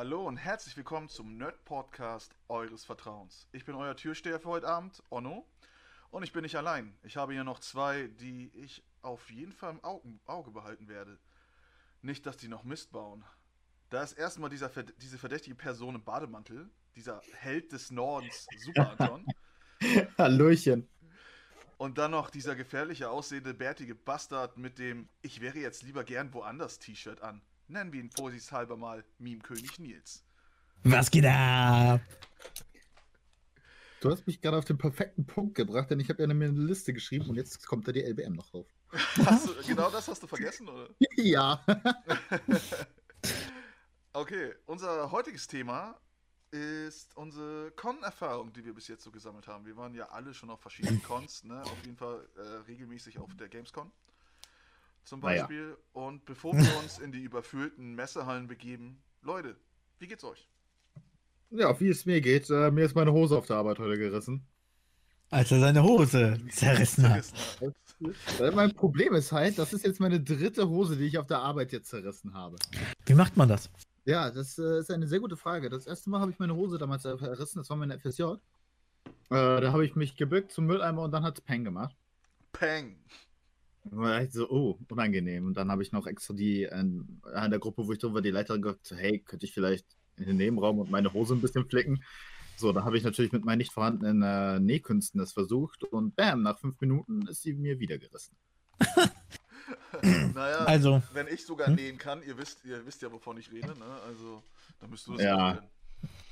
Hallo und herzlich willkommen zum Nerd Podcast eures Vertrauens. Ich bin euer Türsteher für heute Abend, Onno. Und ich bin nicht allein. Ich habe hier noch zwei, die ich auf jeden Fall im Auge, Auge behalten werde. Nicht, dass die noch Mist bauen. Da ist erstmal dieser, diese verdächtige Person im Bademantel, dieser Held des Nordens, Super Anton. Hallöchen. Und dann noch dieser gefährliche aussehende, bärtige Bastard mit dem Ich wäre jetzt lieber gern woanders T-Shirt an. Nennen wir ihn vorsichtshalber mal Meme-König Nils. Was geht ab? Du hast mich gerade auf den perfekten Punkt gebracht, denn ich habe ja mir eine Liste geschrieben und jetzt kommt da die LBM noch drauf. Du, genau das hast du vergessen, oder? Ja. okay, unser heutiges Thema ist unsere Con-Erfahrung, die wir bis jetzt so gesammelt haben. Wir waren ja alle schon auf verschiedenen Cons, ne? auf jeden Fall äh, regelmäßig auf der Gamescom zum Beispiel. Ja. Und bevor wir uns in die überfüllten Messehallen begeben, Leute, wie geht's euch? Ja, wie es mir geht. Äh, mir ist meine Hose auf der Arbeit heute gerissen. Als er seine Hose zerrissen hat. Weil mein Problem ist halt, das ist jetzt meine dritte Hose, die ich auf der Arbeit jetzt zerrissen habe. Wie macht man das? Ja, das äh, ist eine sehr gute Frage. Das erste Mal habe ich meine Hose damals zerrissen, das war meine FSJ. Äh, da habe ich mich gebückt zum Mülleimer und dann hat es Peng gemacht. Peng. War ich so, oh, unangenehm. Und dann habe ich noch extra die, in, in der Gruppe, wo ich drüber die Leiterin gesagt, so, hey, könnte ich vielleicht in den Nebenraum und meine Hose ein bisschen flicken. So, da habe ich natürlich mit meinen nicht vorhandenen äh, Nähkünsten das versucht und bam, nach fünf Minuten ist sie mir wieder gerissen. naja, also, wenn ich sogar hm? nähen kann, ihr wisst, ihr wisst ja, wovon ich rede, ne? Also, dann müsst du das ja.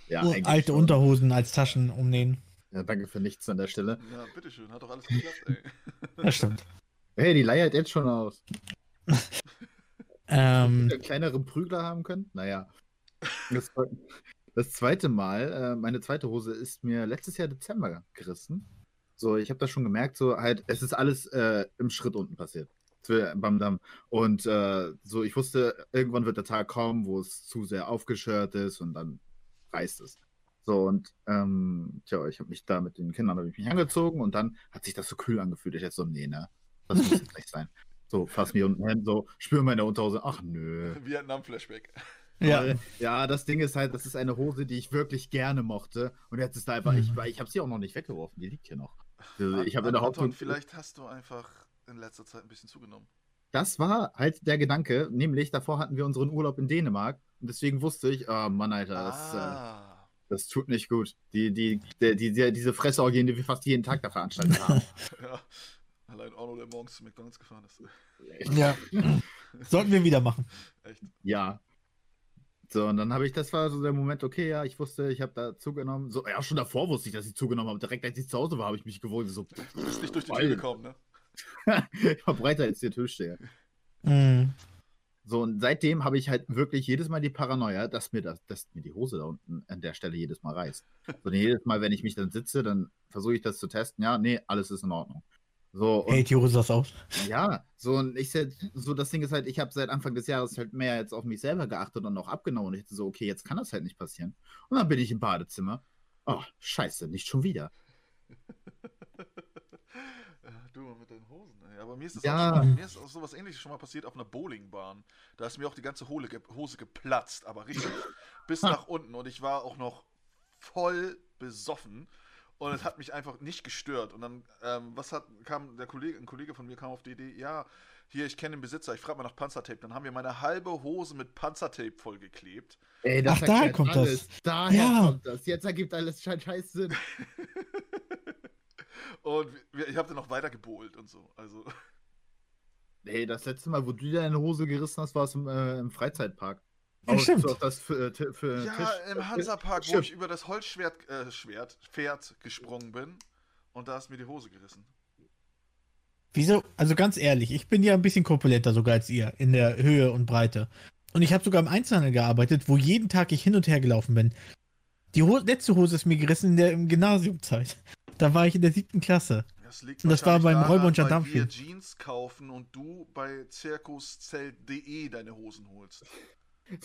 Ja, oh, alte schon. Unterhosen als Taschen umnähen. Ja, danke für nichts an der Stelle. Ja, bitteschön, hat doch alles geklappt, ey. Das stimmt. Hey, die leiert jetzt schon aus. ähm, kleinere Prügler haben können? Naja. Das, das zweite Mal, äh, meine zweite Hose ist mir letztes Jahr Dezember gerissen. So, ich habe das schon gemerkt, so halt, es ist alles äh, im Schritt unten passiert. Bam Dam. Und äh, so, ich wusste, irgendwann wird der Tag kommen, wo es zu sehr aufgeschört ist und dann reißt es. So, und ähm, tja, ich habe mich da mit den Kindern ich mich angezogen und dann hat sich das so kühl angefühlt. Ich jetzt so, nee, ne? Das muss jetzt nicht sein. So, fass mir unten hin, so, spür meine Unterhose. Ach nö. Vietnam-Flashback. Ja. ja, das Ding ist halt, das ist eine Hose, die ich wirklich gerne mochte. Und jetzt ist da einfach, ich, mhm. ich habe sie auch noch nicht weggeworfen, die liegt hier noch. Also, ich habe in der Hauptgrund. Vielleicht hast du einfach in letzter Zeit ein bisschen zugenommen. Das war halt der Gedanke, nämlich davor hatten wir unseren Urlaub in Dänemark und deswegen wusste ich, oh Mann, Alter, das, äh, ah. äh, das tut nicht gut. Die, die, die, die, diese Fressorgien, die wir fast jeden Tag da veranstaltet haben. ja. Allein Arno, der morgens zu McDonalds gefahren ist. Ja. Sollten wir wieder machen. Echt? Ja. So, und dann habe ich, das war so der Moment, okay, ja, ich wusste, ich habe da zugenommen. So, ja, schon davor wusste ich, dass ich zugenommen habe. Direkt als ich zu Hause war, habe ich mich gewohnt. So, du bist nicht durch die Tür gekommen, ne? ich war breiter als der Türsteher. Mhm. So, und seitdem habe ich halt wirklich jedes Mal die Paranoia, dass mir, das, dass mir die Hose da unten an der Stelle jedes Mal reißt. So, jedes Mal, wenn ich mich dann sitze, dann versuche ich das zu testen. Ja, nee, alles ist in Ordnung. So, hey, Tiro das aus. Ja, so und ich so das Ding ist halt, ich habe seit Anfang des Jahres halt mehr jetzt auf mich selber geachtet und auch abgenommen und ich dachte so, okay, jetzt kann das halt nicht passieren. Und dann bin ich im Badezimmer. Oh, scheiße, nicht schon wieder. du mit deinen Hosen, ey. Aber mir ist das ja. auch, schon, mir ist auch sowas ähnliches schon mal passiert auf einer Bowlingbahn. Da ist mir auch die ganze Hose geplatzt, aber richtig bis nach unten und ich war auch noch voll besoffen und es hat mich einfach nicht gestört. Und dann, ähm, was hat, kam der Kollege, ein Kollege von mir kam auf die Idee, ja, hier, ich kenne den Besitzer, ich frage mal nach Panzertape. Dann haben wir meine halbe Hose mit Panzertape vollgeklebt. Ey, das Ach, da kommt alles. das. Daher ja. kommt das. Jetzt ergibt alles scheiß Sinn. und ich habe dann noch weiter gebohlt und so. Also. Ey, das letzte Mal, wo du dir deine Hose gerissen hast, war es im, äh, im Freizeitpark. Ja, stimmt. das für, äh, für ja Tisch, im Hansapark, wo ich über das Holzschwert äh, Schwert, Pferd gesprungen bin und da ist mir die Hose gerissen. Wieso? Also ganz ehrlich, ich bin ja ein bisschen korpulenter sogar als ihr in der Höhe und Breite. Und ich habe sogar im Einzelhandel gearbeitet, wo jeden Tag ich hin und her gelaufen bin. Die Ho letzte Hose ist mir gerissen in der Gymnasiumzeit. Da war ich in der siebten Klasse. Das liegt und das war beim Räuber und Gendarmenfilm. Weil wir Jeans kaufen und du bei zirkuszelt.de deine Hosen holst.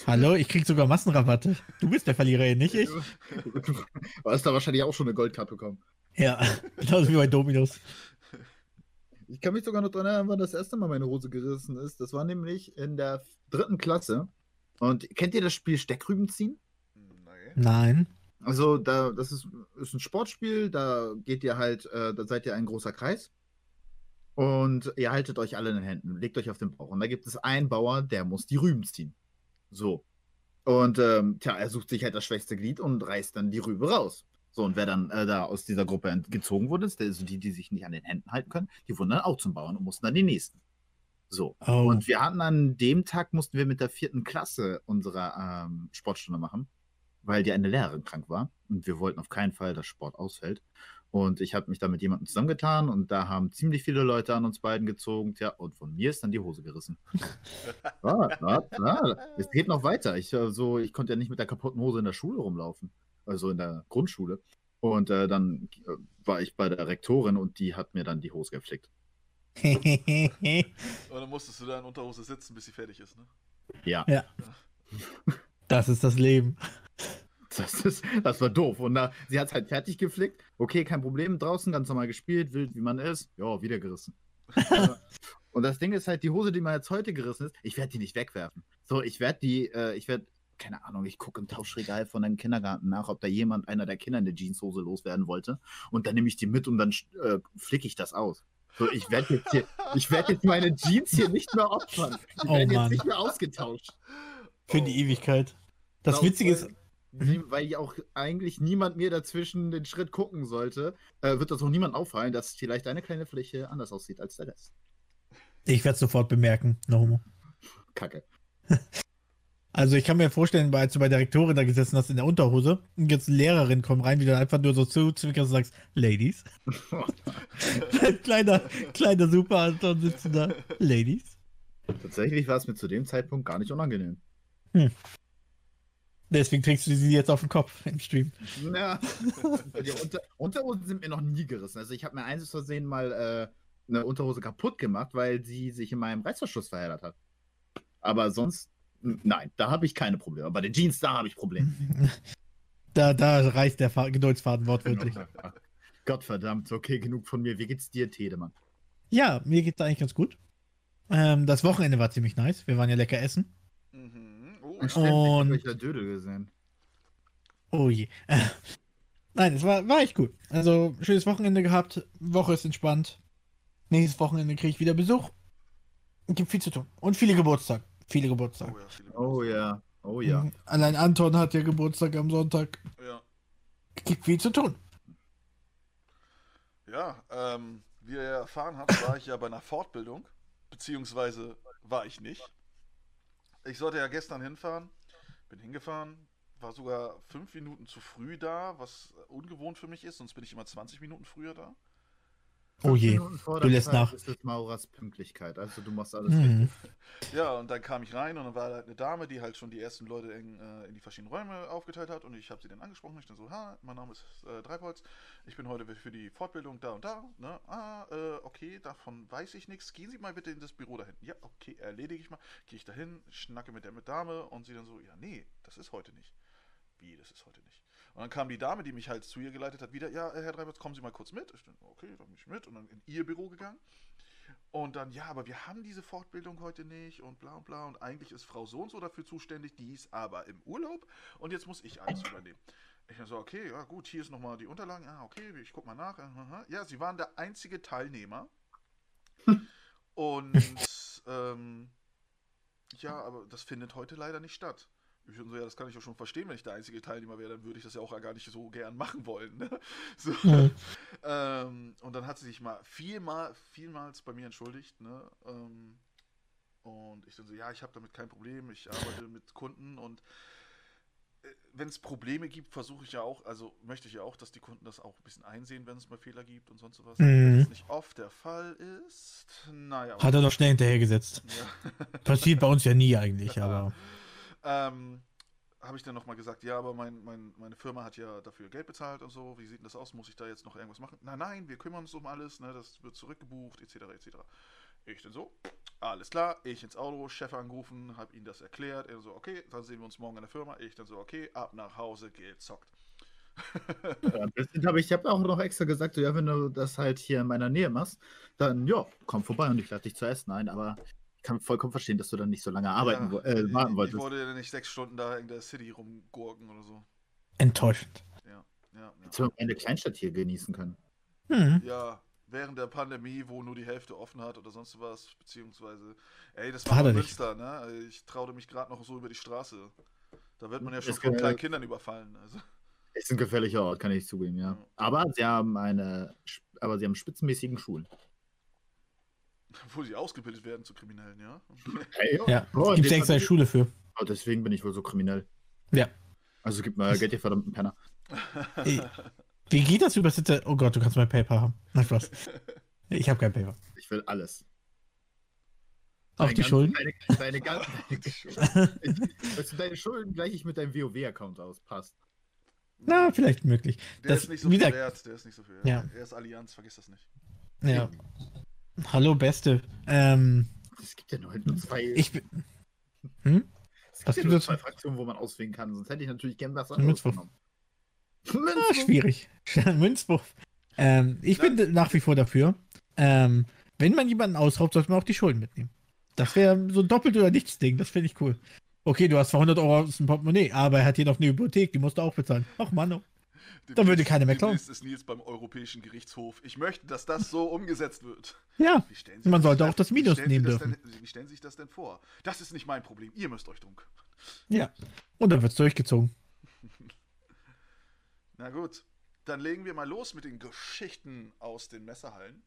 Hallo, ich krieg sogar Massenrabatte. Du bist der Verlierer, nicht ich. Du hast da wahrscheinlich auch schon eine Goldkarte bekommen. Ja, genauso wie bei Dominos. Ich kann mich sogar noch daran erinnern, wann das erste Mal meine Hose gerissen ist. Das war nämlich in der dritten Klasse. Und kennt ihr das Spiel Steckrüben ziehen? Nein. Also, da, das ist, ist ein Sportspiel, da geht ihr halt, äh, da seid ihr ein großer Kreis. Und ihr haltet euch alle in den Händen, legt euch auf den Bauch. Und da gibt es einen Bauer, der muss die Rüben ziehen. So. Und ähm, tja, er sucht sich halt das schwächste Glied und reißt dann die Rübe raus. So, und wer dann äh, da aus dieser Gruppe gezogen wurde, ist, also die, die sich nicht an den Händen halten können, die wurden dann auch zum Bauern und mussten dann die nächsten. So. Oh. Und wir hatten an dem Tag, mussten wir mit der vierten Klasse unsere ähm, Sportstunde machen, weil die eine Lehrerin krank war. Und wir wollten auf keinen Fall, dass Sport ausfällt. Und ich habe mich da mit jemandem zusammengetan und da haben ziemlich viele Leute an uns beiden gezogen. Tja, und von mir ist dann die Hose gerissen. ah, ah, ah, es geht noch weiter. Ich, äh, so, ich konnte ja nicht mit der kaputten Hose in der Schule rumlaufen. Also in der Grundschule. Und äh, dann äh, war ich bei der Rektorin und die hat mir dann die Hose geflickt. Und dann musstest du da in Unterhose sitzen, bis sie fertig ist, ne? Ja. Ja. das ist das Leben. Das, ist, das war doof. Und da, sie hat es halt fertig geflickt. Okay, kein Problem. Draußen ganz normal gespielt, wild wie man ist. Ja, wieder gerissen. und das Ding ist halt, die Hose, die mir jetzt heute gerissen ist, ich werde die nicht wegwerfen. So, ich werde die, äh, ich werde, keine Ahnung, ich gucke im Tauschregal von einem Kindergarten nach, ob da jemand, einer der Kinder eine Jeanshose loswerden wollte. Und dann nehme ich die mit und dann äh, flicke ich das aus. So, ich werde jetzt hier, ich werde jetzt meine Jeans hier nicht mehr opfern. Die Oh, werden jetzt Mann. nicht mehr ausgetauscht. Für Oh. die Ewigkeit. Das Witzige ist, Nie- Weil ja auch eigentlich niemand mir dazwischen den Schritt gucken sollte, äh, wird das auch niemand auffallen, dass vielleicht eine kleine Fläche anders aussieht als der Rest. ich werde sofort bemerken. No homo. Kacke. Also ich kann mir vorstellen, als du bei der Rektorin da gesessen hast in der Unterhose und jetzt eine Lehrerin kommt rein, wie du einfach nur so zu zwickerst und sagst, Ladies. kleiner, kleiner Super Anton sitzt da. Ladies. Tatsächlich war es mir zu dem Zeitpunkt gar nicht unangenehm. Deswegen trägst du sie jetzt auf den Kopf im Stream. Ja. die Unter Unterhosen sind mir noch nie gerissen. Also ich habe mir eins Versehen mal äh, eine Unterhose kaputt gemacht, weil sie sich in meinem Reißverschluss verheddert hat. Aber sonst, nein, da habe ich keine Probleme. Bei den Jeans, da habe ich Probleme. Da, da reißt der Fa Geduldsfaden wortwörtlich. Gottverdammt, okay, genug von mir. Wie geht's dir, Tedemann? Ja, mir geht's eigentlich ganz gut. Ähm, das Wochenende war ziemlich nice. Wir waren ja lecker essen. Mhm. Oh, Stimmt, ich Und- euch ja Dödel gesehen. Oh je. Nein, es war, war echt gut. Also, schönes Wochenende gehabt. Woche ist entspannt. Nächstes Wochenende kriege ich wieder Besuch. Gibt viel zu tun. Und viele Geburtstage. Viele Geburtstage. oh ja, viele Oh ja, oh ja. Mhm. Allein Anton hat ja Geburtstag am Sonntag. Ja, Gibt viel zu tun. ja ähm, wie ihr ja erfahren habt, war ich ja bei einer Fortbildung, beziehungsweise war ich nicht. Ich sollte ja gestern hinfahren, bin hingefahren, war sogar fünf Minuten zu früh da, was ungewohnt für mich ist, sonst bin ich immer 20 Minuten früher da. Oh je. Du lässt Zeit nach. ist es Maurers Pünktlichkeit. Also du machst alles richtig. Mhm. Ja, und dann kam ich rein und dann war da halt eine Dame, die halt schon die ersten Leute in, äh, in die verschiedenen Räume aufgeteilt hat und ich habe sie dann angesprochen. Ich dann so, ha, mein Name ist äh, Treibholz, ich bin heute für die Fortbildung da und da. Ne? Ah, äh, okay, davon weiß ich nichts. Gehen Sie mal bitte in das Büro da hinten. Ja, okay, erledige ich mal. Gehe ich dahin, schnacke mit der mit Dame und sie dann so, ja, nee, das ist heute nicht. Wie, das ist heute nicht. Und dann kam die Dame, die mich halt zu ihr geleitet hat, wieder, ja, äh, Herr Treibholz, kommen Sie mal kurz mit. Ich dann, okay, dann bin ich mit und dann in ihr Büro gegangen. Und dann, ja, aber wir haben diese Fortbildung heute nicht und bla und bla. Und eigentlich ist Frau so und so dafür zuständig, die ist aber im Urlaub und jetzt muss ich alles übernehmen. Ich dann so, okay, ja gut, hier ist nochmal die Unterlagen. Ah, okay, ich guck mal nach. Ja, sie waren der einzige Teilnehmer. Und ähm, ja, aber das findet heute leider nicht statt. Ich so, ja, das kann ich auch schon verstehen, wenn ich der einzige Teilnehmer wäre, dann würde ich das ja auch gar nicht so gern machen wollen. Ne? So. Mhm. Ähm, und dann hat sie sich mal vielmal, vielmals bei mir entschuldigt, ne? Ähm, und ich dann so, ja, ich habe damit kein Problem, ich arbeite mit Kunden und wenn es Probleme gibt, versuche ich ja auch, also möchte ich ja auch, dass die Kunden das auch ein bisschen einsehen, wenn es mal Fehler gibt und sonst sowas. Mhm. Wenn nicht oft der Fall ist, naja. Hat er doch schnell hinterhergesetzt. Ja. Passiert bei uns ja nie eigentlich, aber. Ähm, habe ich dann nochmal gesagt, ja, aber mein, mein, meine Firma hat ja dafür Geld bezahlt und so, wie sieht denn das aus? Muss ich da jetzt noch irgendwas machen? Nein, nein, wir kümmern uns um alles, ne, das wird zurückgebucht, etc., etc. Ich dann so, alles klar, ich ins Auto, Chef angerufen, habe ihm das erklärt, er so, okay, dann sehen wir uns morgen in der Firma. Ich dann so, okay, ab nach Hause, gezockt. Ja, habe ich, ich habe auch noch extra gesagt, so, ja, wenn du das halt hier in meiner Nähe machst, dann ja, komm vorbei und ich lade dich zu essen ein. Aber kann vollkommen verstehen, dass du dann nicht so lange arbeiten, wo- äh, ich, warten ich wolltest. wollte ja nicht sechs Stunden da in der City rumgurken oder so. Enttäuschend. Ja, ja, Jetzt wir eine Kleinstadt hier genießen können. Hm. ja. Während der Pandemie, wo nur die Hälfte offen hat oder sonst was, beziehungsweise, ey, das War in nicht. Münster, ne? Ich traute mich gerade noch so über die Straße. Da wird man ja schon von kleinen Kindern überfallen. Also. Ist ein gefährlicher Ort, kann ich zugeben, ja. Ja. Aber sie haben eine, aber sie haben spitzenmäßigen Schulen. Wo sie ausgebildet werden zu Kriminellen, ja? Hey, Ja, oh, gibt dem extra Fall- Schule für. Oh, deswegen bin ich wohl so kriminell. Ja. Also gib mal Geld, ihr verdammten Penner. Ey, Wie geht das über Sitze? Oh Gott, du kannst mein Paper haben. Nein, Spaß. Ich habe kein Paper. Ich will alles. Auch Deine die ganzen- Schulden? Deine, deine, ganzen- deine Schulden. Weißt du, deine Schulden gleiche ich mit deinem WoW-Account aus. Passt. Na, vielleicht möglich. Der das- ist nicht so wie viel wert, der ist nicht so viel wert. Ja. Er ist Allianz, vergiss das nicht. Ja. Hallo, Beste. Ähm, Es gibt ja nur, nur zwei. ich bin. Hm? es was gibt ja nur zwei Fraktionen, wo man auswählen kann. Sonst hätte ich natürlich gern was anderes Münzwurf. genommen. Ah, Münzwurf. schwierig. Münzwurf. Ähm, ich Na- bin nach wie vor dafür. Ähm, wenn man jemanden ausraubt, sollte man auch die Schulden mitnehmen. Das wäre so ein doppelt oder nichts Ding. Das finde ich cool. Okay, du hast zwar 100 Euro aus dem Portemonnaie, aber er hat hier noch eine Hypothek, die musst du auch bezahlen. Ach Mann, oh. Da würde keiner mehr klauen. Das ist Nils beim Europäischen Gerichtshof. Ich möchte, dass das so umgesetzt wird. Ja, Wie stellen Man sollte das auch das Minus stellen Sie nehmen dürfen. Denn, wie stellen Sie sich das denn vor? Das ist nicht mein Problem. Ihr müsst euch drum kümmern. ja. Und dann wird's durchgezogen. Na gut, dann legen wir mal los mit den Geschichten aus den Messerhallen.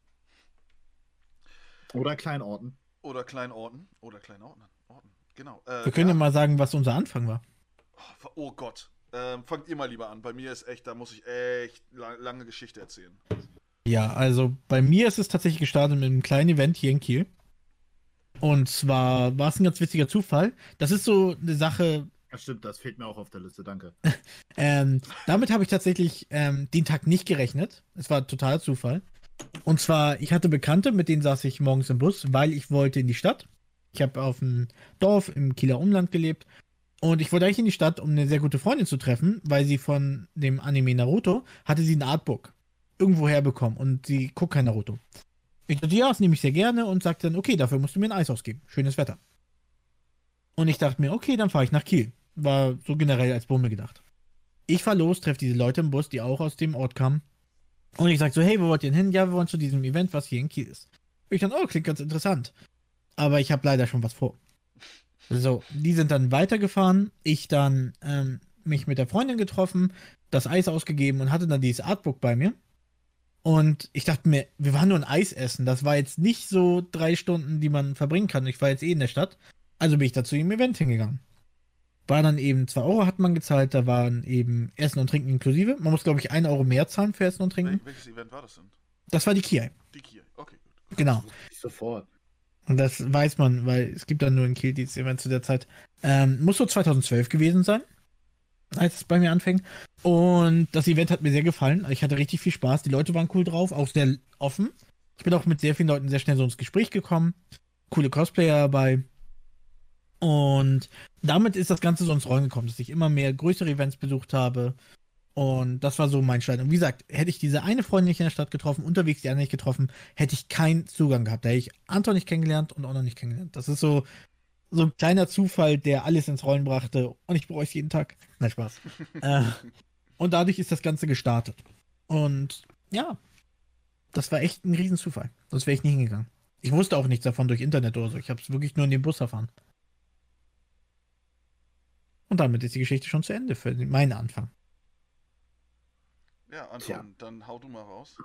Oder Kleinorten. Oder Kleinorten. Oder Kleinorten. Orten. Genau. Äh, Wir können ja ja. mal sagen, was unser Anfang war. Oh, oh Gott. Ähm, fangt ihr mal lieber an. Bei mir ist echt, da muss ich echt la lange Geschichte erzählen. Ja, also bei mir ist es tatsächlich gestartet mit einem kleinen Event hier in Kiel. Und zwar war es ein ganz witziger Zufall. Das ist so eine Sache, Ja, stimmt, das fehlt mir auch auf der Liste, danke. ähm, damit habe ich tatsächlich ähm, den Tag nicht gerechnet. Es war totaler Zufall. Und zwar, ich hatte Bekannte, mit denen saß ich morgens im Bus, weil ich wollte in die Stadt. Ich habe auf einem Dorf im Kieler Umland gelebt. Und ich wollte eigentlich in die Stadt, um eine sehr gute Freundin zu treffen, weil sie von dem Anime Naruto hatte sie ein Artbook irgendwo herbekommen und sie guckt kein Naruto. Ich dachte, ja, das nehme ich sehr gerne und sagte dann, okay, dafür musst du mir ein Eis ausgeben. Schönes Wetter. Und ich dachte mir, okay, dann fahre ich nach Kiel. War so generell als Bumme gedacht. Ich fahr los, treffe diese Leute im Bus, die auch aus dem Ort kamen. Und ich sag so, hey, wo wollt ihr denn hin? Ja, wir wollen zu diesem Event, was hier in Kiel ist. Ich dann, oh, klingt ganz interessant. Aber ich habe leider schon was vor. So, die sind dann weitergefahren. Ich dann ähm, mich mit der Freundin getroffen, das Eis ausgegeben und hatte dann dieses Artbook bei mir. Und ich dachte mir, wir waren nur ein Eis essen. Das war jetzt nicht so drei Stunden, die man verbringen kann. Ich war jetzt eh in der Stadt. Also bin ich da zu dem Event hingegangen. War dann eben 2 Euro hat man gezahlt, da waren eben Essen und Trinken inklusive. Man muss, glaube ich, 1 Euro mehr zahlen für Essen und Trinken. Wel welches Event war das denn? Das war die Kiai. Die Kiel. Okay, gut. Genau. Sofort. Und das weiß man, weil es gibt dann nur in Kiel dieses Event zu der Zeit. Ähm, muss so 2012 gewesen sein, als es bei mir anfing. Und das Event hat mir sehr gefallen. Ich hatte richtig viel Spaß. Die Leute waren cool drauf, auch sehr offen. Ich bin auch mit sehr vielen Leuten sehr schnell so ins Gespräch gekommen. Coole Cosplayer dabei. Und damit ist das Ganze so ins Rollen gekommen, dass ich immer mehr größere Events besucht habe. Und das war so mein Start. Und wie gesagt, hätte ich diese eine Freundin nicht in der Stadt getroffen, unterwegs die andere nicht getroffen, hätte ich keinen Zugang gehabt. Da hätte ich Anton nicht kennengelernt und auch noch nicht kennengelernt. Das ist so, so ein kleiner Zufall, der alles ins Rollen brachte. Und ich bereue es jeden Tag. Nein, Spaß. äh, und dadurch ist das Ganze gestartet. Und ja, das war echt ein Riesenzufall. Sonst wäre ich nie hingegangen. Ich wusste auch nichts davon durch Internet oder so. Ich habe es wirklich nur in den Bus erfahren. Und damit ist die Geschichte schon zu Ende für meinen Anfang. Ja, Anton, Tja. dann hau du mal raus.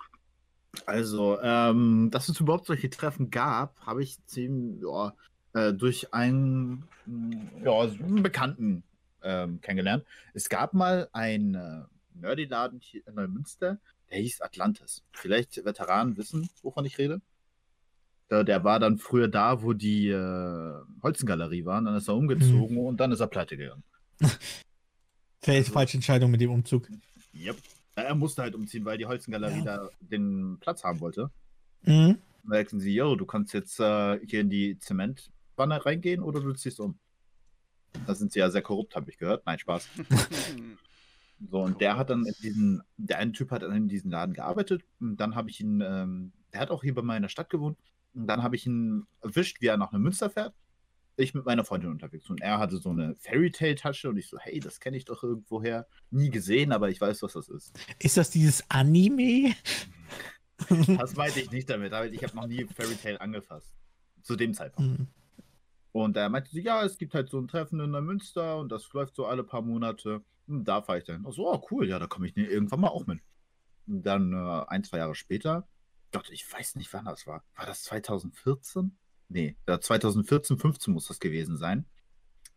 Also, ähm, dass es überhaupt solche Treffen gab, habe ich ziemlich, ja, äh, durch einen, mh, ja, einen Bekannten ähm, kennengelernt. Es gab mal einen äh, Nerdy-Laden hier in Neumünster, der hieß Atlantis. Vielleicht Veteranen wissen, wovon ich rede. Der, der war dann früher da, wo die äh, Holzengalerie war. Dann ist er umgezogen und dann ist er pleite gegangen. Fällt Also- falsche Entscheidung mit dem Umzug. Yep. Er musste halt umziehen, weil die Holzengalerie Ja. da den Platz haben wollte. Mhm. Da sagten sie, yo, du kannst jetzt äh, hier in die Zementwanne reingehen oder du ziehst um. Da sind sie ja sehr korrupt, habe ich gehört. Nein, Spaß. So, und der hat dann in diesen, der eine Typ hat dann in diesem Laden gearbeitet und dann habe ich ihn, ähm, der hat auch hier bei meiner Stadt gewohnt und dann habe ich ihn erwischt, wie er nach einem Münster fährt ich mit meiner Freundin unterwegs und er hatte so eine Fairy Tale Tasche und ich so, hey, das kenne ich doch irgendwoher. Nie gesehen, aber ich weiß, was das ist. Ist das dieses Anime? Das meinte ich nicht damit, aber ich habe noch nie Fairy Tale angefasst. Zu dem Zeitpunkt. Hm. Und er meinte sie, ja, es gibt halt so ein Treffen in der Münster und das läuft so alle paar Monate. Und da fahre ich dann. Ach so, oh, cool, ja, da komme ich irgendwann mal auch mit. Und dann äh, ein, zwei Jahre später, Gott, ich weiß nicht, wann das war. War das 2014? Nee, ja, 2014, 15 muss das gewesen sein.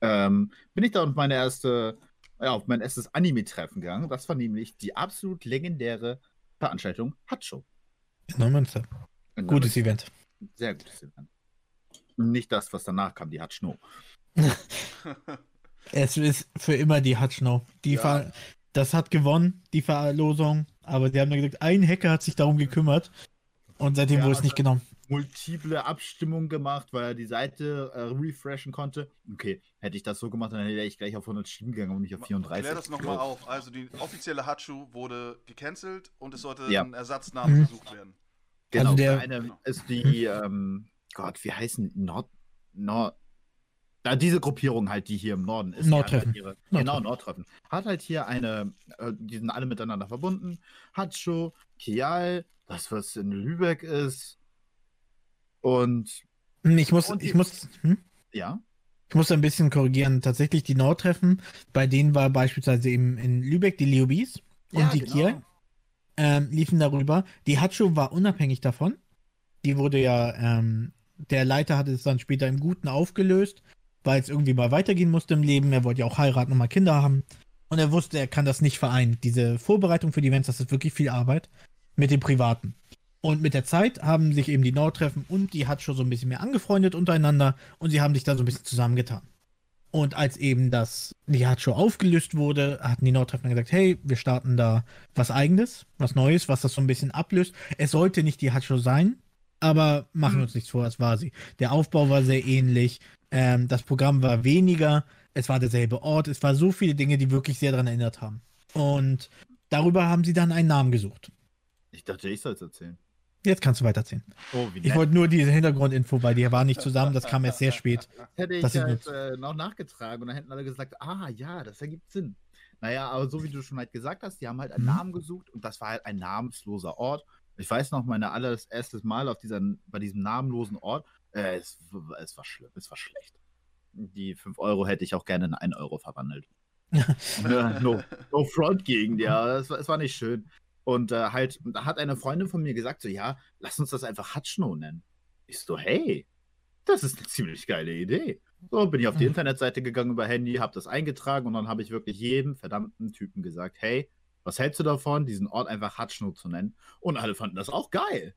Ähm, bin ich da auf meine erste, ja, auf mein erstes Anime-Treffen gegangen. Das war nämlich die absolut legendäre Veranstaltung Hatshow. In Neumünster. Gutes Event. Sehr gutes Event. Nicht das, was danach kam, die Hatschno. Es ist für immer die Hutchnow. Die Ja. Ver das hat gewonnen, die Verlosung. Aber die haben dann gesagt, ein Hacker hat sich darum gekümmert. Und seitdem Ja, wurde es nicht genommen. Multiple Abstimmungen gemacht, weil er die Seite äh, refreshen konnte. Okay, hätte ich das so gemacht, dann wäre ich gleich auf 100 Stimmen gegangen und nicht auf 34. Klär das nochmal auf. Also die offizielle Hachu wurde gecancelt und es sollte Ja. ein Ersatzname Mhm. gesucht werden. Genau, Also der- eine ist die, ähm, Gott, wie heißen Nord, Nord, da diese Gruppierung halt, die hier im Norden ist. Nordtreffen. Halt ihre, genau, Nordtreffen. Hat halt hier eine, äh, die sind alle miteinander verbunden. Hatscho, Kial, das was in Lübeck ist. Und Hm, Ich muss, Und ich muss, hm? ja, ich muss ein bisschen korrigieren. Tatsächlich die Nordtreffen, bei denen war beispielsweise eben in Lübeck die Leobis und Ja, die genau. Kiel ähm, liefen darüber. Die Hatschu war unabhängig davon. Die wurde ja, ähm, der Leiter hatte es dann später im Guten aufgelöst, weil es irgendwie mal weitergehen musste im Leben. Er wollte ja auch heiraten und mal Kinder haben. Und er wusste, er kann das nicht vereinen. Diese Vorbereitung für die Events, das ist wirklich viel Arbeit mit dem Privaten. Und mit der Zeit haben sich eben die Nordtreffen und die Hatschu so ein bisschen mehr angefreundet untereinander und sie haben sich da so ein bisschen zusammengetan. Und als eben das, die Hatschu aufgelöst wurde, hatten die Nordtreffen gesagt, hey, wir starten da was eigenes, was Neues, was das so ein bisschen ablöst. Es sollte nicht die Hatschu sein, aber machen wir uns nichts vor, es war sie. Der Aufbau war sehr ähnlich, ähm, das Programm war weniger, es war derselbe Ort, es war so viele Dinge, die wirklich sehr daran erinnert haben. Und darüber haben sie dann einen Namen gesucht. ich dachte, ich soll es erzählen. Jetzt kannst du weiterziehen. Oh, wie Ich wollte nur diese Hintergrundinfo, weil die waren nicht zusammen, das kam erst sehr spät. hätte ich Das ist halt äh, noch nachgetragen und dann hätten alle gesagt, ah ja, das ergibt Sinn. Naja, aber so wie du schon halt gesagt hast, die haben halt einen Mhm. Namen gesucht und das war halt ein namensloser Ort. Ich weiß noch, meine allererstes Mal auf dieser, bei diesem namenlosen Ort, äh, es, es war schlimm, es war schlecht. Die 5 Euro hätte ich auch gerne in 1 Euro verwandelt. Ja, no, no front gegen, ja, es war, es war nicht schön. Und äh, halt, da hat eine Freundin von mir gesagt, so, ja, lass uns das einfach Hatschno nennen. Ich so, hey, das ist eine ziemlich geile Idee. So, bin ich auf die Mhm. Internetseite gegangen über Handy, habe das eingetragen und dann habe ich wirklich jedem verdammten Typen gesagt, hey, was hältst du davon, diesen Ort einfach Hatschno zu nennen? Und alle fanden das auch geil.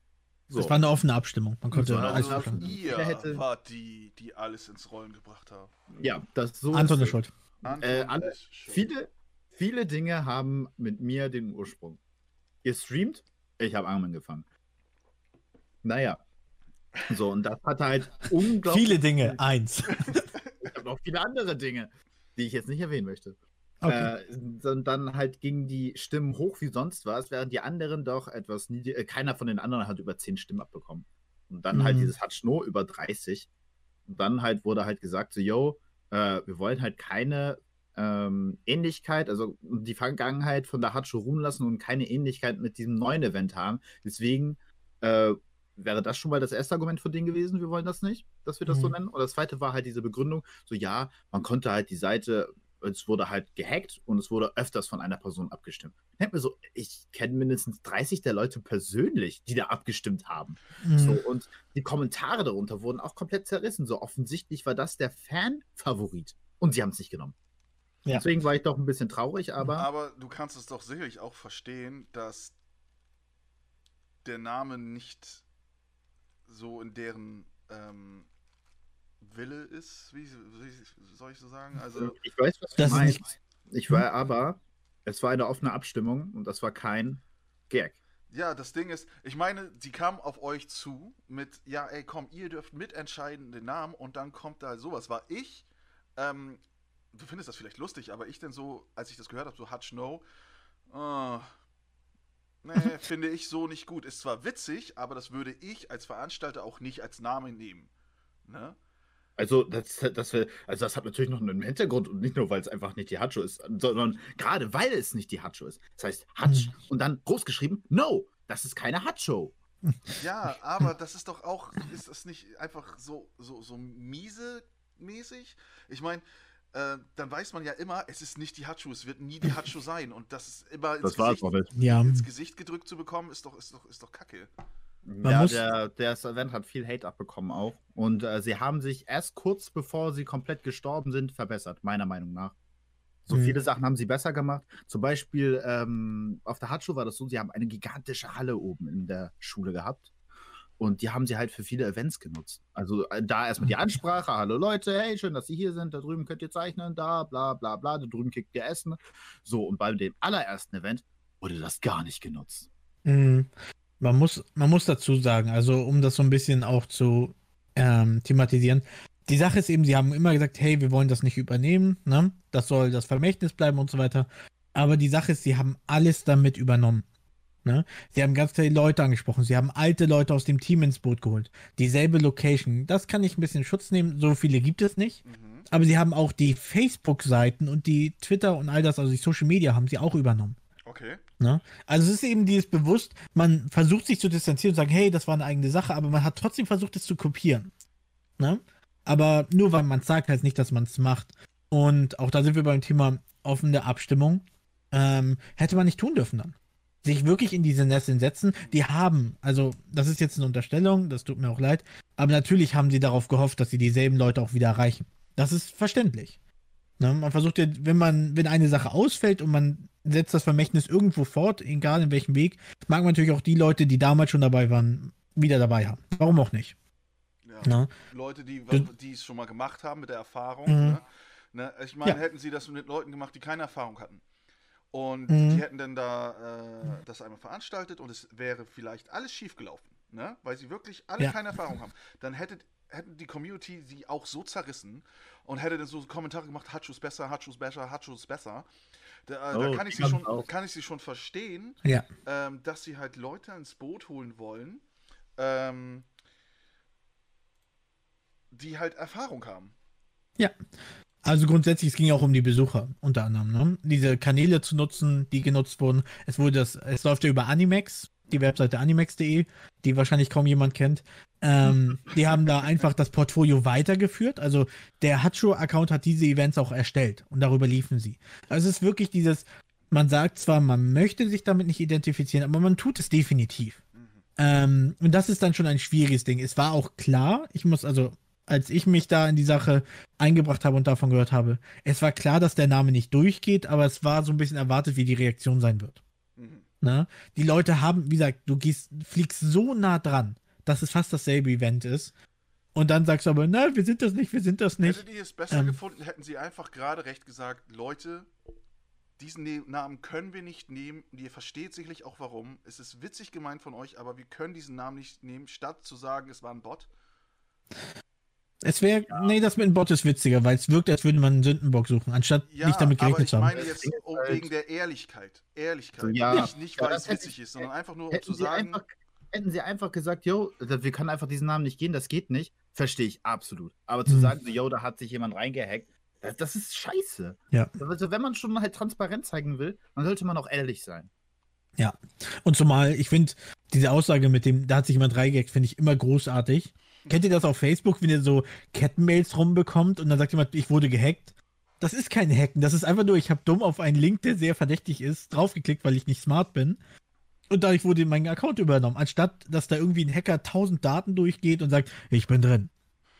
So. Das war eine offene Abstimmung. Man konnte alles. Abstimmung. Ihr hätte- wart die, die alles ins Rollen gebracht haben. ja, das so Anton ist schuld. Anton Äh, alle- ist schuld. Viele, viele Dinge haben mit mir den Ursprung. Ihr streamt, ich habe Armen gefangen. Naja. So, und das hat halt unglaublich. Viele Dinge. Eins. Ich habe noch viele andere Dinge, die ich jetzt nicht erwähnen möchte. Okay. Äh, und dann halt gingen die Stimmen hoch wie sonst was, während die anderen doch etwas niedrig. Äh, keiner von den anderen hat über 10 Stimmen abbekommen. Und dann halt Mhm. dieses hat Schno über 30. Und dann halt wurde halt gesagt, so, yo, äh, wir wollen halt keine ähm, Ähnlichkeit, also die Vergangenheit von der Hatscho ruhen lassen und keine Ähnlichkeit mit diesem neuen Event haben. Deswegen äh, wäre das schon mal das erste Argument von denen gewesen, wir wollen das nicht, dass wir das so Mhm. nennen. Und das zweite war halt diese Begründung, so ja, man konnte halt die Seite, es wurde halt gehackt und es wurde öfters von einer Person abgestimmt. Ich denk mir so, ich kenne mindestens 30 der Leute persönlich, die da abgestimmt haben. Mhm. So, und die Kommentare darunter wurden auch komplett zerrissen. So offensichtlich war das der Fan-Favorit. Und sie haben es nicht genommen. Ja. Deswegen war ich doch ein bisschen traurig, aber Aber du kannst es doch sicherlich auch verstehen, dass der Name nicht so in deren ähm, Wille ist, wie, wie soll ich so sagen? Also, ich weiß, was du Das ist meinst. nicht- Ich war aber, es war eine offene Abstimmung und das war kein Gag. ja, das Ding ist, ich meine, die kamen auf euch zu mit, ja, ey, komm, ihr dürft mitentscheiden den Namen und dann kommt da sowas. War ich, ähm, du findest das vielleicht lustig, aber ich denn so, als ich das gehört habe, so Hutch No, äh, nee, finde ich so nicht gut. Ist zwar witzig, aber das würde ich als Veranstalter auch nicht als Namen nehmen. Ne? Also das, das, also das hat natürlich noch einen Hintergrund und nicht nur, weil es einfach nicht die Hacho ist, sondern gerade weil es nicht die Hacho ist. Das heißt Hatch Mhm. und dann groß geschrieben, no, das ist keine Hacho. Ja, aber das ist doch auch, ist das nicht einfach so, so, so miese mäßig? Ich meine, äh, dann weiß man ja immer, es ist nicht die Hatschu, es wird nie die Hatschu sein. Und das ist immer ins, Das war es Gesicht, nicht. Ja, ins Gesicht gedrückt zu bekommen, ist doch, ist doch, ist doch kacke. Man ja, der, das Event hat viel Hate abbekommen auch. Und äh, sie haben sich erst kurz bevor sie komplett gestorben sind, verbessert, meiner Meinung nach. So Mhm. viele Sachen haben sie besser gemacht. Zum Beispiel ähm, auf der Hatschu war das so, sie haben eine gigantische Halle oben in der Schule gehabt. Und die haben sie halt für viele Events genutzt. Also äh, da erstmal die Ansprache, hallo Leute, hey, schön, dass Sie hier sind, da drüben könnt ihr zeichnen, da, bla bla bla, da drüben kriegt ihr Essen. So, und bei dem allerersten Event wurde das gar nicht genutzt. Mhm. Man muss, man muss dazu sagen, also um das so ein bisschen auch zu ähm, thematisieren, die Sache ist eben, sie haben immer gesagt, hey, wir wollen das nicht übernehmen, ne? Das soll das Vermächtnis bleiben und so weiter. Aber die Sache ist, sie haben alles damit übernommen. Ne? Sie haben ganz viele Leute angesprochen, sie haben alte Leute aus dem Team ins Boot geholt. Dieselbe Location. Das kann ich ein bisschen Schutz nehmen, so viele gibt es nicht. Mhm. Aber sie haben auch die Facebook-Seiten und die Twitter und all das, also die Social Media, haben sie auch übernommen. Okay. Ne? Also es ist eben dieses bewusst, man versucht sich zu distanzieren und sagen, hey, das war eine eigene Sache, aber man hat trotzdem versucht, es zu kopieren. Ne? Aber nur weil man es sagt, heißt nicht, dass man es macht. Und auch da sind wir beim Thema offene Abstimmung. Ähm, hätte man nicht tun dürfen dann. Sich wirklich in diese Nesseln setzen. Die haben, also das ist jetzt eine Unterstellung, das tut mir auch leid, aber natürlich haben sie darauf gehofft, dass sie dieselben Leute auch wieder erreichen. Das ist verständlich. Ne? Man versucht ja, wenn man, wenn eine Sache ausfällt und man setzt das Vermächtnis irgendwo fort, egal in welchem Weg, mag man natürlich auch die Leute, die damals schon dabei waren, wieder dabei haben. Warum auch nicht? Ja. Ne? Leute, die die es schon mal gemacht haben mit der Erfahrung. Mhm. Ne? Ne? Ich meine, Ja. hätten sie das mit Leuten gemacht, die keine Erfahrung hatten. Und Mhm. die hätten dann da äh, das einmal veranstaltet und es wäre vielleicht alles schief gelaufen, ne? weil sie wirklich alle Ja. keine Erfahrung haben. Dann hätte, hätten die Community sie auch so zerrissen und hätte dann so Kommentare gemacht, Hatschus besser, Hatschus besser, Hatschus besser. Da, äh, da Oh, kann, ich sie schon, auch. kann ich sie schon verstehen, Ja. ähm, dass sie halt Leute ins Boot holen wollen, ähm, die halt Erfahrung haben. Also grundsätzlich, es ging ja auch um die Besucher, unter anderem, ne? Diese Kanäle zu nutzen, die genutzt wurden. Es wurde das, es läuft ja über Animex, die Webseite animex.de, die wahrscheinlich kaum jemand kennt. Ähm, die haben da einfach das Portfolio weitergeführt. Also der Hacho-Account hat diese Events auch erstellt und darüber liefen sie. Also es ist wirklich dieses, man sagt zwar, man möchte sich damit nicht identifizieren, aber man tut es definitiv. Mhm. Ähm, und das ist dann schon ein schwieriges Ding. Es war auch klar, ich muss also, als ich mich da in die Sache eingebracht habe und davon gehört habe, es war klar, dass der Name nicht durchgeht, aber es war so ein bisschen erwartet, wie die Reaktion sein wird. Mhm. Ne? Die Leute haben, wie gesagt, du gehst, fliegst so nah dran, dass es fast dasselbe Event ist. Und dann sagst du aber, na, wir sind das nicht, wir sind das nicht. Hättet ihr es besser Ähm. gefunden, hätten sie einfach gerade recht gesagt, Leute, diesen ne Namen können wir nicht nehmen. Und ihr versteht sicherlich auch warum. Es ist witzig gemeint von euch, aber wir können diesen Namen nicht nehmen, statt zu sagen, es war ein Bot. Es wäre, nee, das mit dem Bot ist witziger, weil es wirkt, als würde man einen Sündenbock suchen, anstatt Ja, nicht damit gerechnet ich zu haben. meine jetzt um, halt- wegen der Ehrlichkeit. Ehrlichkeit. Ja, nicht, nicht ja, weil es witzig ich- ist, sondern einfach nur um zu sagen, einfach, hätten sie einfach gesagt, yo, wir können einfach diesen Namen nicht gehen, das geht nicht, verstehe ich absolut. Aber zu Mhm. sagen, yo, da hat sich jemand reingehackt, das, das ist scheiße. Ja. Also, wenn man schon halt transparent zeigen will, dann sollte man auch ehrlich sein. Und zumal, ich finde, diese Aussage mit dem, da hat sich jemand reingehackt, finde ich immer großartig. Kennt ihr das auf Facebook, wenn ihr so Kettenmails rumbekommt und dann sagt jemand, ich wurde gehackt? Das ist kein Hacken, das ist einfach nur, ich habe dumm auf einen Link, der sehr verdächtig ist, draufgeklickt, weil ich nicht smart bin. Und dadurch wurde mein Account übernommen, anstatt dass da irgendwie ein Hacker tausend Daten durchgeht und sagt, ich bin drin.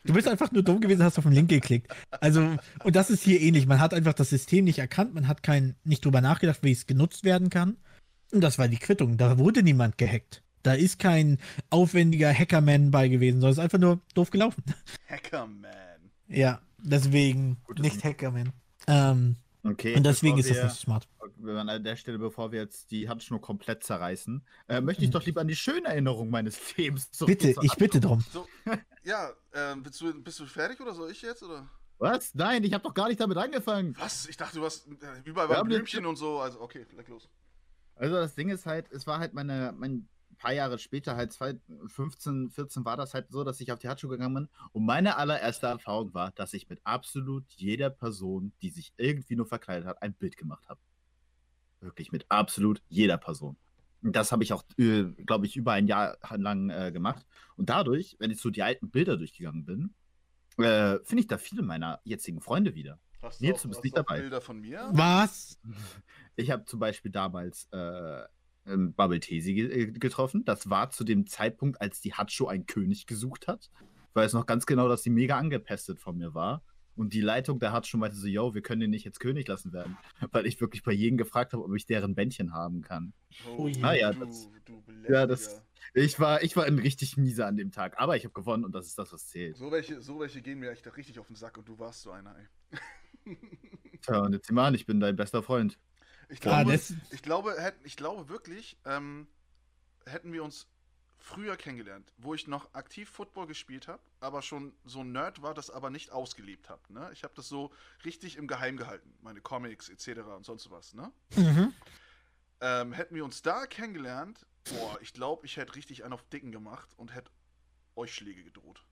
Du bist einfach nur dumm gewesen, hast auf den Link geklickt. Also, und das ist hier ähnlich. Man hat einfach das System nicht erkannt, man hat kein, nicht drüber nachgedacht, wie es genutzt werden kann. Und das war die Quittung. Da wurde niemand gehackt. Da ist kein aufwendiger Hackerman bei gewesen, sondern es ist einfach nur doof gelaufen. Hackerman. Ja, deswegen Gutes nicht Hackerman. Ähm, Okay. und deswegen ist das nicht so smart. Wenn an der Stelle, bevor wir jetzt die Handschnur komplett zerreißen, äh, möchte Mhm. ich doch lieber an die schöne Erinnerung meines Lebens zurück. Bitte, ich bitte drum. So, ja, ähm, bist, du, bist du fertig oder soll ich jetzt? Oder? Was? Nein, ich habe doch gar nicht damit angefangen. Was? Ich dachte, du hast äh, überall jetzt- Blümchen und so. Also, okay, leg los. Also das Ding ist halt, es war halt meine, mein paar Jahre später, halt 2015, 14 war das halt so, dass ich auf die Hatschuhe gegangen bin. Und meine allererste Erfahrung war, dass ich mit absolut jeder Person, die sich irgendwie nur verkleidet hat, ein Bild gemacht habe. Wirklich mit absolut jeder Person. Und Das habe ich auch, äh, glaube ich, über ein Jahr lang äh, gemacht. Und dadurch, wenn ich so die alten Bilder durchgegangen bin, äh, finde ich da viele meiner jetzigen Freunde wieder. Hast Nils, auch- du bist hast nicht auch dabei. Bilder von mir? Was? Ich habe zum Beispiel damals äh, ähm, Bubble Tesi ge äh, getroffen. Das war zu dem Zeitpunkt, als die Hatscho einen König gesucht hat. Ich weiß noch ganz genau, dass sie mega angepestet von mir war. Und die Leitung der Hatscho meinte so, yo, wir können den nicht jetzt König lassen werden. Weil ich wirklich bei jedem gefragt habe, ob ich deren Bändchen haben kann. Oh. Naja, du, das- du ja, das-. Ich war, ich war ein richtig mieser an dem Tag. Aber ich habe gewonnen und das ist das, was zählt. So welche, so welche gehen mir echt richtig auf den Sack und du warst so einer, ey. Tja, und jetzt sieh mal an, ich bin dein bester Freund. Ich Ah, glaube, das, ich glaube, ich glaube wirklich, ähm, hätten wir uns früher kennengelernt, wo ich noch aktiv Football gespielt habe, aber schon so ein Nerd war, das aber nicht ausgelebt habe. Ne? Ich habe das so richtig im Geheim gehalten, meine Comics etc. und sonst was. Ne? mhm. Ähm, hätten wir uns da kennengelernt, boah, ich glaube, ich hätte richtig einen auf Dicken gemacht und hätte euch Schläge gedroht.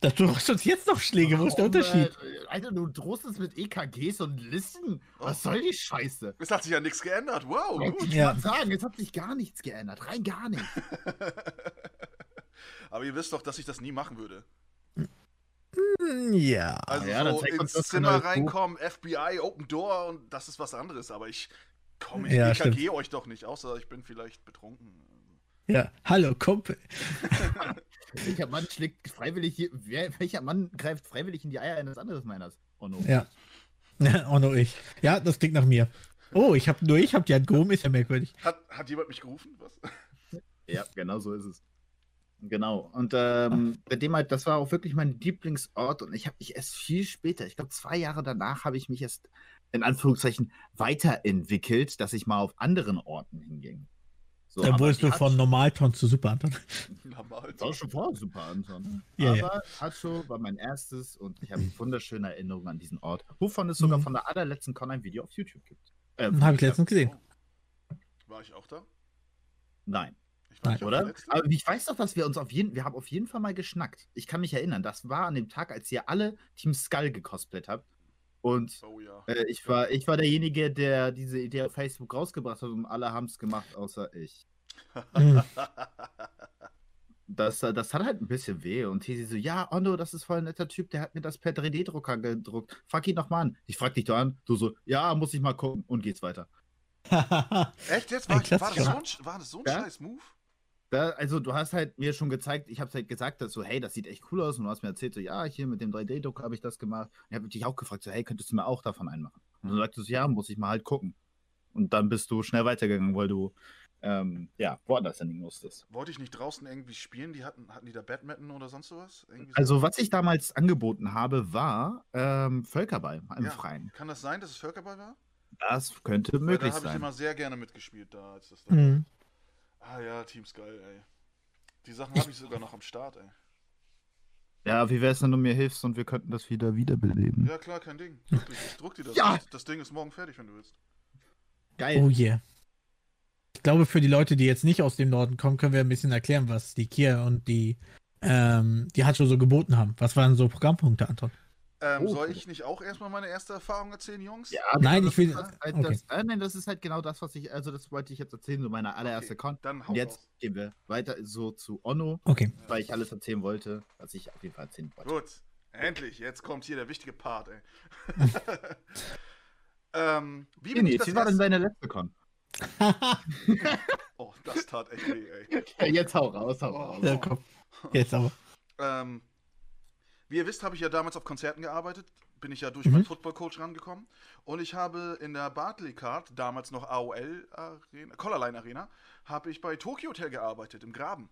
Das, du hast uns jetzt noch Schläge, wo ist der Unterschied? Äh, Alter, du drohst es mit EKGs und Listen. Was soll die Scheiße? Es hat sich ja nichts geändert. Wow, Ja, gut. ich Ja. wollte sagen, es hat sich gar nichts geändert. Rein gar nicht. aber ihr wisst doch, dass ich das nie machen würde. Ja. Also ja, so uns ins Zimmer reinkommen, FBI, Open Door und das ist was anderes. Aber ich komme, ich Ja, EKG euch doch nicht, außer ich bin vielleicht betrunken. Ja. Hallo, Kumpel. Welcher Mann schlägt freiwillig hier, wer, welcher Mann greift freiwillig in die Eier eines anderen Meiners? Oh no. Ja. oh, nur ich. Ja, das klingt nach mir. Oh, ich hab nur ich hab die Hand gehoben, ist ja merkwürdig. Hat, hat jemand mich gerufen? Was? Ja, genau so ist es. Genau. Und ähm, bei dem halt, das war auch wirklich mein Lieblingsort und ich habe mich erst viel später, ich glaube zwei Jahre danach, habe ich mich erst in Anführungszeichen weiterentwickelt, dass ich mal auf anderen Orten hinging. So, Dann aber wurdest du von Normalton zu Super Anton. Normal. Das war schon vorher super, Anton. Ja, ja. Aber Hatscho war mein erstes und ich habe wunderschöne Erinnerungen an diesen Ort, wovon es sogar Mhm. von der allerletzten Con ein Video auf YouTube gibt. Äh, Habe ich letztens gesehen. War ich auch da? Nein. Nein. Oder? Aber ich weiß doch, dass wir uns auf jeden, wir haben auf jeden Fall mal geschnackt. Ich kann mich erinnern, das war an dem Tag, als ihr alle Team Skull gecosplayt habt. Und Oh ja. äh, ich war, ich war derjenige, der diese Idee auf Facebook rausgebracht hat und alle haben es gemacht, außer ich. Das, das hat halt ein bisschen weh. Und Tesi so, ja, Ondo, das ist voll ein netter Typ, der hat mir das per 3D-Drucker gedruckt. Frag ihn doch mal an. Ich frag dich doch an. Du so, ja, muss ich mal gucken. Und geht's weiter. Echt jetzt? War, ich, war, das so ein, war das so ein Ja? scheiß Move? Da, also du hast halt mir schon gezeigt, ich habe halt gesagt, dass so, hey, das sieht echt cool aus und du hast mir erzählt, so, ja, hier mit dem 3D-Druck habe ich das gemacht. Und ich habe dich auch gefragt, so, hey, könntest du mir auch davon einen machen? Und du sagtest, ja, muss ich mal halt gucken. Und dann bist du schnell weitergegangen, weil du, ähm, ja, woanders hin musstest. Wollte ich nicht draußen irgendwie spielen? Die hatten, hatten die da Badminton oder sonst sowas? Irgendwie so? Also was ich damals angeboten habe, war ähm, Völkerball im Ja. Freien. Kann das sein, dass es Völkerball war? Das könnte Weil möglich da habe ich sein. immer sehr gerne mitgespielt, da als das da Hm. Ah ja, Teams geil, ey. Die Sachen habe ich sogar noch am Start, ey. Ja, wie wäre es, wenn du mir hilfst und wir könnten das wieder wiederbeleben? Ja klar, kein Ding. Wirklich, ich druck dir das. Ja! Das Ding ist morgen fertig, wenn du willst. Geil. Oh yeah. Ich glaube, für die Leute, die jetzt nicht aus dem Norden kommen, können wir ein bisschen erklären, was die Kia und die, ähm, die Hatscho so geboten haben. Was waren so Programmpunkte, Anton? Ähm, Oh. soll ich nicht auch erstmal meine erste Erfahrung erzählen, Jungs? Ja, Nein, ich will- Das, ist halt okay. das, äh, nein, das ist halt genau das, was ich, also das wollte ich jetzt erzählen, so meine allererste Okay, Con. Dann hau Und jetzt raus. gehen wir weiter so zu Onno, Okay. weil ich alles erzählen wollte, was ich auf jeden Fall erzählen wollte. Gut, endlich, jetzt kommt hier der wichtige Part, ey. ähm, wie bin Nee, ich das wie war denn deine letzte Con? Oh, das tat echt weh, ey. Ja, jetzt hau raus, hau Oh. raus. Ja, komm. Jetzt aber. Ähm, wie ihr wisst, habe ich ja damals auf Konzerten gearbeitet. Bin ich ja durch Mhm. meinen Football-Coach rangekommen. Und ich habe in der Barclaycard, damals noch AOL Arena, Collarline Arena, habe ich bei Tokyo Hotel gearbeitet, im Graben.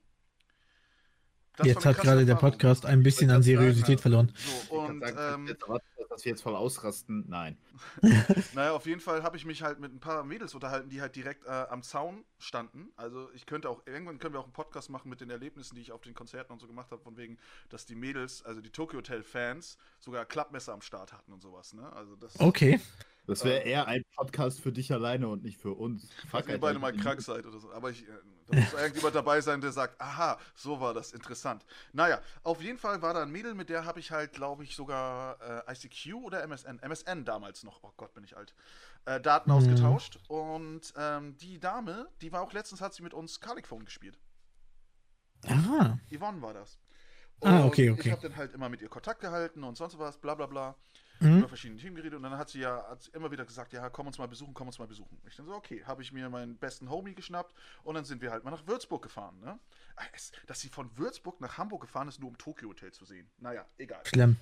Das Jetzt hat gerade der. Podcast ein bisschen an Seriosität verloren. So, und ähm, jetzt erwartet, dass wir jetzt voll ausrasten. Nein. naja, auf jeden Fall habe ich mich halt mit ein paar Mädels unterhalten, die halt direkt äh, am Zaun standen. Also ich könnte auch, irgendwann können wir auch einen Podcast machen mit den Erlebnissen, die ich auf den Konzerten und so gemacht habe, von wegen, dass die Mädels, also die Tokyo Hotel Fans, sogar Klappmesser am Start hatten und sowas, ne? Also das Okay. Das wäre eher ein Podcast für dich alleine und nicht für uns. Falls ihr beide mal krank seid oder so. Aber ich, äh, Da muss irgendjemand dabei sein, der sagt, aha, so war das, interessant. Naja, auf jeden Fall war da ein Mädel, mit der habe ich halt, glaube ich, sogar äh, ICQ oder MSN, MSN damals noch, oh Gott, bin ich alt, äh, Daten Mhm. ausgetauscht. Und ähm, die Dame, die war auch letztens, hat sie mit uns Cardic Phone gespielt. Ah. Yvonne war das. Ah, okay, Und okay. Ich habe dann halt immer mit ihr Kontakt gehalten und sonst was, bla bla bla. Mhm. Über verschiedene Themen geredet und dann hat sie ja hat sie immer wieder gesagt, ja, komm uns mal besuchen, komm uns mal besuchen. Ich dann so, okay, habe ich mir meinen besten Homie geschnappt und dann sind wir halt mal nach Würzburg gefahren. Ne? Ah, es, dass sie von Würzburg nach Hamburg gefahren ist, nur um Tokyo Hotel zu sehen. Naja, egal. Schlimm.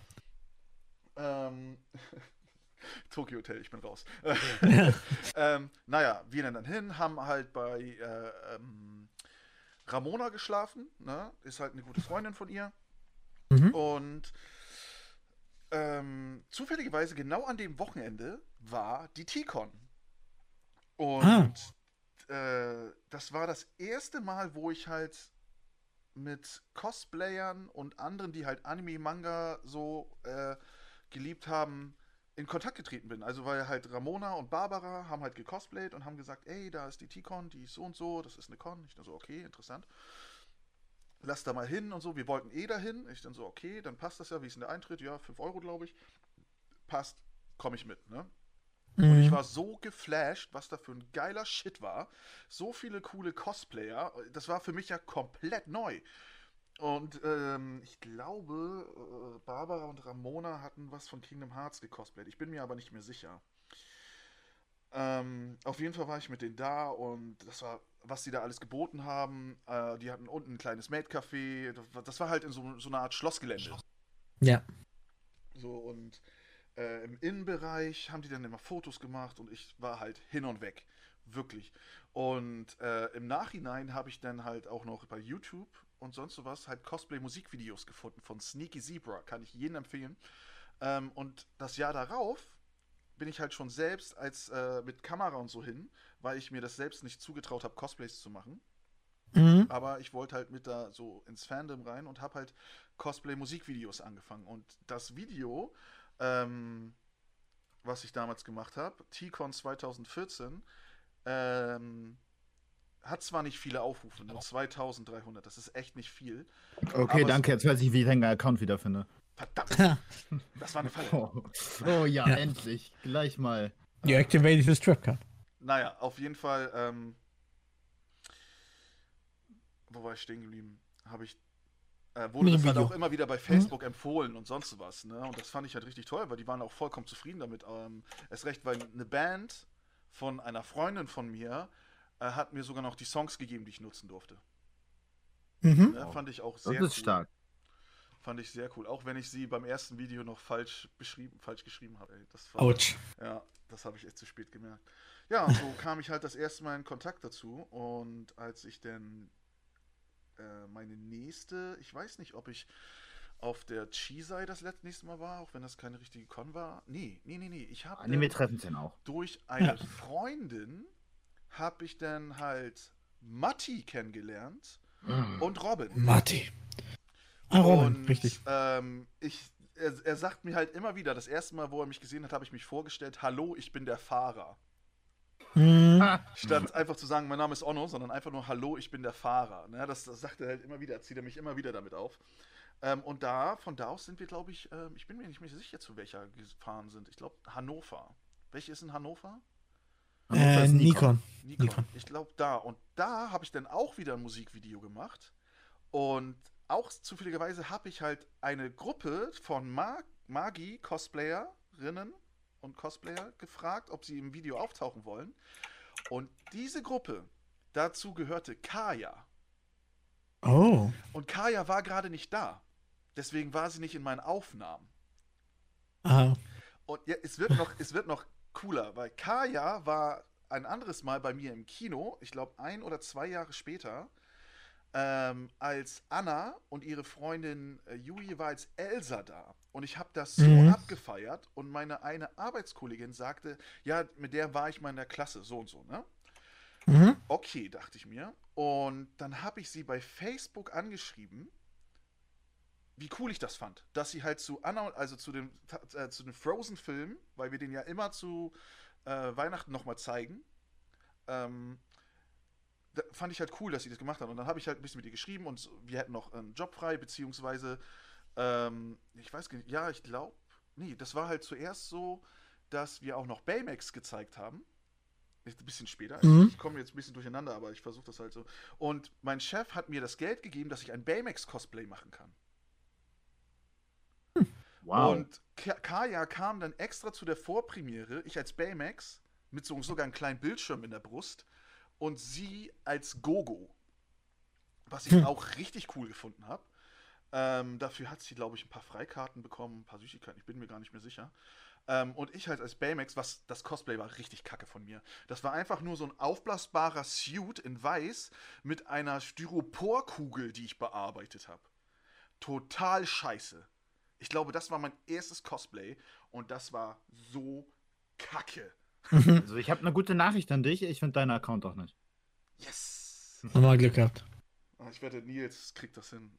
Ähm, Tokyo Hotel, ich bin raus. ähm, naja, wir dann hin, haben halt bei äh, ähm, Ramona geschlafen, ne? Ist halt eine gute Freundin von ihr. Mhm. Und ähm, zufälligerweise genau an dem Wochenende war die T-Con. Und Ah. äh, das war das erste Mal, wo ich halt mit Cosplayern und anderen, die halt Anime, Manga so äh, geliebt haben, in Kontakt getreten bin. Also weil halt Ramona und Barbara haben halt gecosplayt und haben gesagt, ey, da ist die T-Con, die ist so und so, das ist eine Con. Ich dann so, okay, interessant. Lass da mal hin und so. Wir wollten eh dahin. Ich dann so, okay, dann passt das ja. Wie ist denn der Eintritt? Ja, 5 Euro, glaube ich. Passt, komme ich mit, ne? Und ich Mhm. war so geflasht, was da für ein geiler Shit war. So viele coole Cosplayer. Das war für mich ja komplett neu. Und ähm, ich glaube, äh, Barbara und Ramona hatten was von Kingdom Hearts gecosplayt. Ich bin mir aber nicht mehr sicher. Ähm, auf jeden Fall war ich mit denen da und das war, was die da alles geboten haben. Äh, die hatten unten ein kleines Maid-Café. Das war- Das war halt in so, so einer Art Schlossgelände. Ja. So und äh, im Innenbereich haben die dann immer Fotos gemacht und ich war halt hin und weg. Wirklich. Und äh, im Nachhinein habe ich dann halt auch noch bei YouTube und sonst sowas halt Cosplay-Musikvideos gefunden von Sneaky Zebra. Kann ich jedem empfehlen. Ähm, und das Jahr darauf bin ich halt schon selbst als äh, mit Kamera und so hin, weil ich mir das selbst nicht zugetraut habe, Cosplays zu machen. Mhm. Aber ich wollte halt mit da so ins Fandom rein und habe halt Cosplay-Musikvideos angefangen. Und das Video, ähm, was ich damals gemacht habe, T-Con 2014, ähm, hat zwar nicht viele Aufrufe, nur 2300. Das ist echt nicht viel. Okay, danke. Jetzt weiß ich, wie ich deinen Account wiederfinde. Verdammt, das war eine Falle. Oh, oh ja, Ja. endlich. Gleich mal. You activated the strap card. Naja, auf jeden Fall, ähm, wo war ich stehen geblieben? Habe ich, äh, wurde Mit das halt Video. auch immer wieder bei Facebook empfohlen und sonst was, ne? Und das fand ich halt richtig toll, weil die waren auch vollkommen zufrieden damit. Ähm, erst recht, weil eine Band von einer Freundin von mir äh, hat mir sogar noch die Songs gegeben, die ich nutzen durfte. Mhm. Ne? Fand ich auch Das sehr ist cool. stark. Fand ich sehr cool. Auch wenn ich sie beim ersten Video noch falsch beschrieben, falsch geschrieben habe. ey. Das war, Autsch. ja, das habe ich echt zu spät gemerkt. Ja, und so kam ich halt das erste Mal in Kontakt dazu. Und als ich dann äh, meine nächste, ich weiß nicht, ob ich auf der Chisai das letzte nächste Mal war, auch wenn das keine richtige Con war. Nee, nee, nee, nee. Ich habe Anime-Treffen sind auch. durch eine. Freundin habe ich dann halt Matti kennengelernt Mm. und Robin. Matti. Ah, Robin, Und, richtig. Ähm, ich, er, er sagt mir halt immer wieder, das erste Mal, wo er mich gesehen hat, habe ich mich vorgestellt, hallo, ich bin der Fahrer. Mhm. Statt einfach zu sagen, mein Name ist Onno, sondern einfach nur, hallo, ich bin der Fahrer. Ne, das, das sagt er halt immer wieder, zieht er mich immer wieder damit auf. Ähm, und da, von da aus sind wir, glaube ich, ähm, ich bin mir nicht mehr sicher, zu welcher gefahren sind. Ich glaube, Hannover. Welche ist in Hannover? Hannover Äh, ist Nikon. Nikon. Nikon. Ich glaube da. Und da habe ich dann auch wieder ein Musikvideo gemacht. Und auch zufälligerweise habe ich halt eine Gruppe von Mag Magi-Cosplayerinnen und Cosplayer gefragt, ob sie im Video auftauchen wollen. Und diese Gruppe, dazu gehörte Kaya. Oh. Und Kaya war gerade nicht da. Deswegen war sie nicht in meinen Aufnahmen. Aha. Und ja, es wird noch, es wird noch cooler, weil Kaya war ein anderes Mal bei mir im Kino, ich glaube ein oder zwei Jahre später, ähm, als Anna und ihre Freundin äh, Yui war als Elsa da. Und ich habe das so Mhm. abgefeiert und meine eine Arbeitskollegin sagte, ja, mit der war ich mal in der Klasse, so und so, ne? Mhm. Okay, dachte ich mir. Und dann habe ich sie bei Facebook angeschrieben, wie cool ich das fand, dass sie halt zu Anna, also zu dem, äh, zu dem Frozen-Film, weil wir den ja immer zu äh, Weihnachten nochmal zeigen, ähm, fand ich halt cool, dass sie das gemacht haben. Und dann habe ich halt ein bisschen mit ihr geschrieben und wir hätten noch einen Job frei, beziehungsweise, ähm, ich weiß gar nicht, ja, ich glaube, nee, das war halt zuerst so, dass wir auch noch Baymax gezeigt haben. Ein bisschen später. Mhm. Ich komme jetzt ein bisschen durcheinander, aber ich versuche das halt so. Und mein Chef hat mir das Geld gegeben, dass ich ein Baymax-Cosplay machen kann. Wow. Und Ka- Kaya kam dann extra zu der Vorpremiere, ich als Baymax, mit so, sogar einem kleinen Bildschirm in der Brust, und sie als Gogo. Was ich Hm. auch richtig cool gefunden habe. Ähm, dafür hat sie, glaube ich, ein paar Freikarten bekommen, ein paar Süßigkeiten, ich bin mir gar nicht mehr sicher. Ähm, und ich halt als Baymax, was das Cosplay war richtig kacke von mir. Das war einfach nur so ein aufblasbarer Suit in weiß mit einer Styroporkugel, die ich bearbeitet habe. Total scheiße. Ich glaube, das war mein erstes Cosplay und das war so kacke. Also ich habe eine gute Nachricht an dich. Ich finde deinen Account auch nicht. Yes! Nochmal Glück gehabt. Ah, Ich wette, Nils kriegt das hin.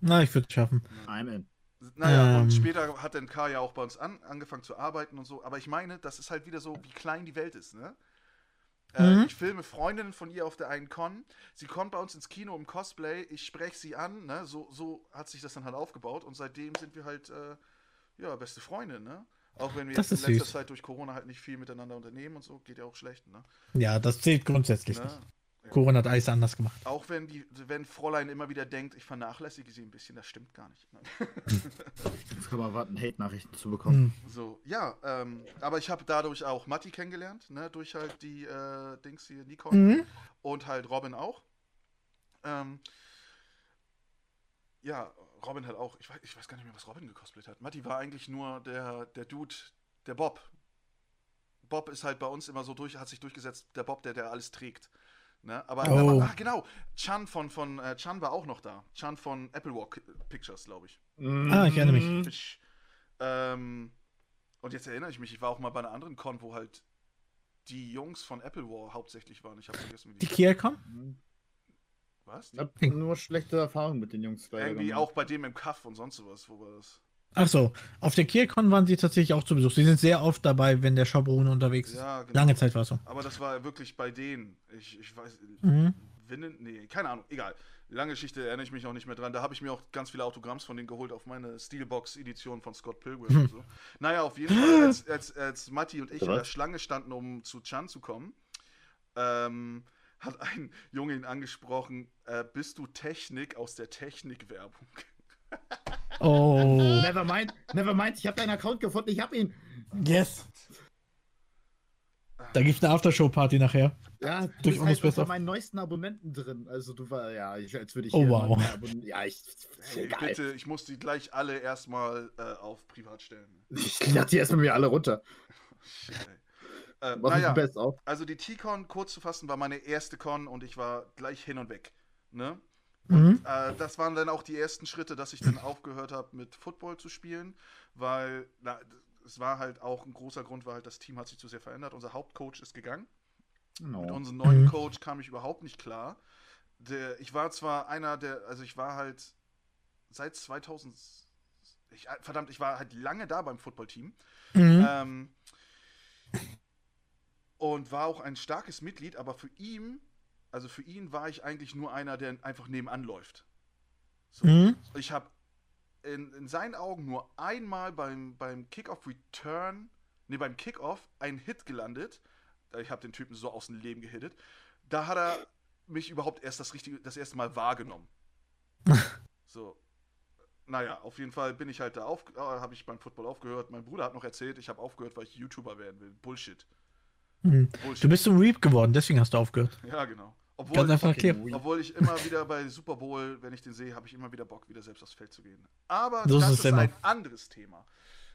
Na, ich würde es schaffen. I'm in. Naja, Ähm. und später hat dann K ja auch bei uns an, angefangen zu arbeiten und so. Aber ich meine, das ist halt wieder so, wie klein die Welt ist, ne? Äh, Mhm. ich filme Freundinnen von ihr auf der einen Con. Sie kommt bei uns ins Kino im Cosplay. Ich spreche sie an, ne? So, so hat sich das dann halt aufgebaut. Und seitdem sind wir halt, äh, ja, beste Freunde, ne? Auch wenn wir Das jetzt in letzter süß. Zeit durch Corona halt nicht viel miteinander unternehmen und so, geht ja auch schlecht, ne? Ja, das zählt grundsätzlich ne? nicht. Corona hat alles anders gemacht. Auch wenn die, wenn Fräulein immer wieder denkt, ich vernachlässige sie ein bisschen, das stimmt gar nicht. Ne? Jetzt kann man warten, Hate-Nachrichten zu bekommen. Hm. So, ja, ähm, aber ich habe dadurch auch Matti kennengelernt, ne, durch halt die äh, Dings hier, Nikon Mhm. und halt Robin auch. Ähm, ja, Robin hat auch, ich weiß, ich weiß gar nicht mehr, was Robin gecosplayt hat. Matti war eigentlich nur der, der Dude, der Bob. Bob ist halt bei uns immer so durch, hat sich durchgesetzt, der Bob, der, der alles trägt. Ne? Aber, Oh. aber ach, genau, Chan von, von äh, Chan war auch noch da. Chan von Apple Walk Pictures, glaube ich. Ah, ich erinnere mich. Fisch. Ähm, und jetzt erinnere ich mich, ich war auch mal bei einer anderen Con, wo halt die Jungs von Apple War hauptsächlich waren. Ich habe vergessen, wie Die die. KiaCon? Was? Ich habe nur schlechte Erfahrungen mit den Jungs. Irgendwie auch bei dem im Kaff und sonst sowas, wo war das? Ach so, auf der KiaCon waren sie tatsächlich auch zu Besuch. Sie sind sehr oft dabei, wenn der Schabrone unterwegs ist. Ja, genau. Lange Zeit war es so. Aber das war wirklich bei denen. Ich, ich weiß. Mhm. Winnen? Nee, keine Ahnung, egal. Lange Geschichte erinnere ich mich auch nicht mehr dran. Da habe ich mir auch ganz viele Autogramms von denen geholt auf meine Steelbox-Edition von Scott Pilgrim und so. Naja, auf jeden Fall, als, als, als Matti und ich in Was? der Schlange standen, um zu Chan zu kommen, ähm, hat ein Junge ihn angesprochen, äh, bist du Technik aus der Technikwerbung? Oh, Never mind, never mind, ich habe deinen Account gefunden, ich habe ihn. yes. Da gibt es eine Aftershow-Party nachher. Ja, du Durch bist halt besser. unter meinen neuesten Abonnenten drin. Also du war, ja, ich, als würde ich Oh, hier wow. Ja, ich, Ey, egal. bitte, ich muss die gleich alle erstmal äh, auf privat stellen. Ich lade die erstmal mir alle runter. Shit, ey. Äh, Mach naja, best auf. also die T-Con, kurz zu fassen, war meine erste Con und ich war gleich hin und weg. Ne? Mhm. Äh, das waren dann auch die ersten Schritte, dass ich dann aufgehört habe, mit Football zu spielen, weil na, es war halt auch ein großer Grund, war halt, das Team hat sich zu sehr verändert. Unser Hauptcoach ist gegangen. Mit No. unserem neuen Mhm. Coach kam ich überhaupt nicht klar. Der, ich war zwar einer der, also ich war halt seit 2000, ich, verdammt, ich war halt lange da beim Footballteam. Mhm. Ähm, und war auch ein starkes Mitglied, aber für ihn, also für ihn war ich eigentlich nur einer, der einfach nebenan läuft. So. Mhm. Ich habe in, in seinen Augen nur einmal beim, beim Kickoff Return, nee, beim Kickoff einen Hit gelandet. Ich habe den Typen so aus dem Leben gehittet. Da hat er mich überhaupt erst das, richtige, das erste Mal wahrgenommen. so. Naja, auf jeden Fall bin ich halt da auf, äh, habe ich beim Football aufgehört. Mein Bruder hat noch erzählt, ich habe aufgehört, weil ich YouTuber werden will. Bullshit. Bullshit. Du bist zum Reap geworden, deswegen hast du aufgehört. ja, genau. Ganz Obwohl, weak. obwohl ich immer wieder bei Super Bowl, wenn ich den sehe, habe ich immer wieder Bock, wieder selbst aufs Feld zu gehen. Aber So ist das ist immer. ein anderes Thema.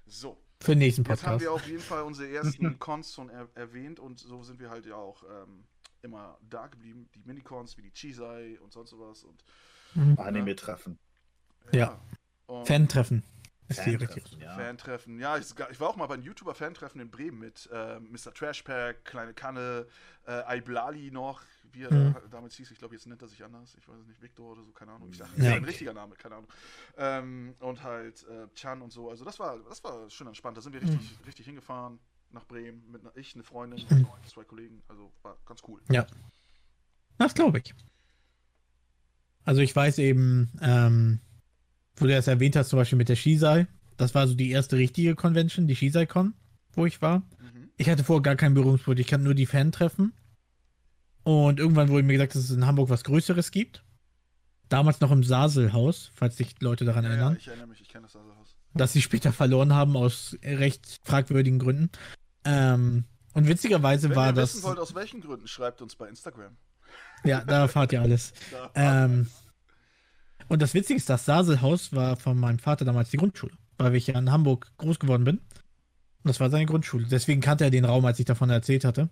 So, Für den nächsten jetzt haben Podcast. wir auf jeden Fall unsere ersten Cons schon er erwähnt und so sind wir halt ja auch ähm, immer da geblieben. Die Minicons wie die Chisai und sonst sowas und Mhm. Anime-Treffen. Ja. Und Fan-Treffen. Ist die richtig. Fan-Treffen, ja. Fan-Treffen. Ja, ich, ich war auch mal bei einem YouTuber-Fan-Treffen in Bremen mit äh, Mr. Trashpack, Kleine Kanne, äh, Aiblali noch, wie er Mhm. da, damals hieß. Ich glaube, jetzt nennt er sich anders. Ich weiß es nicht, Victor oder so, keine Ahnung. Ich dachte, Ja. ein richtiger Name, keine Ahnung. Ähm, und halt äh, Chan und so. Also das war, das war schön entspannt. Da sind wir richtig, richtig hingefahren nach Bremen mit einer, ich, eine Freundin, Mhm. zwei Kollegen. Also war ganz cool. Ja. Das glaube ich. Also ich weiß eben, ähm, wo du das erwähnt hast, zum Beispiel mit der Shisei. Das war so die erste richtige Convention, die Shisei-Con, wo ich war. Mhm. Ich hatte vorher gar keinen Berührungspunkt. Ich kannte nur die Fan-Treffen. Und irgendwann wurde mir gesagt, dass es in Hamburg was Größeres gibt. Damals noch im Saselhaus, falls sich Leute daran Ja, ja, erinnern. ich erinnere mich, ich kenne das also Haus. dass sie später verloren haben aus recht fragwürdigen Gründen. Ähm, und witzigerweise Wenn war ihr das. wissen wollt, aus welchen Gründen, schreibt uns bei Instagram. Ja, da erfahrt ihr alles. Da Ähm, und das Witzige ist, das Saselhaus war von meinem Vater damals die Grundschule, weil ich ja in Hamburg groß geworden bin. Und das war seine Grundschule. Deswegen kannte er den Raum, als ich davon erzählt hatte.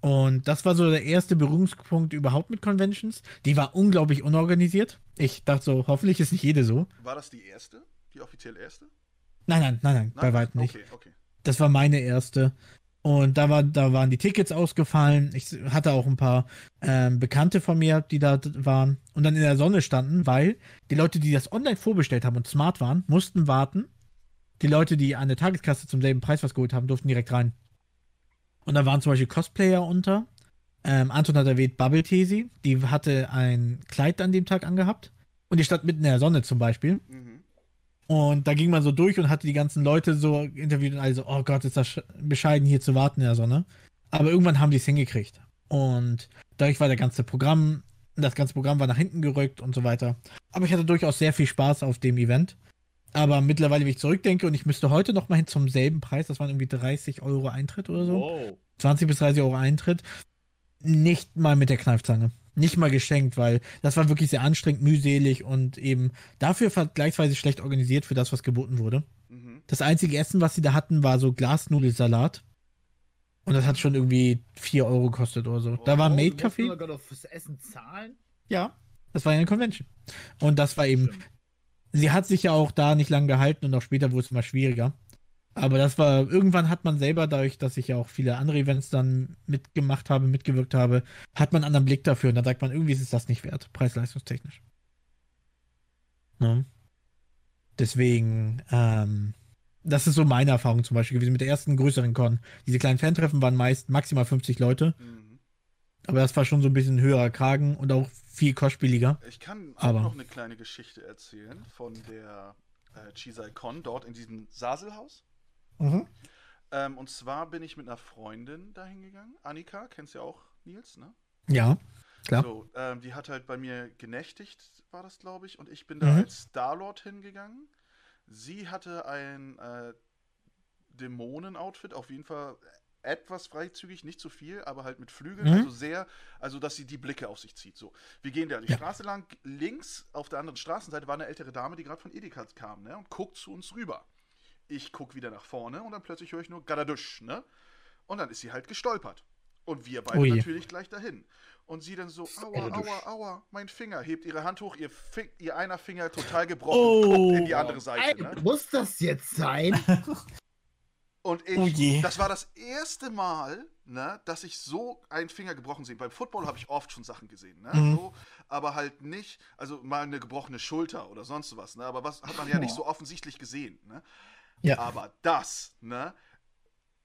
Und das war so der erste Berührungspunkt überhaupt mit Conventions. Die war unglaublich unorganisiert. Ich dachte so, hoffentlich ist nicht jede so. War das die erste? Die offiziell erste? Nein, nein, nein, nein, bei weitem nicht. Okay, okay. Das war meine erste. Und da, war, da waren die Tickets ausgefallen. Ich hatte auch ein paar ähm, Bekannte von mir, die da waren und dann in der Sonne standen, weil die Leute, die das online vorbestellt haben und smart waren, mussten warten. Die Leute, die an der Tageskasse zum selben Preis was geholt haben, durften direkt rein. Und da waren zum Beispiel Cosplayer unter. Ähm, Anton hat erwähnt Bubble Tesi. Die hatte ein Kleid an dem Tag angehabt. Und die stand mitten in der Sonne zum Beispiel. Mhm. Und da ging man so durch und hatte die ganzen Leute so interviewt und alle so, oh Gott, ist das sch- bescheiden hier zu warten in der Sonne. Aber irgendwann haben die es hingekriegt. Und dadurch war der ganze Programm, das ganze Programm war nach hinten gerückt und so weiter. Aber ich hatte durchaus sehr viel Spaß auf dem Event. Aber mittlerweile, wenn ich zurückdenke und ich müsste heute noch mal hin zum selben Preis, das waren irgendwie 30 Euro Eintritt oder so. Wow. 20 bis 30 Euro Eintritt. Nicht mal mit der Kneifzange. Nicht mal geschenkt, weil das war wirklich sehr anstrengend, mühselig und eben dafür vergleichsweise schlecht organisiert für das, was geboten wurde. Mhm. Das einzige Essen, was sie da hatten, war so Glasnudelsalat. Und das hat schon irgendwie 4 Euro gekostet oder so. Da war Oh, Maid du Café. sogar noch fürs Essen zahlen? Ja, das war ja eine Convention. Und das war eben, Stimmt. sie hat sich ja auch da nicht lange gehalten und auch später wurde es immer schwieriger. Aber das war, irgendwann hat man selber, dadurch, dass ich ja auch viele andere Events dann mitgemacht habe, mitgewirkt habe, hat man einen anderen Blick dafür. Und dann sagt man, irgendwie ist es das nicht wert, preis-leistungstechnisch. Ne? Deswegen, ähm, das ist so meine Erfahrung zum Beispiel gewesen mit der ersten größeren Con. Diese kleinen Fantreffen waren meist maximal 50 Leute, Mhm. aber das war schon so ein bisschen höherer Kragen und auch viel kostspieliger. Ich kann auch Aber- noch eine kleine Geschichte erzählen von der äh, Chisai Con dort in diesem Saselhaus. Ähm, und zwar bin ich mit einer Freundin dahin gegangen. Annika, kennst du ja auch, Nils, ne? Ja, klar. So, ähm, die hat halt bei mir genächtigt, war das, glaube ich. Und ich bin da Mhm. als Star-Lord hingegangen. Sie hatte ein äh, Dämonen-Outfit, auf jeden Fall etwas freizügig, nicht zu viel, aber halt mit Flügeln, Mhm. also sehr, also dass sie die Blicke auf sich zieht. So, wir gehen da die Ja. Straße lang, links auf der anderen Straßenseite war eine ältere Dame, die gerade von Edeka kam, ne, und guckt zu uns rüber. Ich guck wieder nach vorne und dann plötzlich höre ich nur Gadadusch, ne? Und dann ist sie halt gestolpert. Und wir beide je. natürlich gleich dahin. Und sie dann so, aua, aua, aua, mein Finger, hebt ihre Hand hoch, ihr, Fi ihr einer Finger total gebrochen, Oh. in die andere Seite. Ey, Ne? Muss das jetzt sein? Und ich, Oh je. das war das erste Mal, ne, dass ich so einen Finger gebrochen sehe. Beim Football habe ich oft schon Sachen gesehen, ne? Mhm. So, aber halt nicht, also mal eine gebrochene Schulter oder sonst was, ne? Aber was hat man ja nicht so offensichtlich gesehen, ne? Ja. Aber das, ne?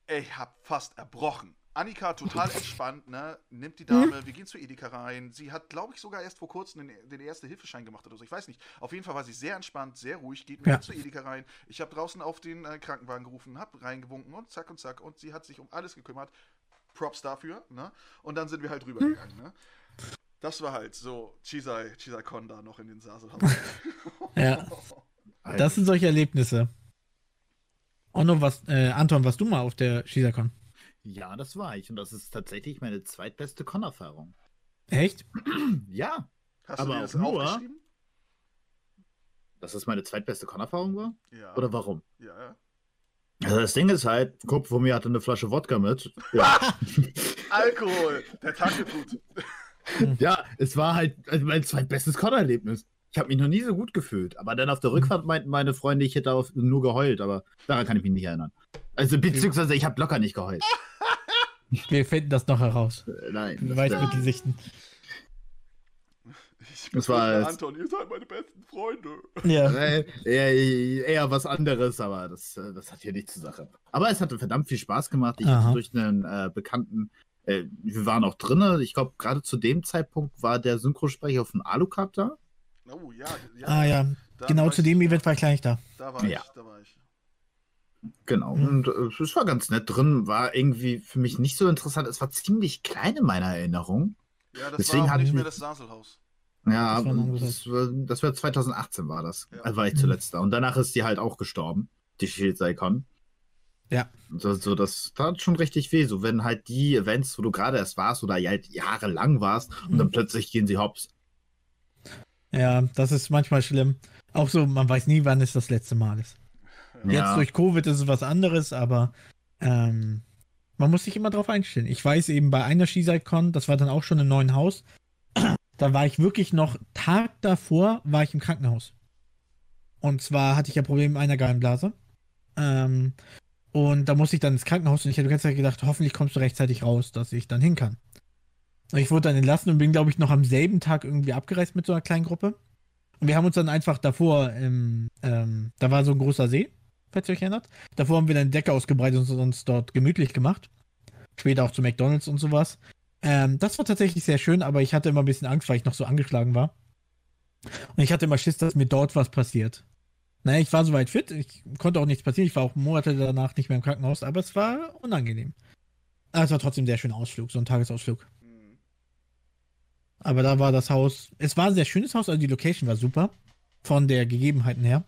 Ich hab fast erbrochen. Annika total entspannt, ne? Nimmt die Dame, wir gehen zu Edeka rein. Sie hat, glaube ich, sogar erst vor kurzem den, den Erste-Hilfeschein gemacht oder so. Ich weiß nicht. Auf jeden Fall war sie sehr entspannt, sehr ruhig, geht mit Ja. mir zu Edeka rein. Ich habe draußen auf den äh, Krankenwagen gerufen, hab reingewunken und zack und zack. Und sie hat sich um alles gekümmert. Props dafür, ne? Und dann sind wir halt rübergegangen, ne? Das war halt so Chisai, Chisai Kon da noch in den Sasel. Ja. Das sind solche Erlebnisse. Noch was, äh, Anton, warst du mal auf der Shisakon? Ja, das war ich. Und das ist tatsächlich meine zweitbeste Con-Erfahrung. Echt? Ja, Hast Aber du dir das auch nur- aufgeschrieben? dass das meine zweitbeste Con-Erfahrung war? Ja. Oder warum? Ja, ja. Also das Ding ist halt, Kumpel von mir hatte eine Flasche Wodka mit. Ja, Alkohol, der gut. ja es war halt also mein zweitbestes Con-Erlebnis. Ich habe mich noch nie so gut gefühlt. Aber dann auf der Rückfahrt meinten meine Freunde, ich hätte nur geheult. Aber daran kann ich mich nicht erinnern. Also beziehungsweise ich habe locker nicht geheult. Wir finden das noch heraus. Äh, Nein. Weiß mit Gesichten. Ich Das war bin. Anton, ihr seid meine besten Freunde. Ja. Äh, eher, eher was anderes, aber das, äh, das hat hier nichts zur Sache. Aber es hatte verdammt viel Spaß gemacht. Ich Aha. hatte durch einen äh, Bekannten äh, wir waren auch drin. Ich glaube, gerade zu dem Zeitpunkt war der Synchrosprecher auf dem Alucard da. Oh, ja. ja Ah ja, da genau zu dem Event war ich gleich da. Da war Ja. ich, da war ich. Genau. Mhm. Und äh, es war ganz nett drin. War irgendwie für mich nicht so interessant. Es war ziemlich klein in meiner Erinnerung. Ja, das Deswegen war auch nicht mehr das Saselhaus. Ja, Das war das war, das war 2018 war das. Ja. Also war ich Mhm. zuletzt da. Und danach ist die halt auch gestorben. Die Shield Icon. Ja. So, so, das tat schon richtig weh. So, wenn halt die Events, wo du gerade erst warst oder halt jahrelang warst und dann Mhm. plötzlich gehen sie hops. Ja, das ist manchmal schlimm. Auch so, man weiß nie, wann es das letzte Mal ist. Jetzt Ja. durch Covid ist es was anderes, aber ähm, man muss sich immer drauf einstellen. Ich weiß eben bei einer SkiSide-Con, das war dann auch schon im neuen Haus, da war ich wirklich noch, Tag davor war ich im Krankenhaus. Und zwar hatte ich ja Probleme mit einer Gallenblase. Ähm, und da musste ich dann ins Krankenhaus und ich hätte die ganze Zeit gedacht, hoffentlich kommst du rechtzeitig raus, dass ich dann hin kann. Ich wurde dann entlassen und bin, glaube ich, noch am selben Tag irgendwie abgereist mit so einer kleinen Gruppe. Und wir haben uns dann einfach davor, im, ähm, da war so ein großer See, falls ihr euch erinnert. Davor haben wir dann Decke ausgebreitet und uns dort gemütlich gemacht. Später auch zu McDonalds und sowas. Ähm, das war tatsächlich sehr schön, aber ich hatte immer ein bisschen Angst, weil ich noch so angeschlagen war. Und ich hatte immer Schiss, dass mir dort was passiert. Naja, ich war soweit fit, ich konnte auch nichts passieren. Ich war auch Monate danach nicht mehr im Krankenhaus, aber es war unangenehm. Aber es war trotzdem ein sehr schöner Ausflug, so ein Tagesausflug. Aber da war das Haus, es war ein sehr schönes Haus, also die Location war super, von der Gegebenheiten her.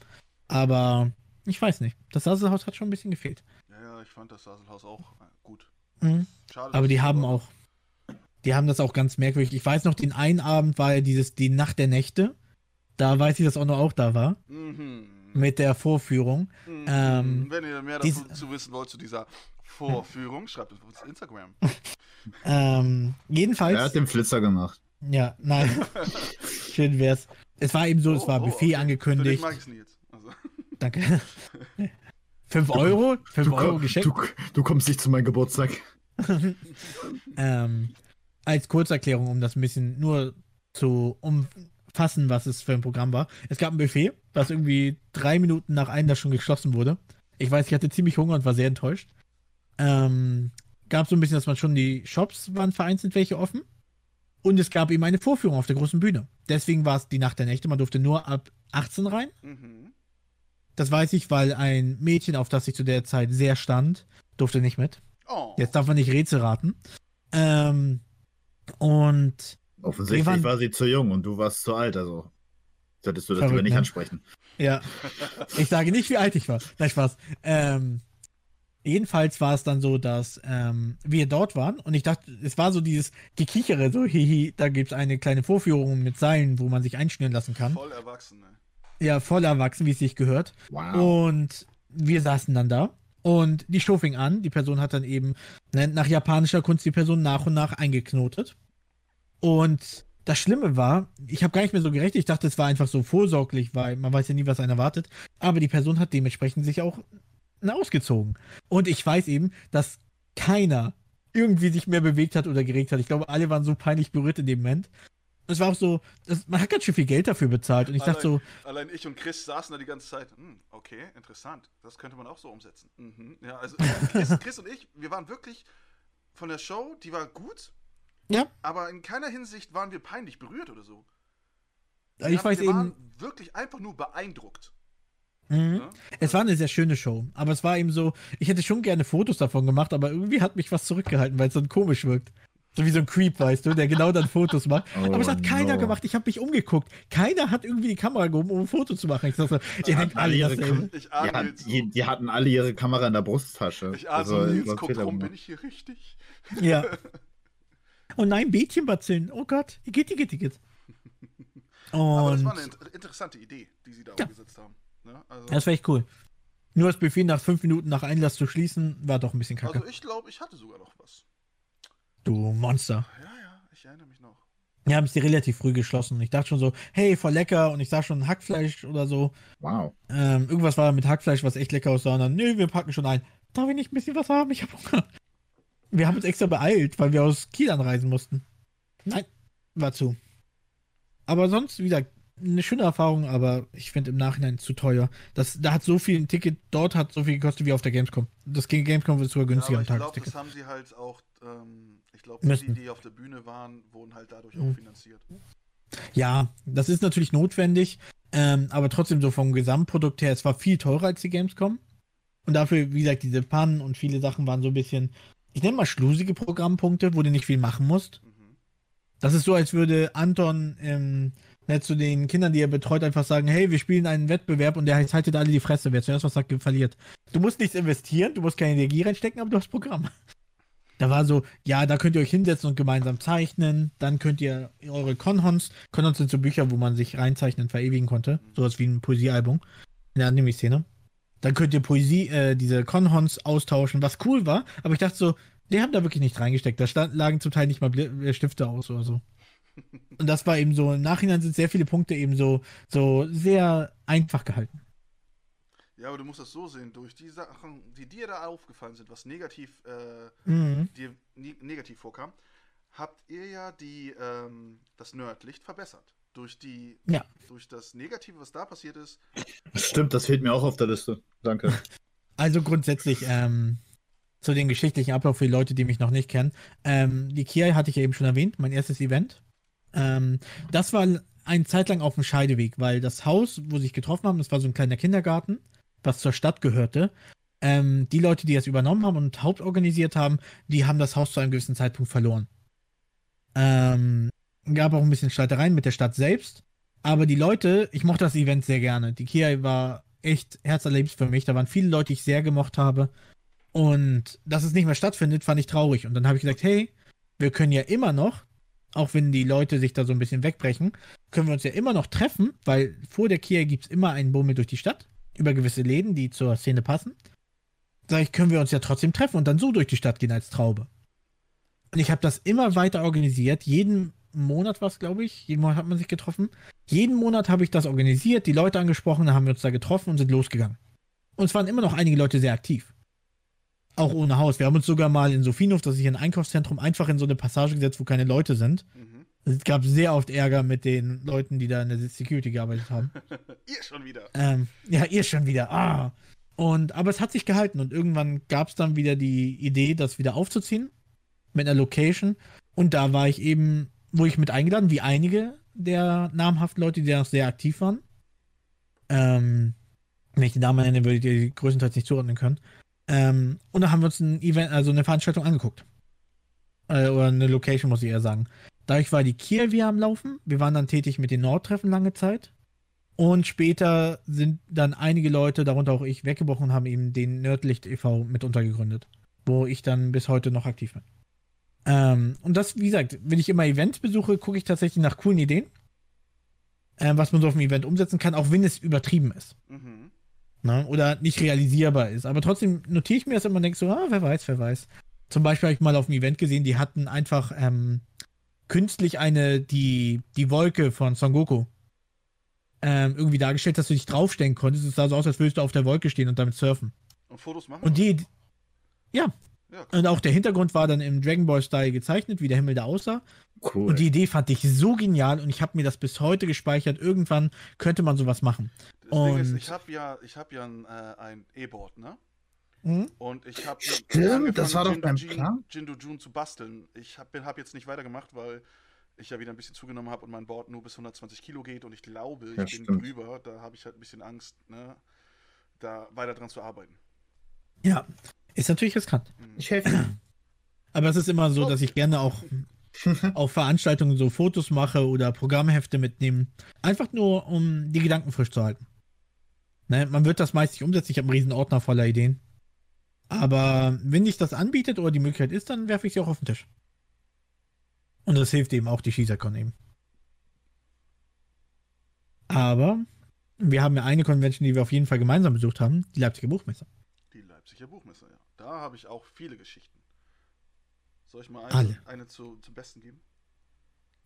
Aber ich weiß nicht, das Saselhaus hat schon ein bisschen gefehlt. Ja, ja, ich fand das Saselhaus auch gut. Mhm. Schade. Aber die haben auch, die haben das auch ganz merkwürdig. Ich weiß noch, den einen Abend war ja dieses, die Nacht der Nächte. Da weiß ich, dass Onno auch da war, Mhm. mit der Vorführung. Mhm. ähm, Wenn ihr mehr dazu zu wissen wollt zu dieser Vorführung, schreibt es auf uns Instagram. Ähm, jedenfalls. Er hat den Flitzer gemacht. Ja, nein. Schön wär's. Es war eben so, es Oh, war oh, Buffet okay. Für dich angekündigt. es nie jetzt. Also, Danke. Fünf Euro? Fünf Du, Euro komm- Geschenk? du, du kommst nicht zu meinem Geburtstag. ähm, als Kurzerklärung, um das ein bisschen nur zu umfassen, was es für ein Programm war. Es gab ein Buffet, was irgendwie drei Minuten nach Einlass schon geschlossen wurde. Ich weiß, ich hatte ziemlich Hunger und war sehr enttäuscht. Ähm, gab so ein bisschen, dass man schon die Shops waren vereinzelt welche offen. Und es gab eben eine Vorführung auf der großen Bühne. Deswegen war es die Nacht der Nächte. Man durfte nur ab 18 rein. mhm. Das weiß ich, weil ein Mädchen, auf das ich zu der Zeit sehr stand, durfte nicht mit. Oh. Jetzt darf man nicht Rätsel raten. Ähm, und Offensichtlich waren- war sie zu jung und du warst zu alt, also solltest du das Verrückt, lieber nicht ne? ansprechen. ja, ich sage nicht, wie alt ich war. Nein, Spaß. Ähm, jedenfalls war es dann so, dass ähm, wir dort waren und ich dachte, es war so dieses Gekichere, so hihi, da gibt es eine kleine Vorführung mit Seilen, wo man sich einschnüren lassen kann. Voll erwachsen, ne? Ja, voll erwachsen, wie es sich gehört. Wow. Und wir saßen dann da und die Show fing an. Die Person hat dann eben ne, nach japanischer Kunst die Person nach und nach eingeknotet. Und das Schlimme war, ich habe gar nicht mehr so gerechnet. Ich dachte, es war einfach so vorsorglich, weil man weiß ja nie, was einen erwartet. Aber die Person hat dementsprechend sich auch ausgezogen. Und ich weiß eben, dass keiner irgendwie sich mehr bewegt hat oder geregt hat. Ich glaube, alle waren so peinlich berührt in dem Moment. Es war auch so, das, man hat ganz schön viel Geld dafür bezahlt. Und ich dachte so, Allein ich und Chris saßen da die ganze Zeit. Hm, okay, interessant. Das könnte man auch so umsetzen. Mhm. Ja, also Chris, Chris und ich, wir waren wirklich von der Show, die war gut. Ja. Aber in keiner Hinsicht waren wir peinlich berührt oder so. ich Wir haben- weiß wir eben. waren wirklich einfach nur beeindruckt. Mhm. Ne? Es war eine sehr schöne Show, aber es war eben so, ich hätte schon gerne Fotos davon gemacht, aber irgendwie hat mich was zurückgehalten, weil es dann komisch wirkt. So wie so ein Creep, weißt du, der genau dann Fotos macht. Oh, aber es hat keiner no. gemacht. Ich habe mich umgeguckt. Keiner hat irgendwie die Kamera gehoben, um ein Foto zu machen. Ich dachte, so, ihr denkt alle ihre dasselbe. Ich Die, die, die hatten alle ihre Kamera in der Brusttasche. Ich ahne Also, so, Nils Fehler rum, bin ich hier richtig? Ja. Oh nein, Bädchenbazillen. Oh Gott, geht, geht, geht. Aber das Und war eine inter- interessante Idee, die sie da Ja. umgesetzt haben. Ne? Also, das war echt cool. Nur das Buffet nach fünf Minuten nach Einlass zu schließen, war doch ein bisschen kacke. also ich glaube, ich hatte sogar noch was. du Monster. Ja, ja, ich erinnere mich noch. Wir haben es relativ früh geschlossen. Und ich dachte schon so, hey, voll lecker. Und ich sah schon Hackfleisch oder so. Wow. Ähm, irgendwas war mit Hackfleisch, was echt lecker aussah. Und dann, nö, wir packen schon ein. Darf ich nicht ein bisschen was haben? Ich hab Hunger. Wir haben uns extra beeilt, weil wir aus Kiel anreisen mussten. Nein, war zu. Aber sonst wieder eine schöne Erfahrung, aber ich finde im Nachhinein zu teuer. Das, da hat so viel ein Ticket, dort hat so viel gekostet wie auf der Gamescom. Das Gamescom wird sogar Ja, günstiger aber am ich glaube, das haben sie halt auch, ähm, ich glaube, die, die auf der Bühne waren, wurden halt dadurch Mhm. auch finanziert. Ja, das ist natürlich notwendig, ähm, aber trotzdem so vom Gesamtprodukt her, es war viel teurer als die Gamescom. Und dafür, wie gesagt, diese Pannen und viele Sachen waren so ein bisschen, ich nenne mal schlusige Programmpunkte, wo du nicht viel machen musst. Mhm. Das ist so, als würde Anton ähm, nicht zu den Kindern, die er betreut, einfach sagen, hey, wir spielen einen Wettbewerb und der heißt, haltet alle die Fresse, wer zuerst was sagt, verliert. Du musst nichts investieren, du musst keine Energie reinstecken, aber du hast Programm. Da war so, ja, da könnt ihr euch hinsetzen und gemeinsam zeichnen, dann könnt ihr eure Conhons, Conhons sind so Bücher, wo man sich reinzeichnen, verewigen konnte, sowas wie ein Poesiealbum in der Anime-Szene. Dann könnt ihr Poesie, äh, diese Conhons austauschen, was cool war, aber ich dachte so, die haben da wirklich nicht reingesteckt. Da stand, lagen zum Teil nicht mal äh, Stifte aus oder so. Und das war eben so, im Nachhinein sind sehr viele Punkte eben so, so sehr einfach gehalten. Ja, aber du musst das so sehen, durch die Sachen, die dir da aufgefallen sind, was negativ, äh, Mhm. dir ni- negativ vorkam, habt ihr ja die, ähm, das Nerdlicht verbessert. Durch die, Ja. durch das Negative, was da passiert ist. Stimmt, das fehlt mir auch auf der Liste. Danke. Also grundsätzlich ähm, zu den geschichtlichen Ablauf für die Leute, die mich noch nicht kennen. Ähm, die Kiai hatte ich ja eben schon erwähnt, mein erstes Event. Ähm, das war eine Zeit lang auf dem Scheideweg, weil das Haus, wo sie sich getroffen haben, das war so ein kleiner Kindergarten, was zur Stadt gehörte. Ähm, die Leute, die das übernommen haben und hauptorganisiert haben, die haben das Haus zu einem gewissen Zeitpunkt verloren. Ähm, gab auch ein bisschen Streitereien mit der Stadt selbst. Aber die Leute, ich mochte das Event sehr gerne. Die Kiai war echt herzerlebst für mich. Da waren viele Leute, die ich sehr gemocht habe. Und dass es nicht mehr stattfindet, fand ich traurig. Und dann habe ich gesagt, hey, wir können ja immer noch, auch wenn die Leute sich da so ein bisschen wegbrechen, können wir uns ja immer noch treffen, weil vor der Kia gibt es immer einen Bummel durch die Stadt, über gewisse Läden, die zur Szene passen. Sag ich, können wir uns ja trotzdem treffen und dann so durch die Stadt gehen als Traube. Und ich habe das immer weiter organisiert. Jeden Monat war es, glaube ich. Jeden Monat hat man sich getroffen. Jeden Monat habe ich das organisiert, die Leute angesprochen, dann haben wir uns da getroffen und sind losgegangen. Und es waren immer noch einige Leute sehr aktiv. Auch ohne Haus. Wir haben uns sogar mal in Sofienhof, das ist hier ein Einkaufszentrum, einfach in so eine Passage gesetzt, wo keine Leute sind. Mhm. Es gab sehr oft Ärger mit den Leuten, die da in der Security gearbeitet haben. Ihr schon wieder. Ähm, ja, ihr schon wieder. Ah. Und, aber es hat sich gehalten und irgendwann gab es dann wieder die Idee, das wieder aufzuziehen mit einer Location. Und da war ich eben, wo ich mit eingeladen, wie einige der namhaften Leute, die da noch sehr aktiv waren. Ähm, wenn ich die Namen nenne, würdet ihr die größtenteils nicht zuordnen können. Ähm, und da haben wir uns ein Event, also eine Veranstaltung angeguckt. Äh, oder eine Location, muss ich eher sagen. Dadurch war die Kiel am Laufen. Wir waren dann tätig mit den Nordtreffen lange Zeit. Und später sind dann einige Leute, darunter auch ich, weggebrochen und haben eben den Nerdlicht e.V. mit untergegründet. Wo ich dann bis heute noch aktiv bin. Ähm, und das, wie gesagt, wenn ich immer Events besuche, gucke ich tatsächlich nach coolen Ideen. Ähm, was man so auf dem Event umsetzen kann, auch wenn es übertrieben ist. Mhm. Ne? Oder nicht realisierbar ist. Aber trotzdem notiere ich mir das immer und denke so, ah, wer weiß, wer weiß. Zum Beispiel habe ich mal auf einem Event gesehen, die hatten einfach ähm, künstlich eine, die, die Wolke von Son Goku ähm, irgendwie dargestellt, dass du dich draufstellen konntest. Es sah so aus, als würdest du auf der Wolke stehen und damit surfen. Und Fotos machen? Und die, ja, und auch der Hintergrund war dann im Dragon Ball Style gezeichnet, wie der Himmel da aussah. Cool. Und die Idee fand ich so genial und ich habe mir das bis heute gespeichert. Irgendwann könnte man sowas machen. das Ding ist, und- ich habe ja, ich habe ja ein, äh, ein E-Board, ne? Mhm. Und ich habe Stimmt, das war doch beim Plan. Jindu Jun zu basteln. Ich habe hab jetzt nicht weitergemacht, weil ich ja wieder ein bisschen zugenommen habe und mein Board nur bis 120 Kilo geht und ich glaube, ich Ja, bin stimmt. drüber. Da habe ich halt ein bisschen Angst, ne, da weiter dran zu arbeiten. Ja, ist natürlich riskant. Mhm. Ich helfe dir. Aber es ist immer so, dass ich gerne auch auf Veranstaltungen so Fotos mache oder Programmhefte mitnehme. Einfach nur, um die Gedanken frisch zu halten. Ne, man wird das meist nicht umsetzen. Ich habe einen riesen Ordner voller Ideen. Aber wenn sich das anbietet oder die Möglichkeit ist, dann werfe ich sie auch auf den Tisch. Und das hilft eben auch die Shizakon eben. Aber wir haben ja eine Convention, die wir auf jeden Fall gemeinsam besucht haben, die Leipziger Buchmesse. Die Leipziger Buchmesse, ja. Da habe ich auch viele Geschichten. Soll ich mal eine, Alle. eine zu, zum Besten geben?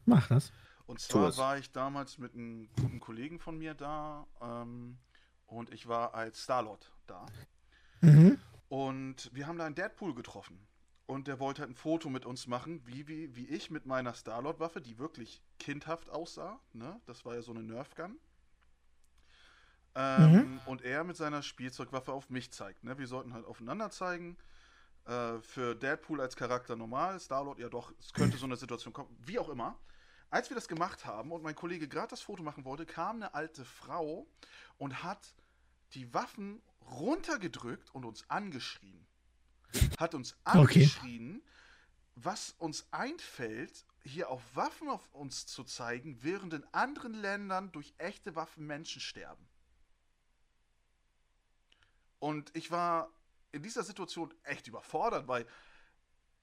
Mach das. Und zwar war ich damals mit einem guten Kollegen von mir da ähm, und ich war als Starlord da. Mhm. Und wir haben da einen Deadpool getroffen. und der wollte halt ein Foto mit uns machen, wie, wie, wie ich mit meiner Starlord-Waffe, die wirklich kindhaft aussah. Ne? Das war ja so eine Nerf-Gun. Ähm, Mhm. Und er mit seiner Spielzeugwaffe auf mich zeigt. Ne? Wir sollten halt aufeinander zeigen. Äh, für Deadpool als Charakter normal, Starlord ja doch, es könnte so eine Situation kommen, wie auch immer. Als wir das gemacht haben und mein Kollege gerade das Foto machen wollte, kam eine alte Frau und hat die Waffen runtergedrückt und uns angeschrien. Hat uns Okay. angeschrien, was uns einfällt, hier auf Waffen auf uns zu zeigen, während in anderen Ländern durch echte Waffen Menschen sterben. Und ich war in dieser Situation echt überfordert, weil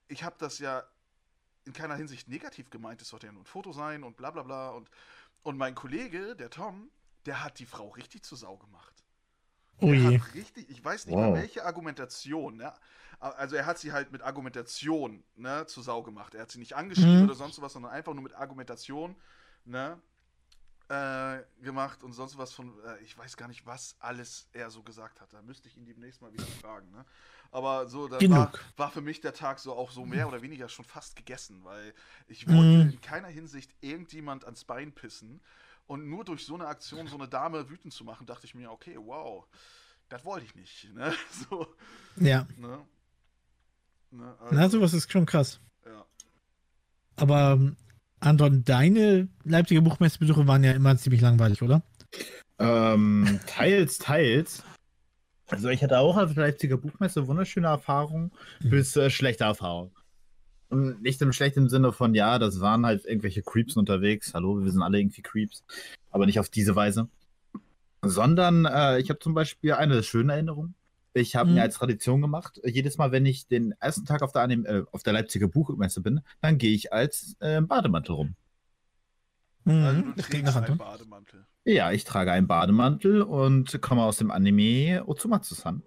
ich habe das ja in keiner Hinsicht negativ gemeint. Es sollte ja nur ein Foto sein und bla bla bla. Und, und mein Kollege, der Tom, der hat die Frau richtig zur Sau gemacht. Oh hat richtig, ich weiß nicht Wow. mal welche Argumentation, ne? Also er hat sie halt mit Argumentation, ne, zur Sau gemacht. Er hat sie nicht angeschrieben Mhm. oder sonst was, sondern einfach nur mit Argumentation, ne, äh, gemacht und sonst was von, äh, ich weiß gar nicht, was alles er so gesagt hat. Da müsste ich ihn demnächst mal wieder fragen, ne? Aber so, da war, war für mich der Tag so auch so mehr oder weniger schon fast gegessen, weil ich wollte Mhm. in keiner Hinsicht irgendjemand ans Bein pissen. Und nur durch so eine Aktion so eine Dame wütend zu machen, dachte ich mir, okay, wow, das wollte ich nicht. Ne? So, Ja. ne? Ne? Na, Also, sowas ist schon krass. ja. Aber ähm, Anton, deine Leipziger Buchmessebesuche waren ja immer ziemlich langweilig, oder? Ähm, teils, teils. Also ich hatte auch auf der Leipziger Buchmesse wunderschöne Erfahrungen Mhm. bis äh, schlechte Erfahrungen. Und nicht im schlechten Sinne von, ja, das waren halt irgendwelche Creeps unterwegs. Hallo, wir sind alle irgendwie Creeps. Aber nicht auf diese Weise. Sondern äh, ich habe zum Beispiel eine schöne Erinnerung. Ich habe Mhm. mir als Tradition gemacht, äh, jedes Mal, wenn ich den ersten Tag auf der, Anim äh, auf der Leipziger Buchmesse bin, dann gehe ich als äh, Bademantel rum. Mhm, Also du einen. Bademantel. Ja, ich trage einen Bademantel und komme aus dem Anime Otsumatsu-san.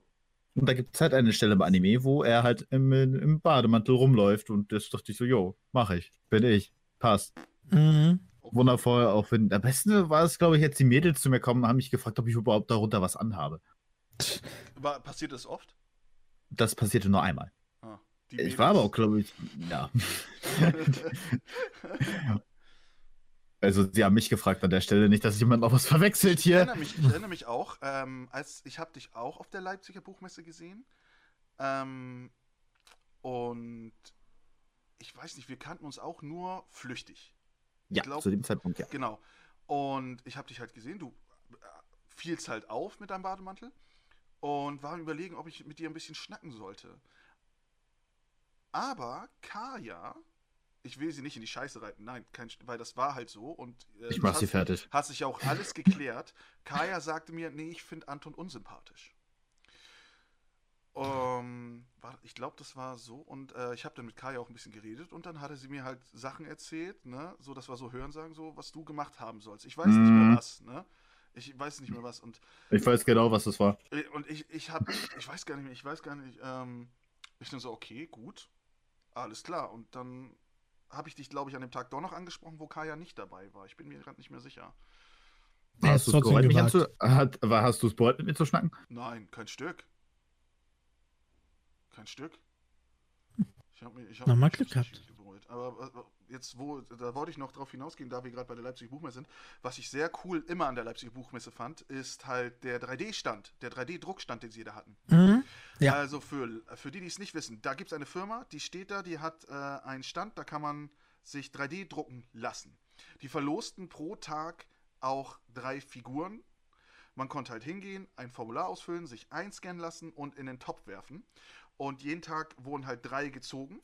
Und da gibt es halt eine Stelle im Anime, wo er halt im, im Bademantel rumläuft und das dachte ich so, yo, mach ich, bin ich, passt. Mhm. Wundervoll, auch wenn, am besten war es, glaube ich, jetzt die Mädels zu mir kommen und haben mich gefragt, ob ich überhaupt darunter was anhabe. War, passiert das oft? Das passierte nur einmal. Ah, Ich war aber auch, glaube ich, ja. Also, sie haben mich gefragt an der Stelle, nicht, dass jemand noch was verwechselt Ich hier. erinnere mich, ich erinnere mich auch, ähm, als ich habe dich auch auf der Leipziger Buchmesse gesehen. Ähm, und ich weiß nicht, wir kannten uns auch nur flüchtig. Ja, glaub- zu dem Zeitpunkt, ja. Genau. Und ich habe dich halt gesehen, du äh, fielst halt auf mit deinem Bademantel und war überlegen, ob ich mit dir ein bisschen schnacken sollte. Aber Kaya, ich will sie nicht in die Scheiße reiten, nein, kein, weil das war halt so und äh, Ich mach hat- sie fertig. Hat sich auch alles geklärt. Kaya sagte mir, nee, ich finde Anton unsympathisch. Ähm, war, ich glaube, das war so. Und äh, ich habe dann mit Kaya auch ein bisschen geredet und dann hatte sie mir halt Sachen erzählt, ne? So, das war so Hörensagen, so, was du gemacht haben sollst. Ich weiß nicht Mhm. mehr was, ne? Ich weiß nicht mehr was. Und, Ich weiß genau, was das war. äh, und ich, ich habe, ich weiß gar nicht mehr, ich weiß gar nicht, ähm, ich dann so, okay, gut, alles klar. Und dann habe ich dich, glaube ich, an dem Tag doch noch angesprochen, wo Kaya nicht dabei war. Ich bin mir gerade nicht mehr sicher. Er Hast ist du es trotzdem bereut, mich gewagt. anzu hat, war, hast du es bereut, mit mir zu schnacken? Nein, kein Stück. Kein Stück. Ich habe mich, ich hab Na, mal mich Glück gehabt. bereut. Aber äh, jetzt, wo, da wollte ich noch drauf hinausgehen, da wir gerade bei der Leipziger Buchmesse sind. Was ich sehr cool immer an der Leipziger Buchmesse fand, ist halt der 3D-Stand, der 3D-Druckstand, den sie da hatten. Mhm. Ja. Also für, für die, die es nicht wissen, da gibt es eine Firma, die steht da, die hat äh, einen Stand, da kann man sich 3D drucken lassen. Die verlosten pro Tag auch drei Figuren. Man konnte halt hingehen, ein Formular ausfüllen, sich einscannen lassen und in den Topf werfen. Und jeden Tag wurden halt drei gezogen.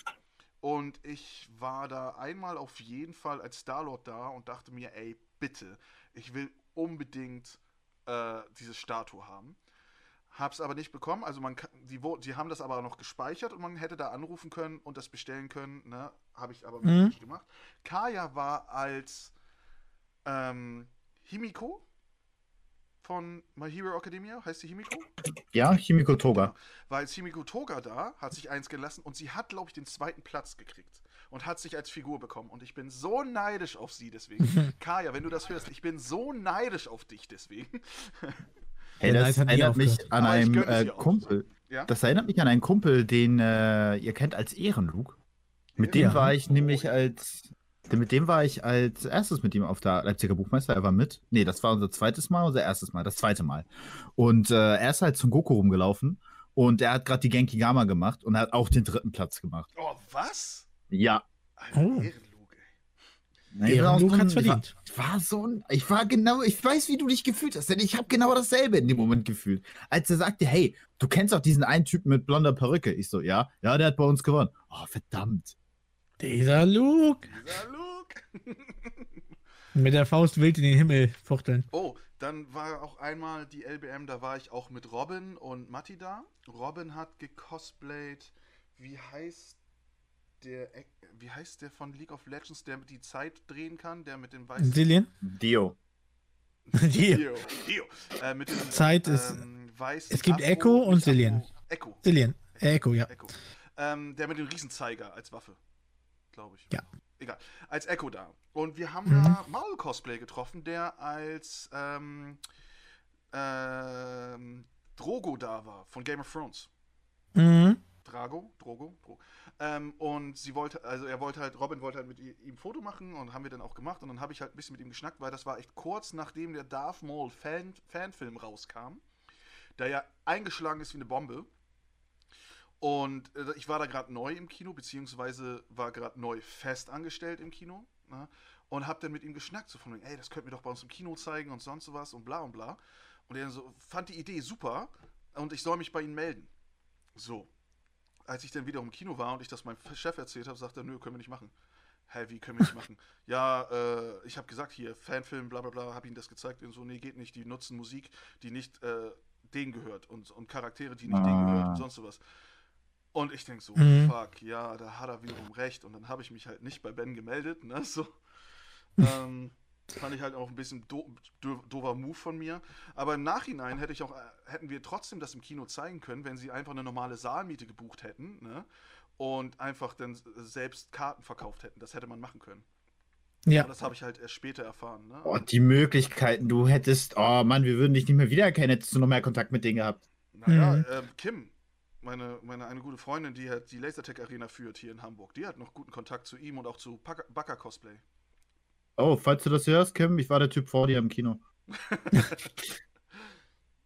Und ich war da einmal auf jeden Fall als Starlord da und dachte mir, ey, bitte, ich will unbedingt äh, diese Statue haben. Hab's aber nicht bekommen. Also man kann, die, die haben das aber noch gespeichert und man hätte da anrufen können und das bestellen können. Ne? Habe ich aber Mhm. nicht gemacht. Kaya war als ähm, Himiko von My Hero Academia, heißt sie Himiko? Ja, Chimiko Toga. War als Himiko Toga da, hat sich eins gelassen und sie hat, glaube ich, den zweiten Platz gekriegt und hat sich als Figur bekommen. Und ich bin so neidisch auf sie deswegen. Kaya, wenn du das hörst, ich bin so neidisch auf dich deswegen. Hey, das erinnert mich aufgehört. an einen äh. Kumpel. Ja? Das erinnert mich an einen Kumpel, den äh, ihr kennt als Ehrenlug. Mit dem Ja. war ich nämlich Oh, als. Mit dem war ich als erstes mit ihm auf der Leipziger Buchmeister. Er war mit. Nee, das war unser zweites Mal, unser erstes Mal, das zweite Mal. Und äh, er ist halt zum Goku rumgelaufen und er hat gerade die Genki Gama gemacht und er hat auch den dritten Platz gemacht. Oh, was? Ja. Ein Oh. Ehrenlug, ey. Nee, ich war ich verdient. Ich war so ein, ich war genau, ich weiß, wie du dich gefühlt hast, denn ich habe genau dasselbe in dem Moment gefühlt. Als er sagte, hey, du kennst auch diesen einen Typen mit blonder Perücke. Ich so, ja, ja, der hat bei uns gewonnen. Oh, verdammt. Dieser Luke. Dieser Luke. Mit der Faust wild in den Himmel fuchteln. Oh, dann war auch einmal die LBM, da war ich auch mit Robin und Matti da. Robin hat gecosplayt, wie heißt der, wie heißt der von League of Legends, der die Zeit drehen kann, der mit dem weißen... Silien? Dio. Dio. Dio. Dio. Äh, mit dem, Zeit ist- ähm, weißen es gibt Afro- Echo und Silien. Echo. Silien. Äh, Echo, ja. Echo. Ähm, der mit dem Riesenzeiger als Waffe. Glaube ich. Ja. Egal. Als Echo da. Und wir haben Mhm. da Maul Cosplay getroffen, der als ähm, ähm, Drogo da war von Game of Thrones. Mhm. Drago, Drogo, Dro ähm, und sie wollte, also er wollte halt, Robin wollte halt mit ihm ein Foto machen und haben wir dann auch gemacht und dann habe ich halt ein bisschen mit ihm geschnackt, weil das war echt kurz nachdem der Darth Maul Fan Fanfilm rauskam, der ja eingeschlagen ist wie eine Bombe. Und äh, ich war da gerade neu im Kino, beziehungsweise war gerade neu fest angestellt im Kino. Ne? Und hab dann mit ihm geschnackt, so von, ey, das könnten wir doch bei uns im Kino zeigen und sonst sowas und bla und bla. Und er so, fand die Idee super und ich soll mich bei ihm melden. So. Als ich dann wieder im Kino war und ich das meinem Chef erzählt habe, sagt er, nö, können wir nicht machen. Hä, wie können wir nicht machen? ja, äh, ich habe gesagt, hier, Fanfilm, bla bla bla, habe ihm das gezeigt und so, nee, geht nicht, die nutzen Musik, die nicht äh, denen gehört und, und Charaktere, die nicht denen gehört Ah. und sonst sowas. Und ich denke so, Mhm. fuck, ja, da hat er wiederum recht. Und dann habe ich mich halt nicht bei Ben gemeldet, ne, so. ähm, fand ich halt auch ein bisschen do do doofer Move von mir. Aber im Nachhinein hätte ich auch, äh, hätten wir trotzdem das im Kino zeigen können, wenn sie einfach eine normale Saalmiete gebucht hätten, ne? Und einfach dann selbst Karten verkauft hätten. Das hätte man machen können. Ja. Aber das habe ich halt erst später erfahren, ne? Oh, die Möglichkeiten, du hättest, oh Mann, wir würden dich nicht mehr wiedererkennen, hättest du noch mehr Kontakt mit denen gehabt. Naja, Mhm. ähm, Kim, meine, meine eine gute Freundin, die halt die Lasertech Arena führt hier in Hamburg, die hat noch guten Kontakt zu ihm und auch zu Baka Cosplay. Oh, falls du das hörst, Kim, ich war der Typ vor dir im Kino.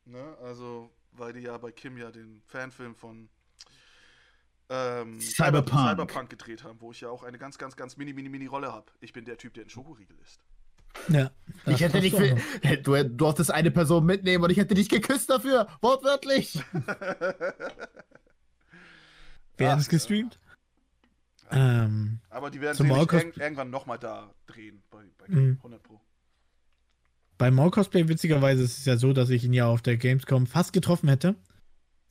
Ne? Also, weil die ja bei Kim ja den Fanfilm von ähm, Cyberpunk. Cyberpunk gedreht haben, wo ich ja auch eine ganz, ganz, ganz mini, mini, mini Rolle habe. Ich bin der Typ, der in Schokoriegel ist. Ja. Ich hätte dich für, du, du durftest eine Person mitnehmen und ich hätte dich geküsst dafür, wortwörtlich. Werden es Ach, gestreamt? Ähm, Aber die werden Maulcos- irg irgendwann nochmal da drehen, bei, bei Mhm. 100 Pro. bei Maul Cosplay, witzigerweise, ist es ja so, dass ich ihn ja auf der Gamescom fast getroffen hätte.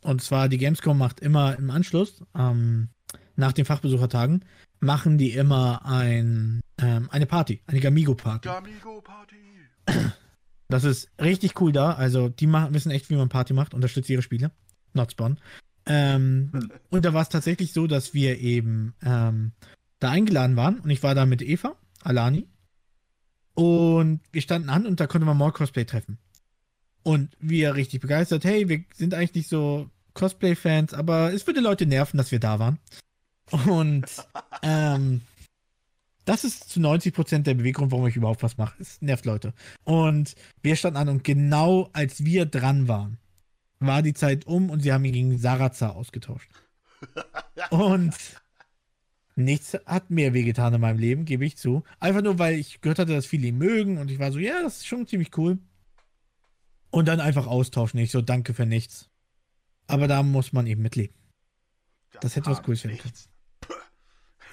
Und zwar, die Gamescom macht immer im Anschluss, ähm, nach den Fachbesuchertagen, machen die immer ein, ähm, eine Party, eine Gamigo-Party. Gamigo Party! Das ist richtig cool da. Also, die machen, wissen echt, wie man Party macht, unterstützt ihre Spiele. Not Spawn. Ähm, Hm. Und da war es tatsächlich so, dass wir eben ähm, da eingeladen waren und ich war da mit Eva, Alani. Und wir standen an und da konnte man More Cosplay treffen. Und wir richtig begeistert, hey, wir sind eigentlich nicht so Cosplay-Fans, aber es würde Leute nerven, dass wir da waren. Und ähm, das ist zu 90% der Beweggrund, warum ich überhaupt was mache. Es nervt Leute. Und wir standen an und genau als wir dran waren, war die Zeit um und sie haben ihn gegen Sarazar ausgetauscht. Und nichts hat mehr wehgetan in meinem Leben, gebe ich zu. Einfach nur, weil ich gehört hatte, dass viele ihn mögen und ich war so, ja, das ist schon ziemlich cool. Und dann einfach austauschen. Ich so, danke für nichts. Aber da muss man eben mitleben. Das hätte was Cooles werden können.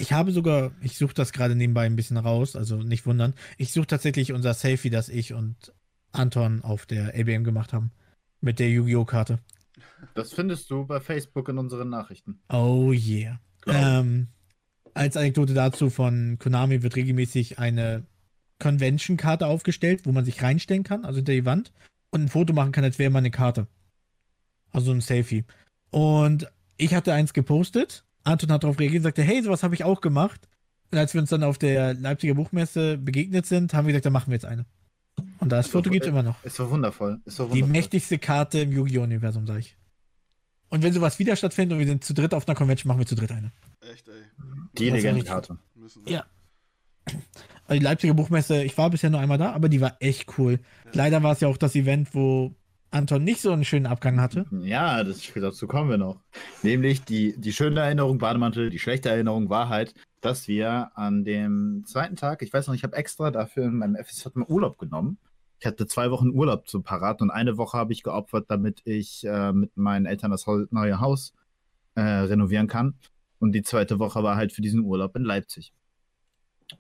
Ich habe sogar, ich suche das gerade nebenbei ein bisschen raus, also nicht wundern. Ich suche tatsächlich unser Selfie, das ich und Anton auf der ABM gemacht haben. Mit der Yu-Gi-Oh! Karte. Das findest du bei Facebook in unseren Nachrichten. Oh yeah. Ähm, als Anekdote dazu von Konami wird regelmäßig eine Convention-Karte aufgestellt, wo man sich reinstellen kann, also hinter die Wand, und ein Foto machen kann, als wäre man eine Karte. Also ein Selfie. Und ich hatte eins gepostet. Anton hat darauf reagiert und sagte, hey, sowas habe ich auch gemacht. Und als wir uns dann auf der Leipziger Buchmesse begegnet sind, haben wir gesagt, dann machen wir jetzt eine. Und das Foto gibt es immer noch. Es war wundervoll. Es war Die wundervoll. mächtigste Karte im Yu-Gi-Oh!-Universum, sag ich. Und wenn sowas wieder stattfindet und wir sind zu dritt auf einer Convention, machen wir zu dritt eine. Echt, ey. Die ist ja Legendenkarte. Ja. Also die Leipziger Buchmesse, ich war bisher nur einmal da, aber die war echt cool. Leider war es ja auch das Event, wo Anton nicht so einen schönen Abgang hatte. Ja, das, dazu kommen wir noch. Nämlich die, die schöne Erinnerung, Bademantel, die schlechte Erinnerung war halt, dass wir an dem zweiten Tag, ich weiß noch, ich habe extra dafür in meinem FSJ mal Urlaub genommen. Ich hatte zwei Wochen Urlaub zu parat und eine Woche habe ich geopfert, damit ich äh, mit meinen Eltern das neue Haus äh, renovieren kann. Und die zweite Woche war halt für diesen Urlaub in Leipzig.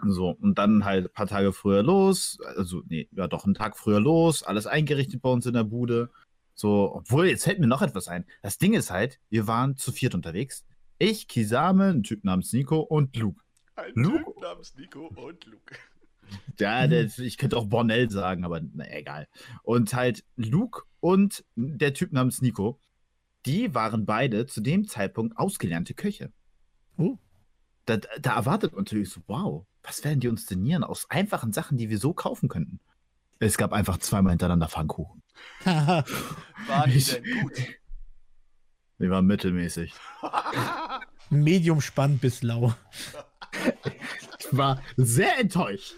So, und dann halt ein paar Tage früher los, also, nee, ja, doch einen Tag früher los, alles eingerichtet bei uns in der Bude. So, obwohl, jetzt fällt mir noch etwas ein. Das Ding ist halt, wir waren zu viert unterwegs. Ich, Kisame, ein Typ namens Nico und Luke. Ein Luke? Typ namens Nico und Luke. Ja, der, ich könnte auch Bornell sagen, aber na, egal. Und halt Luke und der Typ namens Nico, die waren beide zu dem Zeitpunkt ausgelernte Köche. Oh. Da, da erwartet man natürlich so, wow, was werden die uns denieren aus einfachen Sachen, die wir so kaufen könnten? Es gab einfach zweimal hintereinander Pfannkuchen. Waren die denn gut? Die waren mittelmäßig. Medium spannend bis lau. Ich war sehr enttäuscht.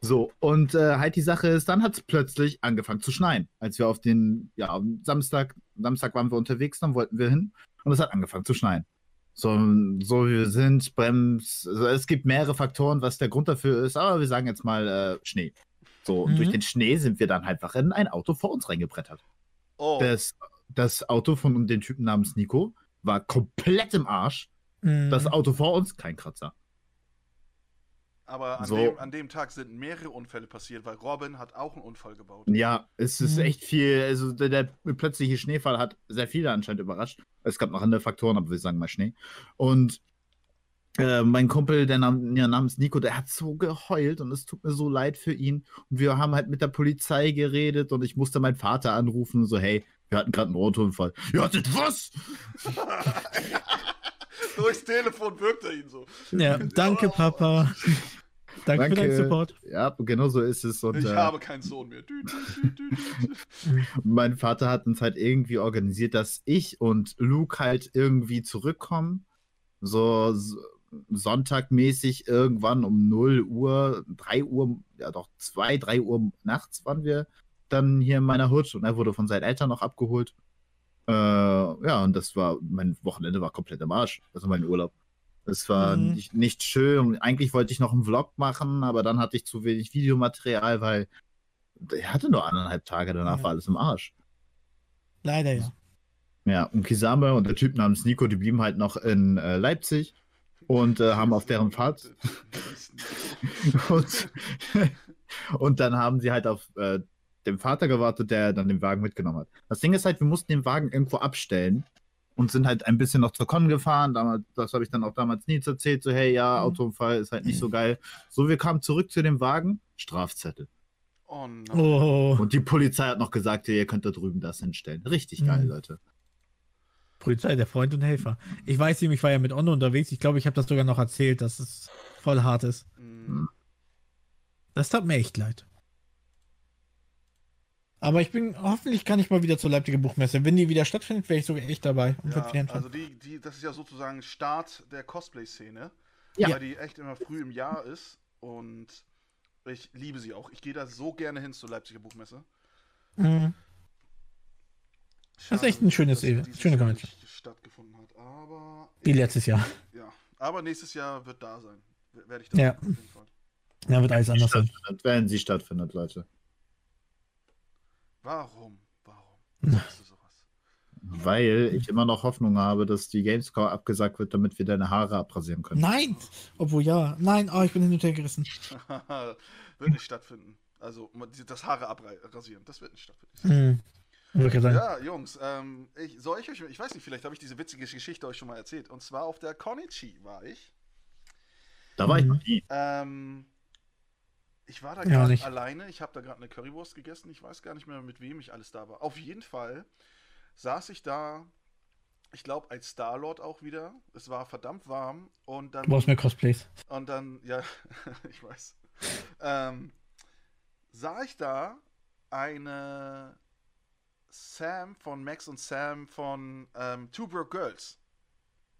So, und äh, halt die Sache ist, dann hat es plötzlich angefangen zu schneien. Als wir auf den, ja, am Samstag, Samstag waren wir unterwegs, dann wollten wir hin und es hat angefangen zu schneien. So, so wie wir sind, Brems, also es gibt mehrere Faktoren, was der Grund dafür ist, aber wir sagen jetzt mal äh, Schnee. So, und Mhm. durch den Schnee sind wir dann einfach in ein Auto vor uns reingebrettert. Oh, Das, das Auto von dem Typen namens Nico war komplett im Arsch. Mhm. Das Auto vor uns, kein Kratzer. aber an, so. dem, an dem Tag sind mehrere Unfälle passiert, weil Robin hat auch einen Unfall gebaut. Ja, es ist Mhm. echt viel. Also der, der plötzliche Schneefall hat sehr viele anscheinend überrascht. Es gab noch andere Faktoren, aber wir sagen mal Schnee. Und äh, mein Kumpel, der nam, ja, namens Nico, der hat so geheult und es tut mir so leid für ihn. Und wir haben halt mit der Polizei geredet und ich musste meinen Vater anrufen, so, hey, wir hatten gerade einen Autounfall. Ihr hattet was? Durchs Telefon wirkt er ihn so. Ja, danke, Papa. Danke, für deinen Support. Ja, genau so ist es. Und, Ich äh, habe keinen Sohn mehr. Dü, dü, dü, dü, dü. mein Vater hat uns halt irgendwie organisiert, dass ich und Luke halt irgendwie zurückkommen. So, so sonntagmäßig irgendwann um 0 Uhr, 3 Uhr, ja doch 2, 3 Uhr nachts waren wir dann hier in meiner Hut und er wurde von seinen Eltern noch abgeholt. Äh, ja, und das war, mein Wochenende war komplett im Arsch. Also mein Urlaub. Es war Mhm. nicht, nicht schön. Eigentlich wollte ich noch einen Vlog machen, aber dann hatte ich zu wenig Videomaterial, weil ich hatte nur anderthalb Tage, danach Ja. war alles im Arsch. Leider ja. Ja, und Kisame und der Typ namens Nico, die blieben halt noch in äh, Leipzig und äh, haben auf deren Fahrt und, und dann haben sie halt auf äh, den Vater gewartet, der dann den Wagen mitgenommen hat. Das Ding ist halt, wir mussten den Wagen irgendwo abstellen und sind halt ein bisschen noch zur Con gefahren. Damals, das habe ich dann auch damals Nils erzählt, so hey, ja, Mhm. Autounfall ist halt nicht so geil. So, wir kamen zurück zu dem Wagen, Strafzettel. Oh nein. Oh, Und die Polizei hat noch gesagt, ihr könnt da drüben das hinstellen. Richtig geil, Mhm. Leute. Polizei, der Freund und Helfer. Ich weiß ihm, ich war ja mit Onno unterwegs. Ich glaube, ich habe das sogar noch erzählt, dass es voll hart ist. Mm, Das tat mir echt leid. Aber ich bin, hoffentlich kann ich mal wieder zur Leipziger Buchmesse. Wenn die wieder stattfindet, wäre ich sogar echt dabei. Ja, also die, die, das ist ja sozusagen Start der Cosplay-Szene, Ja. weil die echt immer früh im Jahr ist und ich liebe sie auch. Ich gehe da so gerne hin zur Leipziger Buchmesse. Mhm. Das ist echt ein schönes schöne Convention. stattgefunden hat, aber Wie letztes Jahr. ja, aber nächstes Jahr wird da sein. Werde ich da Ja. sein, auf jeden Fall. Da wird alles anders sein. Wenn sie stattfindet, Leute. Warum? Warum? Sagst du sowas? Weil ich immer noch Hoffnung habe, dass die Gamescore abgesagt wird, damit wir deine Haare abrasieren können. Nein! Obwohl ja. Nein, oh, ich bin hin und her gerissen. wird nicht stattfinden. Also das Haare abrasieren, das wird nicht stattfinden. Mhm. Ja, Jungs, ähm, ich, soll ich euch, ich weiß nicht, vielleicht habe ich diese witzige Geschichte euch schon mal erzählt. Und zwar auf der Konichi war ich. Da war ich noch nie. Ähm, ich war da Ja, gerade nicht. alleine. Ich habe da gerade eine Currywurst gegessen. Ich weiß gar nicht mehr, mit wem ich alles da war. Auf jeden Fall saß ich da, ich glaube, als Star-Lord auch wieder. Es war verdammt warm. Und dann Du brauchst mehr Cosplays. und dann, ja, ich weiß. Ähm, sah ich da eine Sam von Max und Sam von ähm, Two Broke Girls.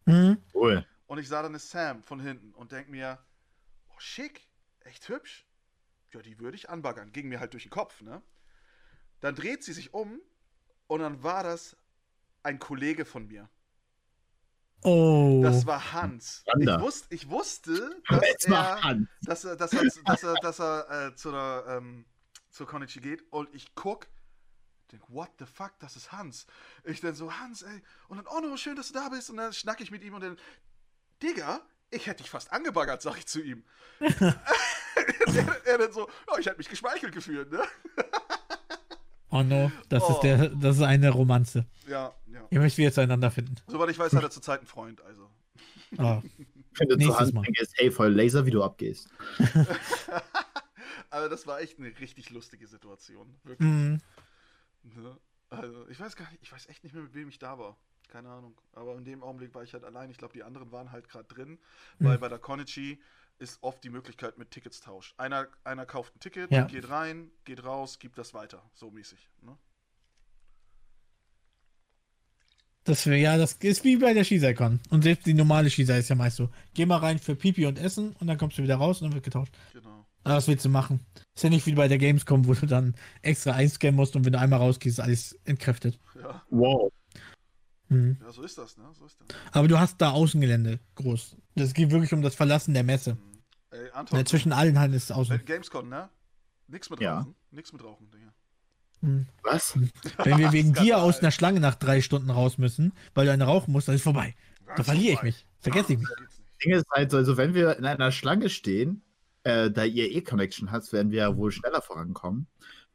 Mhm. Cool. Und ich sah dann eine Sam von hinten und denk mir, oh, schick, echt hübsch. Ja, die würde ich anbaggern. Ging mir halt durch den Kopf, ne? Dann dreht sie sich um und dann war das ein Kollege von mir. Oh. Das war Hans. Ich, wusst, ich wusste, dass er, dass er, dass er, dass er, dass er äh, zu der, ähm, zur Konichi geht und ich guck, denk, what the fuck, das ist Hans. Ich dann so, Hans, ey, und dann, oh no, schön, dass du da bist. Und dann schnack ich mit ihm und dann, Digga, ich hätte dich fast angebaggert, sag ich zu ihm. er, er dann so, oh, ich hätte mich geschmeichelt gefühlt, ne? oh no, das Oh. ist der, das ist eine Romanze. Ja, ja. Ihr möchtet wieder zueinander finden. Soweit ich weiß, hat er zurzeit einen Freund, also. Oh. Wenn du zu Nächstes Hans Mal. denkst, hey, voll Laser, wie du abgehst. Aber das war echt eine richtig lustige Situation. Wirklich. Mhm. Ne? Also, ich weiß gar nicht, ich weiß echt nicht mehr, mit wem ich da war. Keine Ahnung. Aber in dem Augenblick war ich halt allein. Ich glaube, die anderen waren halt gerade drin, weil Mhm. bei der Konichi ist oft die Möglichkeit mit Tickets tauscht. Einer, einer kauft ein Ticket, Ja. geht rein, geht raus, gibt das weiter. So mäßig. Ne? Das ja, das ist wie bei der Shizaikon. Und selbst die normale Shisa ist ja meist so. Geh mal rein für Pipi und Essen und dann kommst du wieder raus und dann wird getauscht. Genau. Aber was willst du machen? Ist ja nicht wie bei der Gamescom, wo du dann extra einscannen musst und wenn du einmal rausgehst, ist alles entkräftet. Ja, Wow. Mhm. ja so ist das, ne? So ist das. Aber du hast da Außengelände groß. Das geht wirklich um das Verlassen der Messe. Mhm. Ey, Anton, Ja, zwischen allen Hallen ist es außen. Gamescom, ne? Nix mit Ja. Rauchen. Nix mit Rauchen, Digga. Mhm. Was? Wenn wir wegen dir aus einer Schlange nach drei Stunden raus müssen, weil du eine rauchen musst, dann ist vorbei. Da verliere ich mich. Vergesse ich mich. Das Ding ist halt so, also wenn wir in einer Schlange stehen, äh, da ihr eh Connection hast, werden wir ja wohl schneller vorankommen.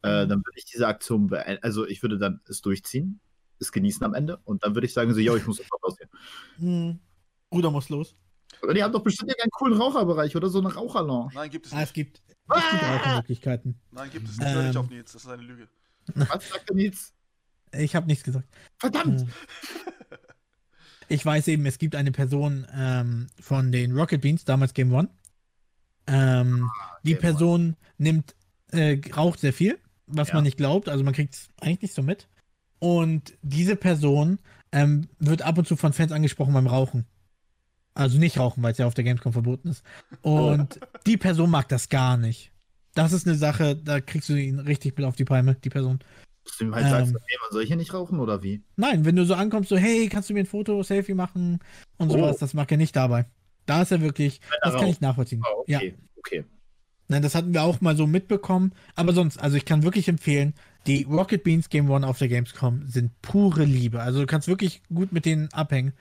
Äh, Mhm. dann würde ich diese Aktion beenden. Also ich würde dann es durchziehen, es genießen am Ende und dann würde ich sagen, so, ja, ich muss sofort rausgehen. Mhm. Bruder muss los. Aber die haben doch bestimmt einen coolen Raucherbereich oder so eine Raucherlounge. Nein, gibt es Ah, nicht. es gibt, es gibt Rauchermöglichkeiten. Nein, gibt es nicht. Hör nicht Ähm. auf Nils, das ist eine Lüge. Was sagt denn jetzt? Ich habe nichts gesagt. Verdammt! Mhm. Ich weiß eben, es gibt eine Person ähm, von den Rocket Beans, damals Game One. Ähm, die Game Person nimmt, äh, raucht sehr viel, was Ja. man nicht glaubt. Also man kriegt es eigentlich nicht so mit. Und diese Person ähm, wird ab und zu von Fans angesprochen beim Rauchen. Also nicht rauchen, weil es ja auf der Gamescom verboten ist. Und die Person mag das gar nicht. Das ist eine Sache, da kriegst du ihn richtig mit auf die Palme, die Person. Dass du ihm halt sagst, Ähm. okay, man soll hier nicht rauchen oder wie? Nein, wenn du so ankommst, so, hey, kannst du mir ein Foto, Selfie machen und sowas, Oh. das mag er nicht dabei. Da ist er wirklich, das kann ich nachvollziehen. Ja, okay, okay. nein, das hatten wir auch mal so mitbekommen, aber sonst, also ich kann wirklich empfehlen, die Rocket Beans Game One auf der Gamescom sind pure Liebe. Also du kannst wirklich gut mit denen abhängen.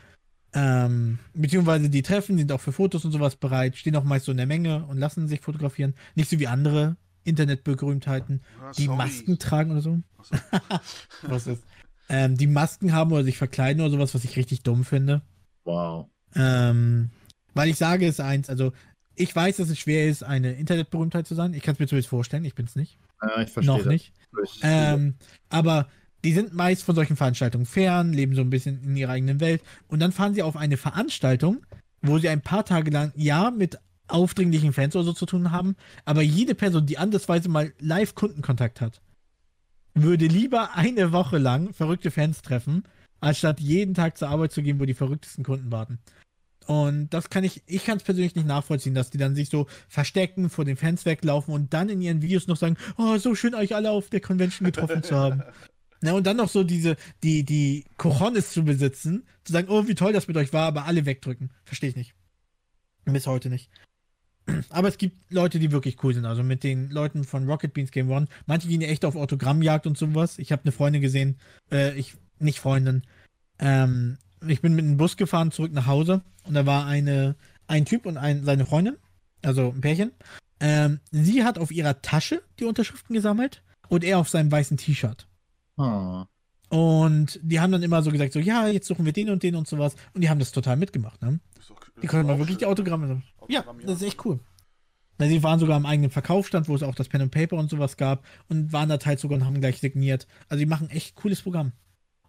Ähm, beziehungsweise die Treffen sind auch für Fotos und sowas bereit, stehen auch meist so in der Menge und lassen sich fotografieren. Nicht so wie andere Internetberühmtheiten, Ah, die. Masken tragen oder so. Achso. Was ist? Ähm, die Masken haben oder sich verkleiden oder sowas, was ich richtig dumm finde. Wow. Ähm, weil ich sage es eins, also ich weiß, dass es schwer ist, eine Internetberühmtheit zu sein. Ich kann es mir zumindest vorstellen, ich bin es nicht. Äh, ich verstehe noch das. nicht. Ich- Ähm, aber die sind meist von solchen Veranstaltungen fern, leben so ein bisschen in ihrer eigenen Welt. Und dann fahren sie auf eine Veranstaltung, wo sie ein paar Tage lang, ja, mit aufdringlichen Fans oder so zu tun haben, aber jede Person, die andersweise mal live Kundenkontakt hat, würde lieber eine Woche lang verrückte Fans treffen, anstatt jeden Tag zur Arbeit zu gehen, wo die verrücktesten Kunden warten. Und das kann ich, ich kann es persönlich nicht nachvollziehen, dass die dann sich so verstecken, vor den Fans weglaufen und dann in ihren Videos noch sagen, oh, so schön euch alle auf der Convention getroffen zu haben. Na, und dann noch so diese, die, die Cojones zu besitzen, zu sagen, oh, wie toll das mit euch war, aber alle wegdrücken. Verstehe ich nicht. Bis heute nicht. Aber es gibt Leute, die wirklich cool sind. Also mit den Leuten von Rocket Beans Game One. Manche gehen ja echt auf Autogrammjagd und sowas. Ich habe eine Freundin gesehen, äh, ich, nicht Freundin. Ähm, ich bin mit dem Bus gefahren zurück nach Hause und da war eine, ein Typ und ein, seine Freundin, also ein Pärchen. Ähm, sie hat auf ihrer Tasche die Unterschriften gesammelt und er auf seinem weißen T-Shirt. Ah. Und die haben dann immer so gesagt, so, ja, jetzt suchen wir den und den und sowas. Und die haben das total mitgemacht, ne? Doch- Die konnten mal wirklich die schön. Autogramme sammeln. Ja, das ist echt cool. Na, sie waren sogar am eigenen Verkaufsstand, wo es auch das Pen and Paper und sowas gab und waren da teils sogar und haben gleich signiert. Also die machen echt cooles Programm.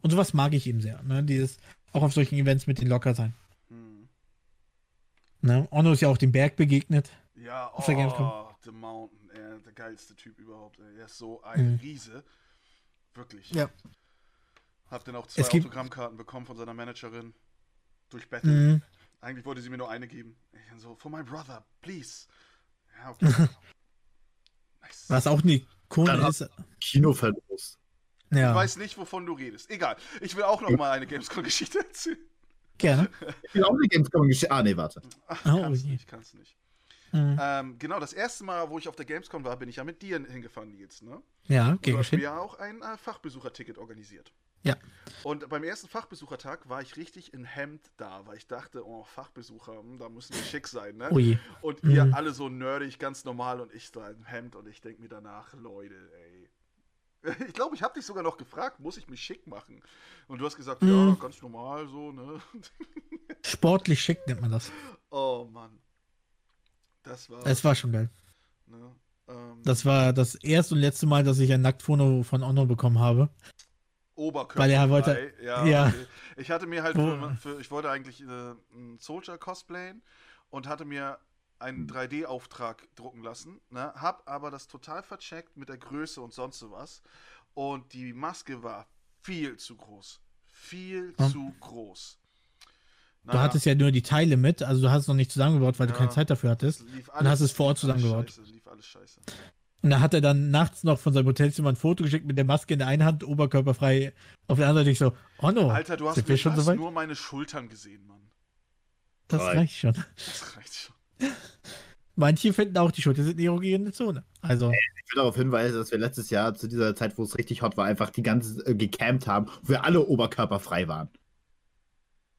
Und sowas mag ich eben sehr, ne? Dieses auch auf solchen Events mit den locker sein. Hm. Ne? Onno ist ja auch dem Berg begegnet. Ja, Auf der Gamescom. oh, The Mountain, ey, der geilste Typ überhaupt. Ey. Er ist so ein Mhm. Riese. Wirklich. Ja. Hab dann auch zwei Es gibt- Autogrammkarten bekommen von seiner Managerin. Durch Battle. Mhm. Eigentlich wollte sie mir nur eine geben. Ich dann so, for my brother, please. Ja, okay. nice. Was auch eine Ikone Dann ist. Kinoverlust. Ich Ja, weiß nicht, wovon du redest. Egal. Ich will auch noch mal eine Gamescom-Geschichte erzählen. gerne. Ich will auch eine Gamescom gesche- Ah, nee, warte. Ach, Oh, kannst je. nicht, kannst nicht. Mhm. Ähm, genau, das erste Mal, wo ich auf der Gamescom war, bin ich ja mit dir hingefahren, Nils, ne? Ja, gegen mir geschehen. ja auch ein äh, Fachbesucherticket organisiert. Ja. Und beim ersten Fachbesuchertag war ich richtig in Hemd da, weil ich dachte, oh, Fachbesucher, hm, da müssen wir schick sein, ne? Je. Und ihr Mhm. alle so nerdig, ganz normal und ich da im Hemd und ich denke mir danach, Leute, ey. Ich glaube, ich habe dich sogar noch gefragt, muss ich mich schick machen? Und du hast gesagt, ja, Mhm. ganz normal so, ne? Sportlich schick nennt man das. Oh Mann. Das war. Es war schon geil. ne? Ähm, Das war das erste und letzte Mal, dass ich ein Nacktfoto von Honor bekommen habe. Oberkörper. Weil er wollte- Ja, ja. Ich hatte mir halt, für, für, ich wollte eigentlich äh, einen Soldier cosplayen und hatte mir einen 3D-Auftrag drucken lassen, ne? hab aber das total vercheckt mit der Größe und sonst sowas. Und die Maske war viel zu groß. Viel Hm. zu groß. Du hattest ja nur die Teile mit, also du hast es noch nicht zusammengebaut, weil Ja. du keine Zeit dafür hattest. lief und hast es vor Ort alles zusammengebaut. Scheiße, lief alles scheiße. Und da hat er dann nachts noch von seinem Hotelzimmer ein Foto geschickt mit der Maske in der einen Hand, oberkörperfrei auf der anderen. Ich so, Honor, Alter, du hast, sind wir mir schon soweit? nur meine Schultern gesehen, Mann. Das Drei. reicht schon. Das reicht schon. Manche finden auch die Schulter sind eine erogene Zone. Also, Ich will darauf hinweisen, dass wir letztes Jahr zu dieser Zeit, wo es richtig hot war, einfach die ganze äh, gecampt haben, wo wir alle oberkörperfrei waren.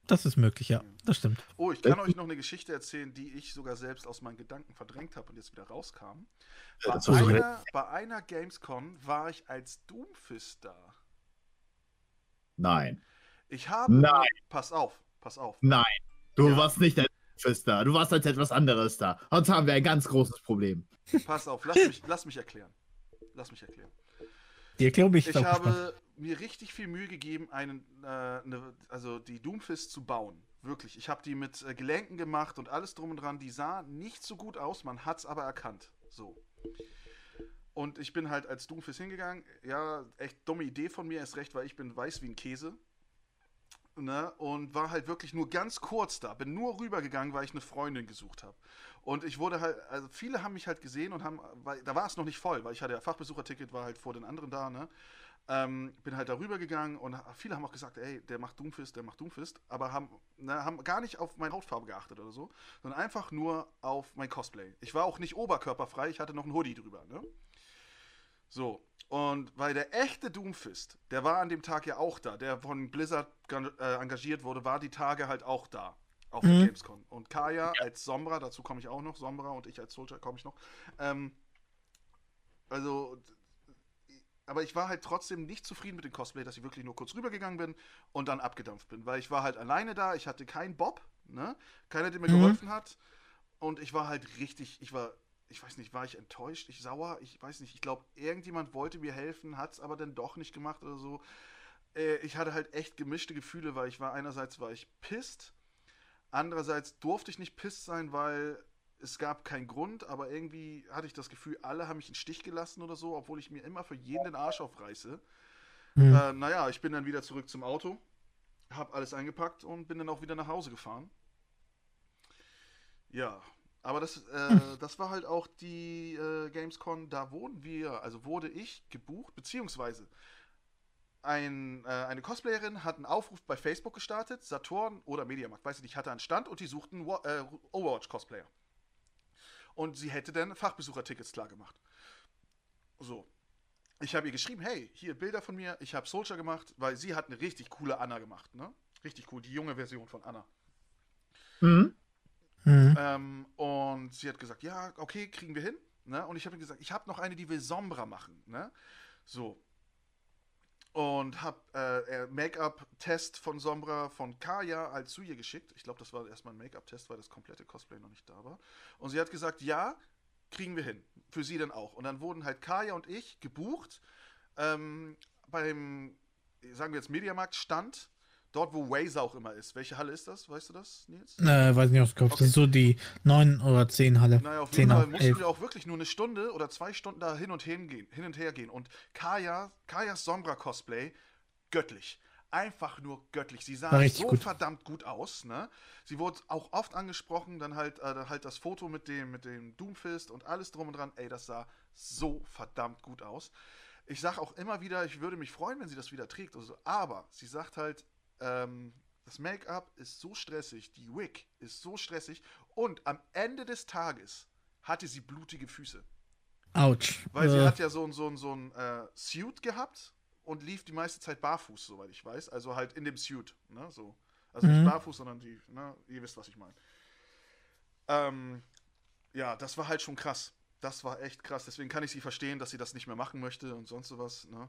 Das ist möglich, ja. Das stimmt. Oh, ich kann euch noch eine Geschichte erzählen, die ich sogar selbst aus meinen Gedanken verdrängt habe und jetzt wieder rauskam. Bei, so einer, bei einer Gamescom war ich als Doomfist da. Nein. Ich habe. Nein. Pass auf, pass auf. Nein. Du Ja. warst nicht als Fist da. Du warst als etwas anderes da. Sonst haben wir ein ganz großes Problem. Pass auf, lass mich, lass mich erklären. Lass mich erklären. Die Erklärung bin ich, Ich habe mir richtig viel Mühe gegeben, einen, äh, eine, also die Doomfist zu bauen. Wirklich. Ich habe die mit äh, Gelenken gemacht und alles drum und dran. Die sah nicht so gut aus, man hat es aber erkannt. So. Und ich bin halt als Doomfist hingegangen. Ja, echt dumme Idee von mir, ist recht, weil ich bin weiß wie ein Käse. Ne? Und war halt wirklich nur ganz kurz da. Bin nur rübergegangen, weil ich eine Freundin gesucht habe. Und ich wurde halt, also viele haben mich halt gesehen und haben, weil da war es noch nicht voll, weil ich hatte ja Fachbesucherticket, war halt vor den anderen da, ne? Ähm, bin halt darüber gegangen und viele haben auch gesagt, ey, der macht Doomfist, der macht Doomfist, aber haben, ne, haben gar nicht auf meine Hautfarbe geachtet oder so, sondern einfach nur auf mein Cosplay. Ich war auch nicht oberkörperfrei, ich hatte noch einen Hoodie drüber, ne? So, und weil der echte Doomfist, der war an dem Tag ja auch da, der von Blizzard äh, engagiert wurde, war die Tage halt auch da. Auf der Mhm. Gamescom. Und Kaya als Sombra, dazu komme ich auch noch, Sombra und ich als Soldier komme ich noch. Ähm, also, aber ich war halt trotzdem nicht zufrieden mit dem Cosplay, dass ich wirklich nur kurz rübergegangen bin und dann abgedampft bin, weil ich war halt alleine da, ich hatte keinen Bob, ne? Keiner, der mir Mhm. geholfen hat und ich war halt richtig, ich war, ich weiß nicht, war ich enttäuscht, ich sauer, ich weiß nicht, ich glaube, irgendjemand wollte mir helfen, hat es aber dann doch nicht gemacht oder so. Äh, ich hatte halt echt gemischte Gefühle, weil ich war einerseits war ich pisst, andererseits durfte ich nicht pisst sein, weil es gab keinen Grund, aber irgendwie hatte ich das Gefühl, alle haben mich in Stich gelassen oder so, obwohl ich mir immer für jeden den Arsch aufreiße. Hm. Äh, naja, ich bin dann wieder zurück zum Auto, hab alles eingepackt und bin dann auch wieder nach Hause gefahren. Ja, aber das, äh, das war halt auch die äh, Gamescom, da wurden wir, also wurde ich gebucht, beziehungsweise ein, äh, eine Cosplayerin hat einen Aufruf bei Facebook gestartet, Saturn oder Mediamarkt, weiß ich nicht, hatte einen Stand und die suchten Wa- äh, Overwatch-Cosplayer. Und sie hätte dann Fachbesuchertickets klar gemacht. So. Ich habe ihr geschrieben, hey, hier Bilder von mir, ich habe Soldier gemacht, weil sie hat eine richtig coole Anna gemacht, ne? Richtig cool, die junge Version von Anna. Mhm. Mhm. Ähm, und sie hat gesagt, ja, okay, kriegen wir hin. Ne? Und ich habe gesagt, ich habe noch eine, die will Sombra machen. Ne? So. Und habe äh, Make-up-Test von Sombra von Kaya als zu ihr geschickt. Ich glaube, das war erstmal ein Make-up-Test, weil das komplette Cosplay noch nicht da war. Und sie hat gesagt, ja, kriegen wir hin. Für sie dann auch. Und dann wurden halt Kaya und ich gebucht ähm, beim, sagen wir jetzt, Mediamarkt-Stand. Dort, wo Waze auch immer ist. Welche Halle ist das? Weißt du das, Nils? Äh, weiß nicht aus dem Kopf. Das ist so die 9 oder 10 Halle. Naja, auf jeden 10 Fall auf mussten 11. wir auch wirklich nur eine Stunde oder zwei Stunden da hin und, hin gehen, hin und her gehen. Und Kaya, Kajas Sombra-Cosplay, göttlich. einfach nur göttlich. Sie sah so gut. verdammt gut aus, ne? Sie wurde auch oft angesprochen, dann halt, äh, dann halt das Foto mit dem, mit dem Doomfist und alles drum und dran. Ey, das sah so verdammt gut aus. Ich sag auch immer wieder, ich würde mich freuen, wenn sie das wieder trägt. oder so. aber sie sagt halt, ähm, das Make-up ist so stressig, die Wig ist so stressig und am Ende des Tages hatte sie blutige Füße. Autsch. Weil sie Äh, hat ja so ein, so ein, so ein äh, Suit gehabt und lief die meiste Zeit barfuß, soweit ich weiß. Also halt in dem Suit. Ne? So. Also Mhm. nicht barfuß, sondern die, ne? ihr wisst, was ich meine. Ähm, ja, das war halt schon krass. Das war echt krass. Deswegen kann ich sie verstehen, dass sie das nicht mehr machen möchte und sonst sowas. Ne?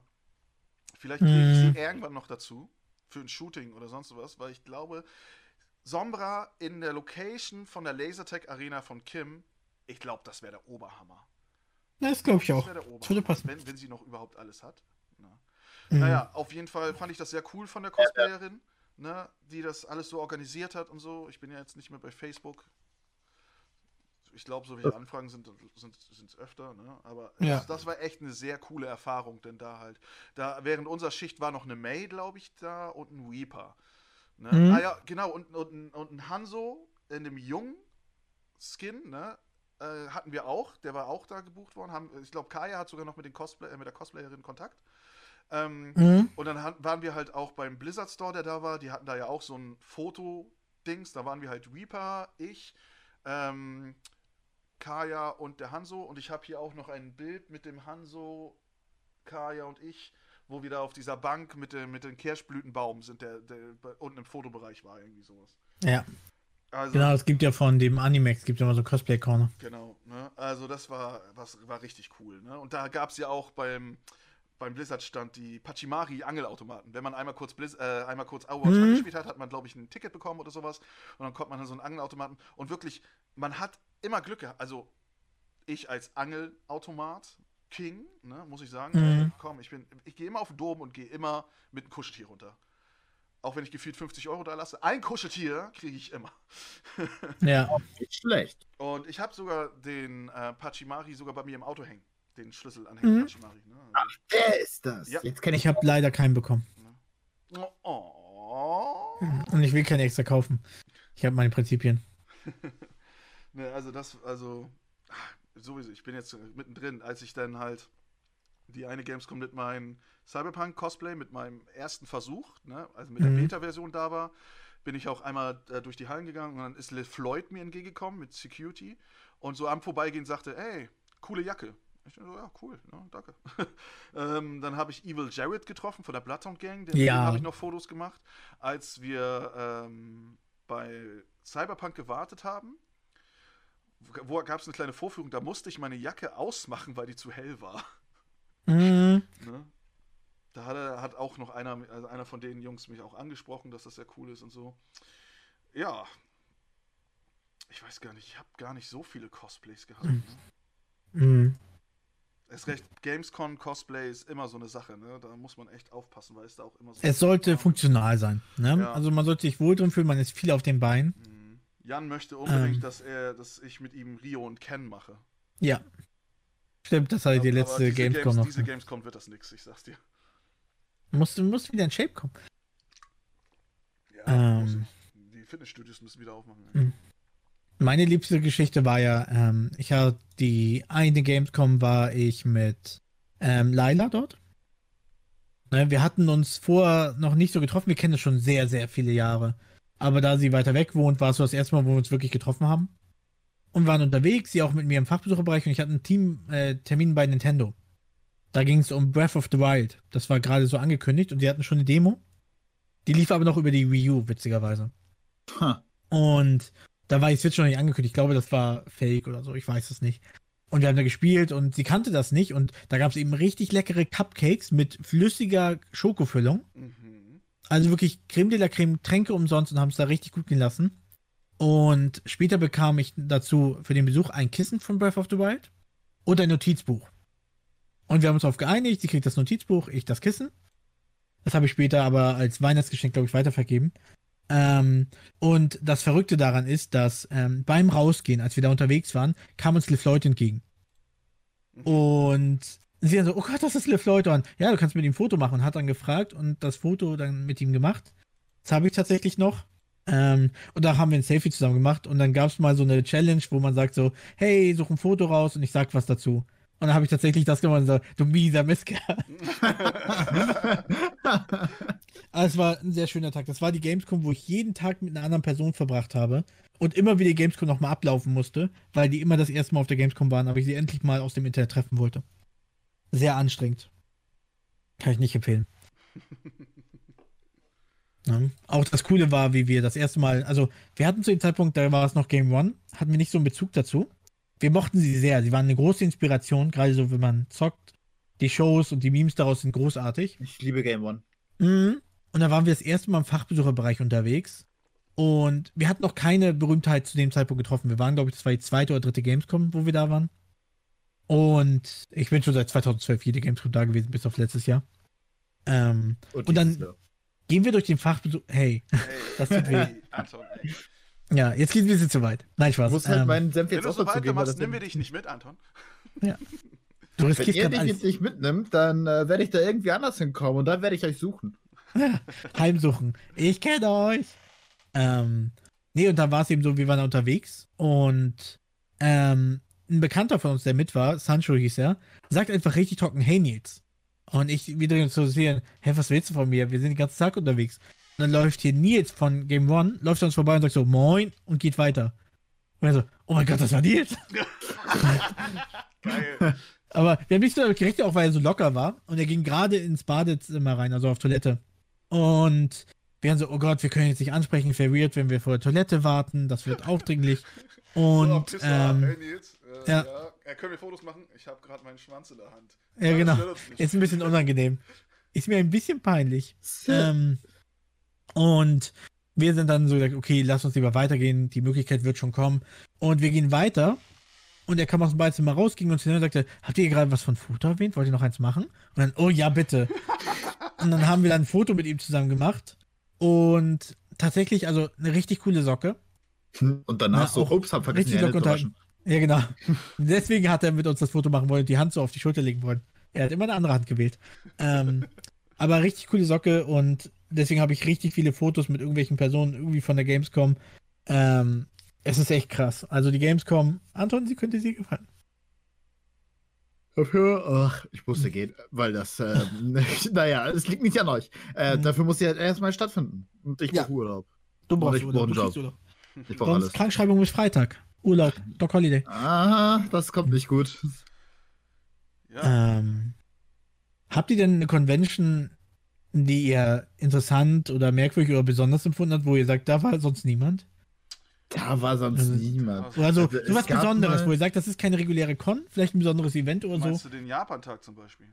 Vielleicht kriege ich Mhm. sie irgendwann noch dazu. Für ein Shooting oder sonst sowas, weil ich glaube, Sombra in der Location von der Lasertech Arena von Kim, ich glaube, das wäre der Oberhammer. das glaube ich Das auch. wäre der Das würde Oberhammer, passen. wenn, wenn sie noch überhaupt alles hat. Ne? Mhm. Naja, auf jeden Fall fand ich das sehr cool von der Cosplayerin, ne, die das alles so organisiert hat und so. Ich bin ja jetzt nicht mehr bei Facebook. Ich glaube, solche Anfragen sind sind sind's öfter, ne? Aber Ja. das, das war echt eine sehr coole Erfahrung, denn da halt, da während unserer Schicht war noch eine May, glaube ich, da und ein Weeper. Ne? Mhm. Ah ja, genau, und, und, ein- und ein Hanzo in dem jungen Skin, ne? Äh, hatten wir auch, der war auch da gebucht worden. Haben, ich glaube, Kaya hat sogar noch mit, den Cosplay, äh, mit der Cosplayerin Kontakt. Ähm, Mhm. und dann waren wir halt auch beim Blizzard Store, der da war. Die hatten da ja auch so ein Foto-Dings. Da waren wir halt Reaper, ich, ähm, Kaya und der Hanzo. Und ich habe hier auch noch ein Bild mit dem Hanzo, Kaya und ich, wo wir da auf dieser Bank mit, dem, mit dem Kirschblütenbaum sind, der, der unten im Fotobereich war, irgendwie sowas. Ja, Also, genau, es gibt ja von dem Animex, gibt ja immer so Cosplay-Corner. Genau, ne? Also das war, was, war richtig cool, ne? Und da gab es ja auch beim, beim Blizzard-Stand die Pachimari-Angelautomaten. Wenn man einmal kurz, Blizz, äh, einmal kurz Overwatch Mhm. angespielt hat, hat man, glaube ich, ein Ticket bekommen oder sowas. Und dann kommt man an so einen Angelautomaten. Und wirklich, man hat immer Glück gehabt. Also ich als Angelautomat King, ne, muss ich sagen, Mhm. ey, komm, ich bin, ich gehe immer auf den Dom und gehe immer mit einem Kuscheltier runter. Auch wenn ich gefühlt 50 Euro da lasse. Ein Kuscheltier kriege ich immer. Ja, Nicht schlecht. Und ich habe sogar den äh, Pachimari sogar bei mir im Auto hängen. Den Schlüsselanhänger Mhm. Pachimari. Ne? Also, Wer ist das? Ja. Jetzt kenne ich ich habe leider keinen bekommen. ne? oh. Und ich will keinen extra kaufen. Ich habe meine Prinzipien. Ne, also das, also sowieso, ich bin jetzt mittendrin, als ich dann halt die eine Gamescom mit meinem Cyberpunk-Cosplay, mit meinem ersten Versuch, ne, also mit der Mhm. Beta-Version da war, bin ich auch einmal äh, durch die Hallen gegangen und dann ist LeFloid mir entgegengekommen mit Security und so am Vorbeigehen sagte, ey, coole Jacke. Ich dachte so, ja, cool, ne, danke. ähm, dann habe ich Evil Jared getroffen von der Bloodhound Gang, den Ja. habe ich noch Fotos gemacht, als wir ähm, bei Cyberpunk gewartet haben wo gab es eine kleine Vorführung, da musste ich meine Jacke ausmachen, weil die zu hell war. Mhm. Ne? Da hat, er, hat auch noch einer, also einer von den Jungs mich auch angesprochen, dass das sehr cool ist und so. Ja. Ich weiß gar nicht, ich habe gar nicht so viele Cosplays gehabt. Ne? Mhm. Ist recht, Gamescom Cosplay ist immer so eine Sache, ne? Da muss man echt aufpassen, weil es da auch immer so. Es sollte funktional sein. Ne? Ja. Also man sollte sich wohl drin fühlen, man ist viel auf den Beinen. Mhm. Jan möchte unbedingt, Ähm. dass er, dass ich mit ihm Rio und Ken mache. Ja. Stimmt, das hatte die Aber letzte Gamescom Games, noch. Diese Gamescom wird das nix, ich sag's dir. Musst, musst wieder in Shape kommen. Ja, Ähm. die Fitnessstudios müssen wieder aufmachen. Mhm. Meine liebste Geschichte war ja, ähm, ich hatte die eine Gamescom war ich mit ähm, Laila dort. Ne, wir hatten uns vorher noch nicht so getroffen, wir kennen uns schon sehr, sehr viele Jahre. Aber da sie weiter weg wohnt, war es so das erste Mal, wo wir uns wirklich getroffen haben. Und waren unterwegs, sie auch mit mir im Fachbesucherbereich und ich hatte einen Teamtermin äh, Termin bei Nintendo. Da ging es um Breath of the Wild. Das war gerade so angekündigt und sie hatten schon eine Demo. Die lief aber noch über die Wii U, witzigerweise. Ha. Und da war die Switch noch nicht angekündigt. Ich glaube, das war fake oder so. Ich weiß es nicht. Und wir haben da gespielt und sie kannte das nicht. Und da gab es eben richtig leckere Cupcakes mit flüssiger Schokofüllung. Mhm. Also wirklich Creme de la Creme, Tränke umsonst und haben es da richtig gut gehen lassen. Und später bekam ich dazu für den Besuch ein Kissen von Breath of the Wild und ein Notizbuch. Und wir haben uns darauf geeinigt, sie kriegt das Notizbuch, ich das Kissen. Das habe ich später aber als Weihnachtsgeschenk, glaube ich, weitervergeben. Ähm, und das Verrückte daran ist, dass ähm, beim Rausgehen, als wir da unterwegs waren, kam uns LeFloid entgegen. Mhm. Und sie dann so, oh Gott, das ist Liv Leute. Ja, du kannst mit ihm ein Foto machen. Hat dann gefragt und das Foto dann mit ihm gemacht. Das habe ich tatsächlich noch. Ähm, und da haben wir ein Selfie zusammen gemacht und dann gab es mal so eine Challenge, wo man sagt so, hey, such ein Foto raus und ich sag was dazu. Und dann habe ich tatsächlich das gemacht und so, du mieser Mistkerl. Aber es war ein sehr schöner Tag. Das war die Gamescom, wo ich jeden Tag mit einer anderen Person verbracht habe und immer wieder die Gamescom nochmal ablaufen musste, weil die immer das erste Mal auf der Gamescom waren, aber ich sie endlich mal aus dem Internet treffen wollte. Sehr anstrengend. Kann ich nicht empfehlen. Ja. Auch das Coole war, wie wir das erste Mal, also wir hatten zu dem Zeitpunkt, da war es noch Game One, hatten wir nicht so einen Bezug dazu. Wir mochten sie sehr. Sie waren eine große Inspiration, gerade so, wenn man zockt. Die Shows und die Memes daraus sind großartig. Ich liebe Game One. Mhm. Und da waren wir das erste Mal im Fachbesucherbereich unterwegs. Und wir hatten noch keine Berühmtheit zu dem Zeitpunkt getroffen. Wir waren, glaube ich, das war die zweite oder dritte Gamescom, wo wir da waren. Und ich bin schon seit 2012 jede Gamescom da gewesen, bis auf letztes Jahr. Ähm, und, und dann Jahr. gehen wir durch den Fachbesuch. Hey, hey das tut weh. Anton, ey. Ja, jetzt geht es ein bisschen zu weit. Nein, Spaß. Ich muss halt ähm, meinen Senf jetzt auch so dazu geben. Machst, nehmen wir dich nicht mit, Anton. Ja. Du Wenn ihr dich jetzt nicht mitnimmt, dann äh, werde ich da irgendwie anders hinkommen und dann werde ich euch suchen. Heimsuchen. Ich kenne euch. Ähm, nee, und da war es eben so, wir waren da unterwegs und ähm, ein Bekannter von uns, der mit war, Sancho hieß er, sagt einfach richtig trocken, hey Nils. Und ich wieder zu sehen, hä, was willst du von mir? Wir sind den ganzen Tag unterwegs. Und dann läuft hier Nils von Game One, läuft an uns vorbei und sagt so, moin, und geht weiter. Und er so, oh mein Gott, das war Nils. Geil. Aber wir haben nicht so damit gerechnet, auch weil er so locker war. Und er ging gerade ins Badezimmer rein, also auf Toilette. Und wir haben so, oh Gott, wir können jetzt nicht ansprechen, weird, wenn wir vor der Toilette warten. Das wird aufdringlich. Und, so, ähm, hey Nils, äh, ja. ja. Können wir Fotos machen? Ich habe gerade meinen Schwanz in der Hand. Ja, genau. Ist ein bisschen unangenehm. Ist mir ein bisschen peinlich. ähm, und wir sind dann so gesagt, okay, lass uns lieber weitergehen. Die Möglichkeit wird schon kommen. Und wir gehen weiter. Und er kam aus dem Badezimmer raus, ging uns hin und sagte, habt ihr gerade was von Foto erwähnt? Wollt ihr noch eins machen? Und dann, oh ja, bitte. und dann haben wir dann ein Foto mit ihm zusammen gemacht. Und tatsächlich, also eine richtig coole Socke. Und danach Na, so, ups, hab vergessen, die Hände zu waschen. Ja, genau. Deswegen hat er mit uns das Foto machen wollen und die Hand so auf die Schulter legen wollen. Er hat immer eine andere Hand gewählt. Ähm, aber richtig coole Socke und deswegen habe ich richtig viele Fotos mit irgendwelchen Personen irgendwie von der Gamescom. Ähm, es ist echt krass. Also die Gamescom, Anton, sie könnte dir gefallen. Dafür, ach, ich musste gehen, weil das, äh, naja, es liegt nicht an euch. Äh, mhm. Dafür muss sie halt erstmal stattfinden. Und ich brauche ja. Urlaub. Du brauchst Urlaub. Ich brauche alles. Krankschreibung bis Freitag. Urlaub, Doc Holiday. Ah, das kommt nicht gut. Ja. Ähm, habt ihr denn eine Convention, die ihr interessant oder merkwürdig oder besonders empfunden habt, wo ihr sagt, da war sonst niemand? Da war sonst also, niemand. Also, also sowas Besonderes, mal... wo ihr sagt, das ist keine reguläre Con, vielleicht ein besonderes Event oder Meinst so. Meinst du den Japan-Tag zum Beispiel?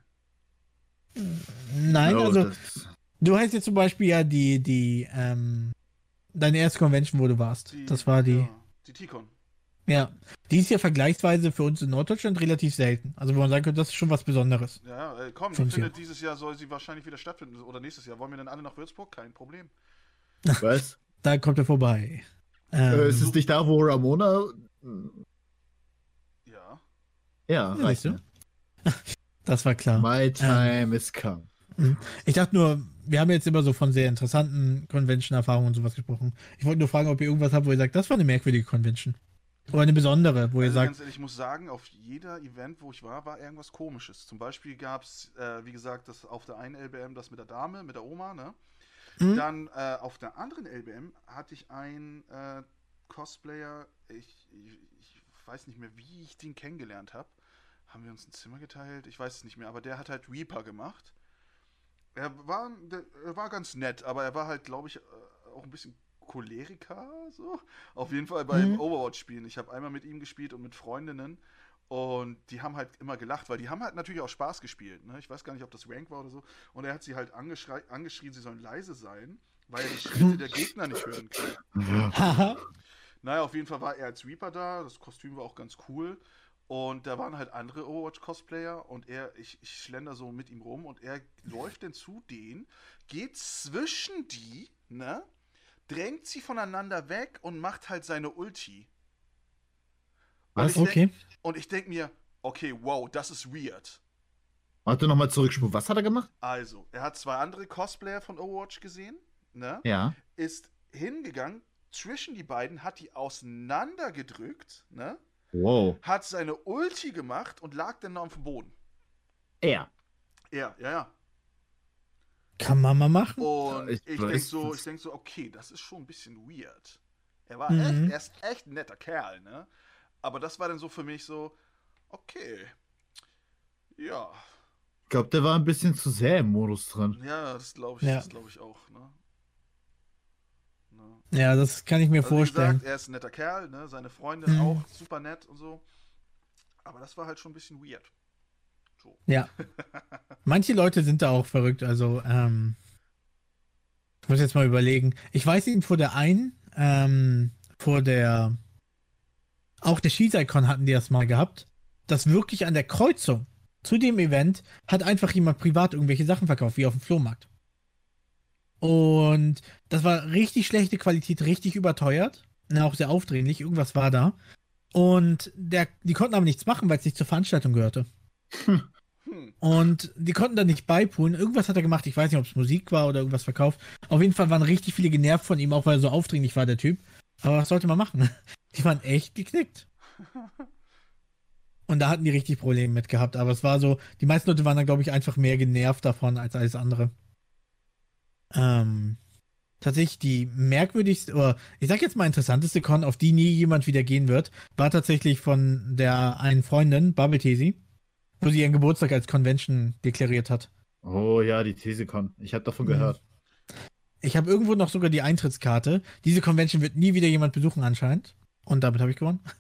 Nein, no, also das... du heißt jetzt zum Beispiel ja die, die, ähm, deine erste Convention, wo du warst. Die, das war die. Ja, die T-Con. Ja, die ist ja vergleichsweise für uns in Norddeutschland relativ selten. Also wo man sagen könnte, das ist schon was Besonderes. Ja, äh, komm, ich finde, dieses Jahr soll sie wahrscheinlich wieder stattfinden. Oder nächstes Jahr. Wollen wir dann alle nach Würzburg? Kein Problem. Was? da kommt er vorbei. Ähm, äh, ist es nicht da, wo Ramona. Ja. Ja, ja weißt du? Das war klar. My ähm, time ähm, is come. Mhm. Ich dachte nur, wir haben jetzt immer so von sehr interessanten Convention-Erfahrungen und sowas gesprochen. Ich wollte nur fragen, ob ihr irgendwas habt, wo ihr sagt, das war eine merkwürdige Convention. Oder eine besondere, wo also ihr sagt. Ganz ehrlich, ich muss sagen, auf jeder Event, wo ich war, war irgendwas komisches. Zum Beispiel gab es, äh, wie gesagt, das auf der einen LBM das mit der Dame, mit der Oma, ne? Mhm. Dann äh, auf der anderen LBM hatte ich einen äh, Cosplayer, ich, ich, ich, weiß nicht mehr, wie ich den kennengelernt habe. Haben wir uns ein Zimmer geteilt? Ich weiß es nicht mehr, aber der hat halt Reaper gemacht. Er war, er war ganz nett, aber er war halt, glaube ich, äh, auch ein bisschen Choleriker, so. Auf jeden Fall beim mhm. Overwatch-Spielen. Ich habe einmal mit ihm gespielt und mit Freundinnen. Und die haben halt immer gelacht, weil die haben halt natürlich auch Spaß gespielt. Ne? Ich weiß gar nicht, ob das Rank war oder so. Und er hat sie halt angeschrien, sie sollen leise sein, weil er die Schritte der Gegner nicht hören kann. naja, auf jeden Fall war er als Reaper da. Das Kostüm war auch ganz cool. Und da waren halt andere Overwatch-Cosplayer und er, ich, ich schlender so mit ihm rum und er läuft dann zu denen, geht zwischen die, ne? Drängt sie voneinander weg und macht halt seine Ulti. Was? Okay. und ich denke mir, okay, wow, das ist weird. Warte nochmal zurückspulen. Was hat er gemacht? Also, er hat zwei andere Cosplayer von Overwatch gesehen, ne? Ja. Ist hingegangen zwischen die beiden, hat die auseinandergedrückt, ne? Wow. Hat seine Ulti gemacht und lag dann auf dem Boden. Er. Ja, ja, ja. Kann man mal machen. Und ich ich, weiß, denk so, ich denk so, okay, das ist schon ein bisschen weird. Er war Mhm. echt, er ist echt ein netter Kerl, ne? Aber das war dann so für mich so, okay. Ja, Ich glaube, der war ein bisschen zu sehr im Modus drin. ja, das glaube ich, Ja. das glaube ich auch, ne? ne? Ja, das kann ich mir Also, vorstellen. gesagt, er ist ein netter Kerl, ne? Seine Freundin Mhm. auch super nett und so. Aber das war halt schon ein bisschen weird. So. Ja. Manche Leute sind da auch verrückt. Also, ähm, ich muss jetzt mal überlegen. Ich weiß eben vor der einen, ähm, vor der, auch der Skisai-Con hatten die das mal gehabt, dass wirklich an der Kreuzung zu dem Event hat einfach jemand privat irgendwelche Sachen verkauft, wie auf dem Flohmarkt. Und das war richtig schlechte Qualität, richtig überteuert. Na, auch sehr aufdringlich. Irgendwas war da. Und der, die konnten aber nichts machen, weil es nicht zur Veranstaltung gehörte. Hm. Und die konnten da nicht beipulen. Irgendwas hat er gemacht. Ich weiß nicht, ob es Musik war oder irgendwas verkauft. Auf jeden Fall waren richtig viele genervt von ihm, auch weil er so aufdringlich war, der Typ. Aber was sollte man machen? Die waren echt geknickt. Und da hatten die richtig Probleme mit gehabt. Aber es war so, die meisten Leute waren dann, glaube ich, einfach mehr genervt davon als alles andere. Ähm, tatsächlich die merkwürdigste, oder ich sag jetzt mal interessanteste Con, auf die nie jemand wieder gehen wird, war tatsächlich von der einen Freundin, Bubble Tesi, wo sie ihren Geburtstag als Convention deklariert hat. Oh ja, die Thesekon. Ich habe davon Mhm. gehört. Ich habe irgendwo noch sogar die Eintrittskarte. Diese Convention wird nie wieder jemand besuchen anscheinend. Und damit habe ich gewonnen.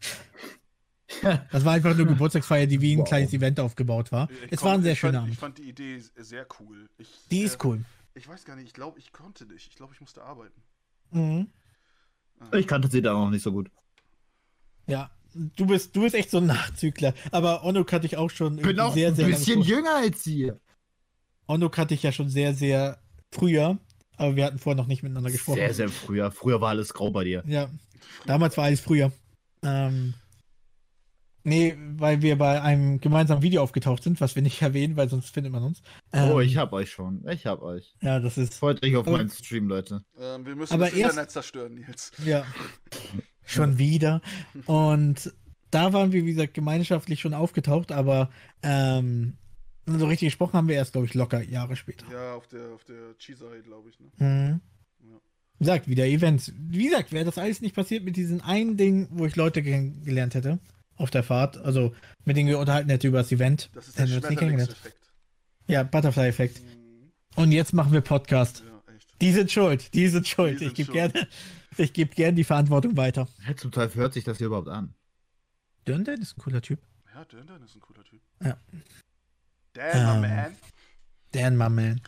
Das war einfach nur Geburtstagsfeier, die wie ein Wow. kleines Event aufgebaut war. Ich Es komm- war ein sehr schöner fand, Ich Abend. fand die Idee sehr cool. Ich, Die äh, ist cool. Ich weiß gar nicht, ich glaube, ich konnte nicht. Ich glaube, ich musste arbeiten. Mhm. Ah. Ich kannte sie da noch nicht so gut. Ja, du bist, du bist echt so ein Nachzügler. Aber Onno kannte ich auch schon Ich bin auch sehr, ein sehr lange bisschen jünger als sie. Onno kannte ich ja schon sehr, sehr früher. Aber wir hatten vorher noch nicht miteinander gesprochen. Sehr, sehr früher. Früher war alles grau bei dir. Ja, damals war alles früher. Ähm, nee, weil wir bei einem gemeinsamen Video aufgetaucht sind, was wir nicht erwähnen, weil sonst findet man uns. oh, Ähm, ich hab euch schon. Ich hab euch. Ja, das ist. Freut euch auf meinen Stream, Leute. Ähm, wir müssen Aber das erst- Internet zerstören, Nils. Ja. Schon wieder. Und da waren wir, wie gesagt, gemeinschaftlich schon aufgetaucht, aber ähm, so richtig gesprochen haben wir erst, glaube ich, locker Jahre später. Ja, auf der, auf der Cheesei, glaube ich. Ne? Mhm. Ja. Wie gesagt, wieder Events. Wie gesagt, wäre das alles nicht passiert mit diesem einen Ding, wo ich Leute kennengelernt hätte auf der Fahrt, also mit denen wir unterhalten hätte über das Event, Das ist der hätten wir uns nie kennengelernt. Ja, Butterfly-Effekt. Mhm. Und jetzt machen wir Podcast. Ja. Die sind schuld, die sind schuld. Die ich sind gebe gerne, ich gebe gerne die Verantwortung weiter. Hä, Zum Teil hört sich das hier überhaupt an. Dürndell ist ein cooler Typ. Ja, Dan ist ein cooler Typ. Ja. Dan, my Ähm, man. Dan, my man. Ähm,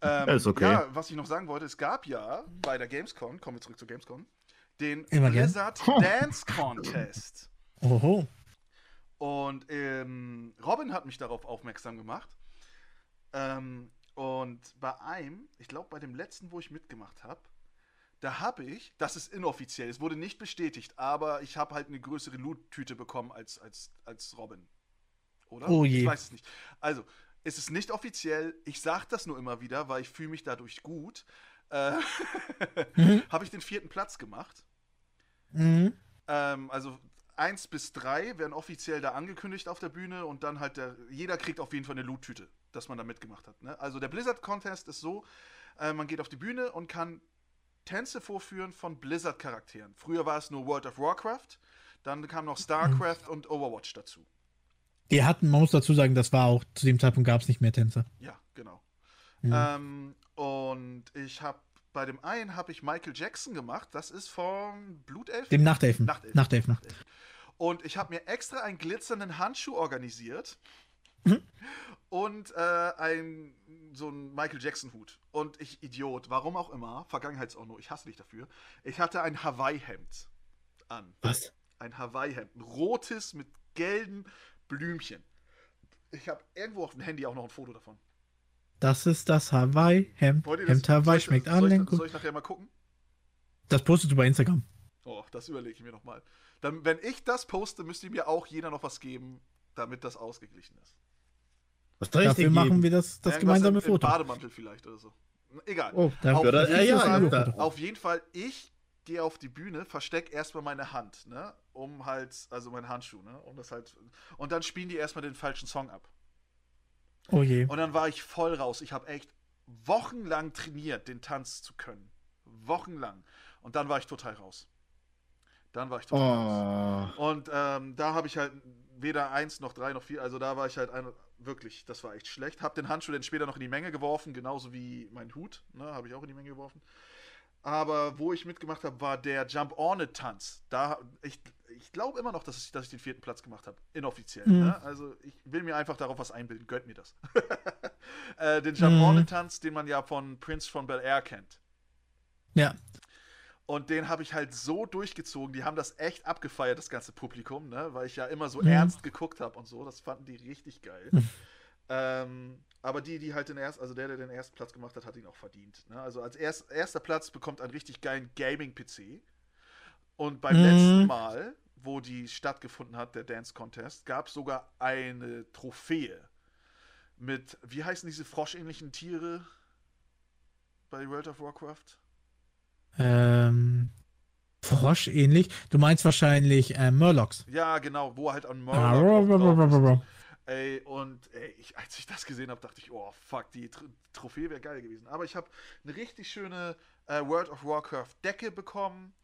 Ja, ist okay. Ja, was ich noch sagen wollte, es gab ja bei der Gamescom, kommen wir zurück zur Gamescom, den Immer gern. Blizzard Dance Contest. Oho. Und ähm, Robin hat mich darauf aufmerksam gemacht. Ähm, und bei einem, ich glaube bei dem letzten, wo ich mitgemacht habe, da habe ich, das ist inoffiziell, es wurde nicht bestätigt, aber ich habe halt eine größere Loot-Tüte bekommen als, als, als Robin. Oder? Oh je. Ich weiß es nicht. Also, es ist nicht offiziell, ich sage das nur immer wieder, weil ich fühle mich dadurch gut. Äh, Mhm. habe ich den vierten Platz gemacht. Mhm. Ähm, also 1 bis 3 werden offiziell da angekündigt auf der Bühne und dann halt der, jeder kriegt auf jeden Fall eine Loot-Tüte, dass man da mitgemacht hat. Ne? Also der Blizzard Contest ist so, äh, man geht auf die Bühne und kann Tänze vorführen von Blizzard-Charakteren. Früher war es nur World of Warcraft, dann kam noch StarCraft und Overwatch dazu. Die hatten, man muss dazu sagen, das war auch, zu dem Zeitpunkt gab es nicht mehr Tänze. Ja, genau. Mhm. Ähm, und ich habe bei dem einen habe ich Michael Jackson gemacht, das ist vom Blutelfen. Dem Nachtelfen. Nachtelfen. Nachtelfen. Und ich habe mir extra einen glitzernden Handschuh organisiert Mhm. und äh, ein, so einen Michael Jackson-Hut. Und ich, Idiot, warum auch immer, Vergangenheitsorno, ich hasse dich dafür, ich hatte ein Hawaii-Hemd an. Was? Ein Hawaii-Hemd. Ein rotes mit gelben Blümchen. Ich habe irgendwo auf dem Handy auch noch ein Foto davon. Das ist das Hawaii-Hemd. Hemd soll Hawaii ich- schmeckt soll ich, gut. soll ich nachher mal gucken? Das postest du bei Instagram. Oh, das überlege ich mir nochmal. Dann, wenn ich das poste, müsste mir auch jeder noch was geben, damit das ausgeglichen ist. Was soll ich Dafür denn machen geben? wir das, das Irgendwas gemeinsame im, im Foto. Bademantel vielleicht oder so. Egal. Oh, Auf jeden ja, ja, Fall- da, Auf jeden Fall, ich gehe auf die Bühne, versteck erstmal meine Hand, ne? Um halt, also meinen Handschuh, ne? Um das halt. Und dann spielen die erstmal den falschen Song ab. Oh je. Und dann war ich voll raus. Ich habe echt wochenlang trainiert, den Tanz zu können. Wochenlang. Und dann war ich total raus. Dann war ich total raus. Oh. Und ähm, da habe ich halt weder eins noch drei noch vier, also da war ich halt ein, wirklich, das war echt schlecht. Hab den Handschuh dann später noch in die Menge geworfen, genauso wie mein Hut, ne, habe ich auch in die Menge geworfen. Aber wo ich mitgemacht habe, war der Jump On It Tanz. Da ich, ich glaube immer noch, dass ich, dass ich den vierten Platz gemacht habe, inoffiziell. Mhm. Ne? Also ich will mir einfach darauf was einbilden, gönnt mir das. äh, den Jump Mhm. On It Tanz, den man ja von Prince von Bel Air kennt. Ja. Und den habe ich halt so durchgezogen. Die haben das echt abgefeiert, das ganze Publikum, ne? weil ich ja immer so Mhm. ernst geguckt habe und so. Das fanden die richtig geil. Mhm. ähm, aber die, die halt den ersten, also der, der den ersten Platz gemacht hat, hat ihn auch verdient. Ne? Also als erst, erster Platz bekommt einen richtig geilen Gaming-PC. Und beim Mhm. letzten Mal, wo die stattgefunden hat, der Dance Contest, gab es sogar eine Trophäe mit, wie heißen diese froschähnlichen Tiere bei World of Warcraft? Ähm, Frosch ähnlich. Du meinst wahrscheinlich äh, Murlocs. Ja, genau, wo halt an Ah, Murloc ruh, auch ruh, drauf ruh, ruh, ist. ruh. Ey, und ey, ich, als ich das gesehen habe, dachte ich, oh fuck, die Tr Trophäe wäre geil gewesen. Aber ich habe eine richtig schöne äh, World of Warcraft Decke bekommen.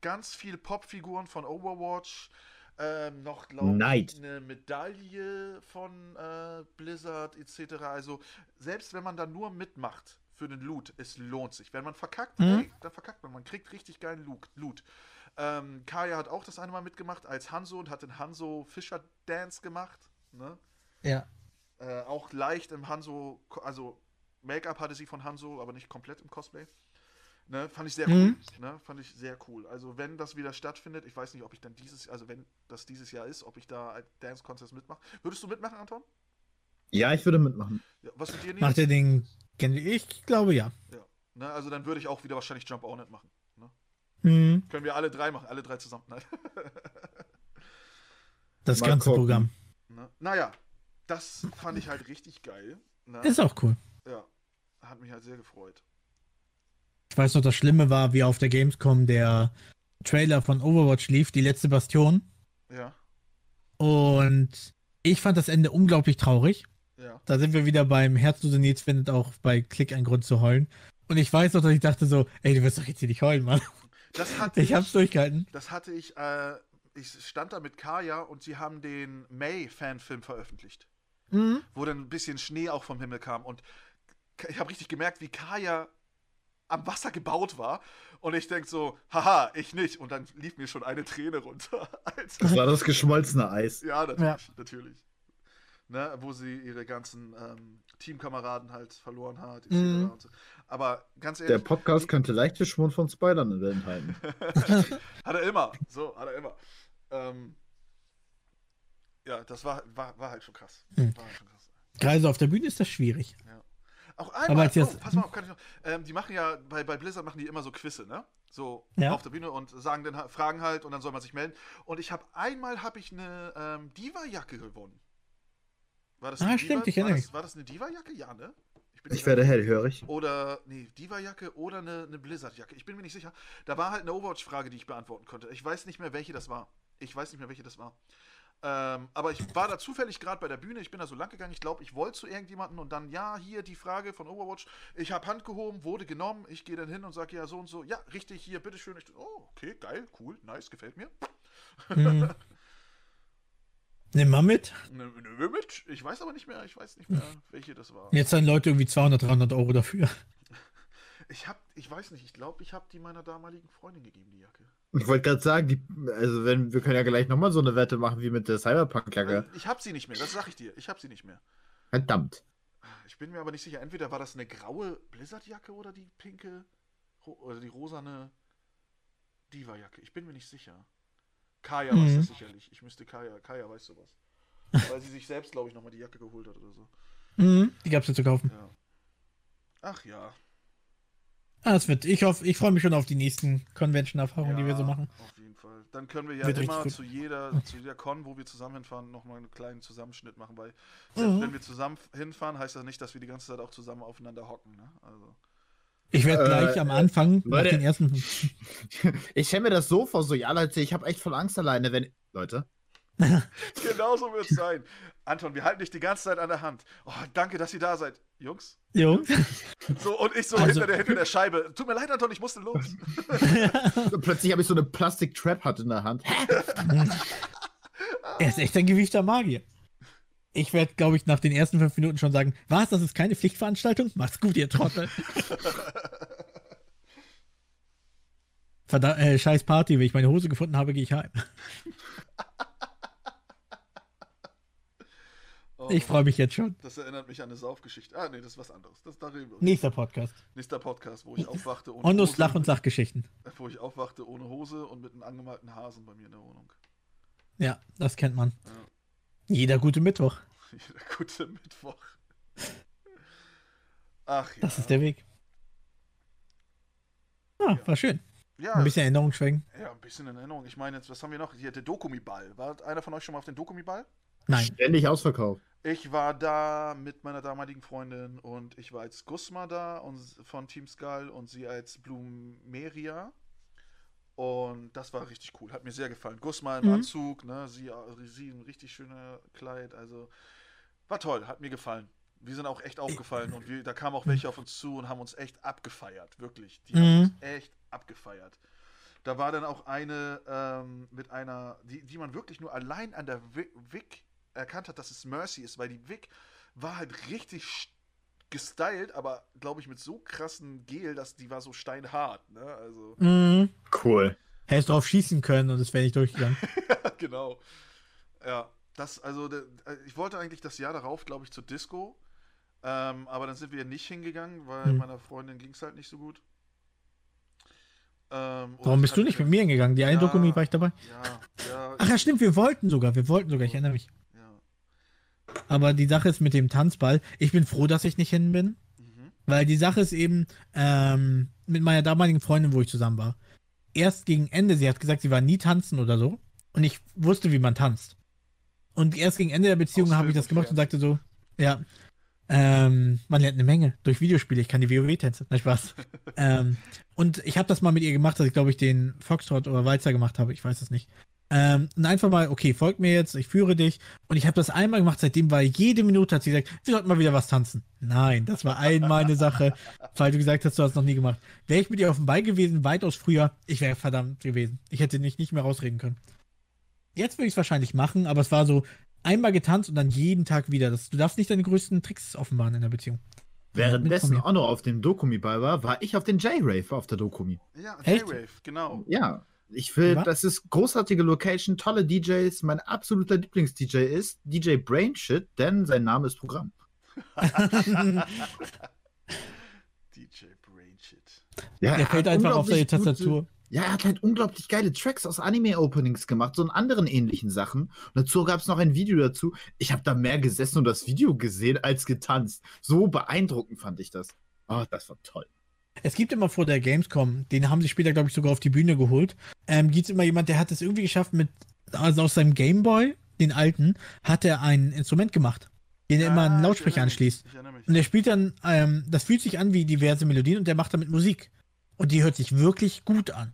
Ganz viel Popfiguren von Overwatch. Ähm, noch, glaube ich, eine Medaille von äh, Blizzard etc. Also, selbst wenn man da nur mitmacht für den Loot, es lohnt sich. Wenn man verkackt, Mhm. ey, dann verkackt man. Man kriegt richtig geilen Loot. Ähm, Kaya hat auch das eine Mal mitgemacht als Hanzo und hat den Hanzo Fischer Dance gemacht. Ne? Ja. Äh, auch leicht im Hanzo, also Make-up hatte sie von Hanzo, aber nicht komplett im Cosplay. Ne, fand ich sehr cool. Mhm. Ne, fand ich sehr cool. Also wenn das wieder stattfindet, ich weiß nicht, ob ich dann dieses, also wenn das dieses Jahr ist, ob ich da Dance Contest mitmache. Würdest du mitmachen, Anton? Ja, ich würde mitmachen. Ja, was mit dir, Macht Nils? er den. Ich glaube ja. Ja. Ne, also dann würde ich auch wieder wahrscheinlich Jump On It machen. Ne? Mhm. Können wir alle drei machen, alle drei zusammen. Nein. Das Mal ganze gucken. Programm. ne? Naja, das fand ich halt richtig geil. Ne? Ist auch cool. Ja, hat mich halt sehr gefreut. Ich weiß noch, das Schlimme war, wie auf der Gamescom der Trailer von Overwatch lief, die letzte Bastion. Ja, Und ich fand das Ende unglaublich traurig. Ja. Da sind wir wieder beim Herzlose Nils findet auch bei Klick einen Grund zu heulen. Und ich weiß noch, dass ich dachte so, ey, du wirst doch jetzt hier nicht heulen, Mann. Das hatte Ich hab's durchgehalten. Das hatte ich, äh, ich stand da mit Kaya und sie haben den May-Fanfilm veröffentlicht, Mhm. wo dann ein bisschen Schnee auch vom Himmel kam. Und ich habe richtig gemerkt, wie Kaya am Wasser gebaut war. Und ich denk so, haha, ich nicht. Und dann lief mir schon eine Träne runter. Das Alter. war das geschmolzene Eis. Ja, natürlich, natürlich. Ne, wo sie ihre ganzen ähm, Teamkameraden halt verloren hat. Mhm. Und so. Aber ganz Der ehrlich, Podcast könnte leichte Spuren von Spoilern enthalten. Hat er immer. So, hat er immer. Ähm, ja, das war, war, war halt schon krass. Hm. War halt schon krass. Gerade so auf der Bühne ist das schwierig. Auch Aber einmal, oh, pass mal auf, kann ich noch, ähm, die machen ja, bei, bei Blizzard machen die immer so Quizze, ne? So Ja. auf der Bühne und sagen dann, fragen halt und dann soll man sich melden. Und ich habe einmal habe ich eine ähm, Diva-Jacke gewonnen. War das Ah, eine stimmt, ich war erinnere das, war das eine Diva-Jacke? Ja, ne? bin Ich nicht werde hellhörig. Oder, nee, Diva-Jacke oder eine, eine Blizzard-Jacke. Ich bin mir nicht sicher. Da war halt eine Overwatch-Frage, die ich beantworten konnte. Ich weiß nicht mehr, welche das war. Ich weiß nicht mehr, welche das war. Ähm, aber ich war da zufällig gerade bei der Bühne. Ich bin da so lang gegangen. Ich glaube, ich wollte zu irgendjemanden und dann, ja, hier die Frage von Overwatch. Ich habe Hand gehoben, wurde genommen. Ich gehe dann hin und sage, ja, so und so. Ja, richtig, hier, bitteschön. Ich, oh, okay, geil, cool, nice, gefällt mir. Hm. Nimm mal mit. Ne, ne, mit. Ich weiß aber nicht mehr, ich weiß nicht mehr, welche das war. Jetzt zahlen Leute irgendwie 200, 300 Euro dafür. Ich hab, ich weiß nicht, ich glaube, ich habe die meiner damaligen Freundin gegeben, die Jacke. Ich wollte gerade sagen, die, also wenn, wir können ja gleich nochmal so eine Wette machen wie mit der Cyberpunk-Jacke. Ich habe sie nicht mehr, das sag ich dir. Ich habe sie nicht mehr. Verdammt. Ich bin mir aber nicht sicher, entweder war das eine graue Blizzard-Jacke oder die pinke oder die rosane Diva-Jacke. Ich bin mir nicht sicher. Kaya weiß Mhm. das sicherlich. Ich müsste Kaya, Kaya weiß sowas. Weil sie sich selbst, glaube ich, nochmal die Jacke geholt hat oder so. Mhm. Die gab's ja zu kaufen. Ja. Ach ja. Ah, es wird. Ich hoffe, ich freue mich schon auf die nächsten Convention-Erfahrungen, die wir so Ja, machen. Auf jeden Fall. Dann können wir ja Wird immer zu jeder, zu jeder Con, wo wir zusammen hinfahren, nochmal einen kleinen Zusammenschnitt machen, weil Mhm. wenn wir zusammen hinfahren, heißt das nicht, dass wir die ganze Zeit auch zusammen aufeinander hocken. Ne? Also, Ich werde Äh, gleich am Anfang, Leute. den ersten. Ich stelle mir das so vor, so, ja, Leute, ich habe echt voll Angst alleine, wenn. Leute. genau so wird es sein. Anton, wir halten dich die ganze Zeit an der Hand. Oh, danke, dass ihr da seid. Jungs? Jungs. So, und ich so Also- hinter, der, hinter der Scheibe. Tut mir leid, Anton, ich musste los. So, plötzlich habe ich so eine Plastik-Trap-Hut in der Hand. Hä? er ist echt ein gewiefter Magier. Ich werde, glaube ich, nach den ersten fünf Minuten schon sagen: Was, das ist keine Pflichtveranstaltung? Macht's gut, ihr Trottel. Verdammt, äh, scheiß Party, wenn ich meine Hose gefunden habe, gehe ich heim. Oh, Ich freue mich jetzt schon. Das erinnert mich an eine Saufgeschichte. Ah, nee, das ist was anderes. Das, da reden wir. Nächster Podcast. Nächster Podcast, wo ich aufwachte ohne Ondos Hose. Lach- und Sachgeschichten. Wo ich aufwachte ohne Hose und mit einem angemalten Hasen bei mir in der Wohnung. Ja, das kennt man. Ja. Jeder gute Mittwoch. Jeder gute Mittwoch. Ach ja. Das ist der Weg. Ah, war schön. ja, Ein bisschen Erinnerung schwenken. ja, ein bisschen in Erinnerung. Ich meine, jetzt, was haben wir noch? Hier, der Dokumi-Ball. War einer von euch schon mal auf den Dokumi-Ball? Nein. Ständig ausverkauft. Ich war da mit meiner damaligen Freundin und ich war als Gusma da und von Team Skull und sie als Blumeria. Und das war richtig cool. Hat mir sehr gefallen. Gusma im Mhm. Anzug, ne? Sie, sie ein richtig schönes Kleid. Also war toll, hat mir gefallen. Wir sind auch echt aufgefallen und wir, da kamen auch welche auf uns zu und haben uns echt abgefeiert. Wirklich. Die haben Mhm. uns echt abgefeiert. Da war dann auch eine ähm, mit einer, die, die man wirklich nur allein an der Wi- Wick erkannt hat, dass es Mercy ist, weil die Wick war halt richtig st- gestylt, aber glaube ich mit so krassen Gel, dass die war so steinhart, ne? Also, Mhm. Cool. Hättest drauf schießen können und es wäre nicht durchgegangen. genau. Ja, das, also, äh, ich wollte eigentlich das Jahr darauf, glaube ich, zur Disco, ähm, aber dann sind wir nicht hingegangen, weil Hm. meiner Freundin ging es halt nicht so gut. Ähm, Warum bist du nicht mit mir hingegangen? Die eine Ja. Dokumi war ich dabei. Ja, ja, Ach ja, stimmt, wir wollten sogar. Wir wollten sogar, ich erinnere mich. Aber die Sache ist mit dem Tanzball, ich bin froh, dass ich nicht hin bin. Mhm. Weil die Sache ist eben, ähm, mit meiner damaligen Freundin, wo ich zusammen war. Erst gegen Ende, sie hat gesagt, sie war nie tanzen oder so. Und ich wusste, wie man tanzt. Und erst gegen Ende der Beziehung habe ich das gemacht und sagte so, ja, ähm, man lernt eine Menge durch Videospiele. Ich kann die WoW-Tänze. Na Spaß. ähm, und ich habe das mal mit ihr gemacht, dass ich glaube ich den Foxtrot oder Walzer gemacht habe. Ich weiß es nicht. Ähm, und einfach mal, okay, folg mir jetzt, ich führe dich. Und ich habe das einmal gemacht, seitdem war jede Minute hat sie gesagt, wir sollten mal wieder was tanzen. Nein, das war einmal eine Sache, weil du gesagt hast, du hast es noch nie gemacht. Wäre ich mit ihr auf dem Ball gewesen, weitaus früher, ich wäre verdammt gewesen. Ich hätte nicht, nicht mehr rausreden können. Jetzt würde ich es wahrscheinlich machen, aber es war so einmal getanzt und dann jeden Tag wieder. Das, du darfst nicht deine größten Tricks offenbaren in der Beziehung. Währenddessen auch noch auf dem Dokumi-Ball war, war ich auf den J-Rave auf der Dokumi. Ja, Echt? J-Wave, genau. Ja. Ich finde, Was? das ist großartige Location, tolle DJs. Mein absoluter Lieblings-DJ ist DJ Brainshit, denn sein Name ist Programm. DJ Brainshit. Ja, Der fällt einfach auf seine gute- Tastatur. Ja, er hat halt unglaublich geile Tracks aus Anime-Openings gemacht, so und anderen ähnlichen Sachen. Und dazu gab es noch ein Video dazu. Ich habe da mehr gesessen und das Video gesehen als getanzt. So beeindruckend fand ich das. Oh, das war toll. Es gibt immer vor der Gamescom, den haben sie später, glaube ich, sogar auf die Bühne geholt. Ähm, gibt es immer jemand, der hat es irgendwie geschafft, mit, also aus seinem Gameboy, den alten, hat er ein Instrument gemacht, den er immer Ah, an einen Lautsprecher anschließt. Und der spielt dann, ähm, das fühlt sich an wie diverse Melodien und der macht damit Musik. Und die hört sich wirklich gut an.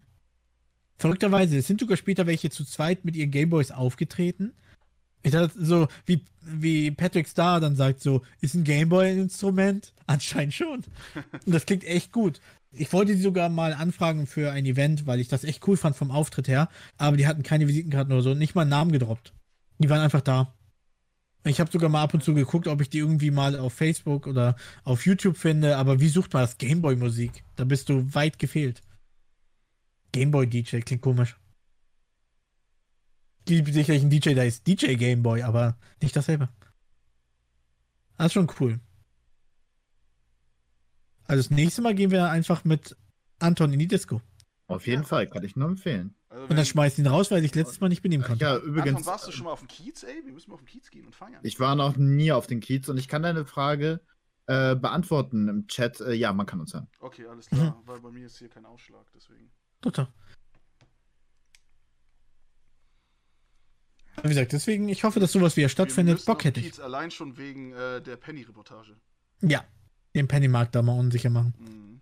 Verrückterweise, es sind sogar später welche zu zweit mit ihren Gameboys aufgetreten. Ich dachte so, wie, wie Patrick Star dann sagt so, ist ein Gameboy ein Instrument? Anscheinend schon. Und das klingt echt gut. Ich wollte sie sogar mal anfragen für ein Event, weil ich das echt cool fand vom Auftritt her. Aber die hatten keine Visitenkarten oder so, nicht mal einen Namen gedroppt. Die waren einfach da. Ich habe sogar mal ab und zu geguckt, ob ich die irgendwie mal auf Facebook oder auf YouTube finde, aber wie sucht man das Gameboy-Musik? Da bist du weit gefehlt. Gameboy-DJ klingt komisch. Gibt sicherlich einen DJ, der ist DJ Gameboy, aber nicht dasselbe. Das ist schon cool. Also das nächste Mal gehen wir einfach mit Anton in die Disco. Auf jeden Ja. Fall, kann ich nur empfehlen. Also Und dann schmeißt ihn raus, weil ich letztes Mal nicht benehmen Ach konnte. ja, Anton, übrigens, warst du schon mal auf dem Kiez, ey? Wir müssen mal auf den Kiez gehen und feiern. ich war noch nie auf den Kiez und ich kann deine Frage äh, beantworten im Chat. Äh, ja, man kann uns hören. Okay, alles Mhm. klar, weil bei mir ist hier kein Ausschlag, deswegen. Total. Wie gesagt, deswegen, ich hoffe, dass sowas wieder stattfindet. Bock hätte ich. Allein schon wegen äh, der Penny-Reportage. Ja, den Pennymarkt da mal unsicher machen. Mhm.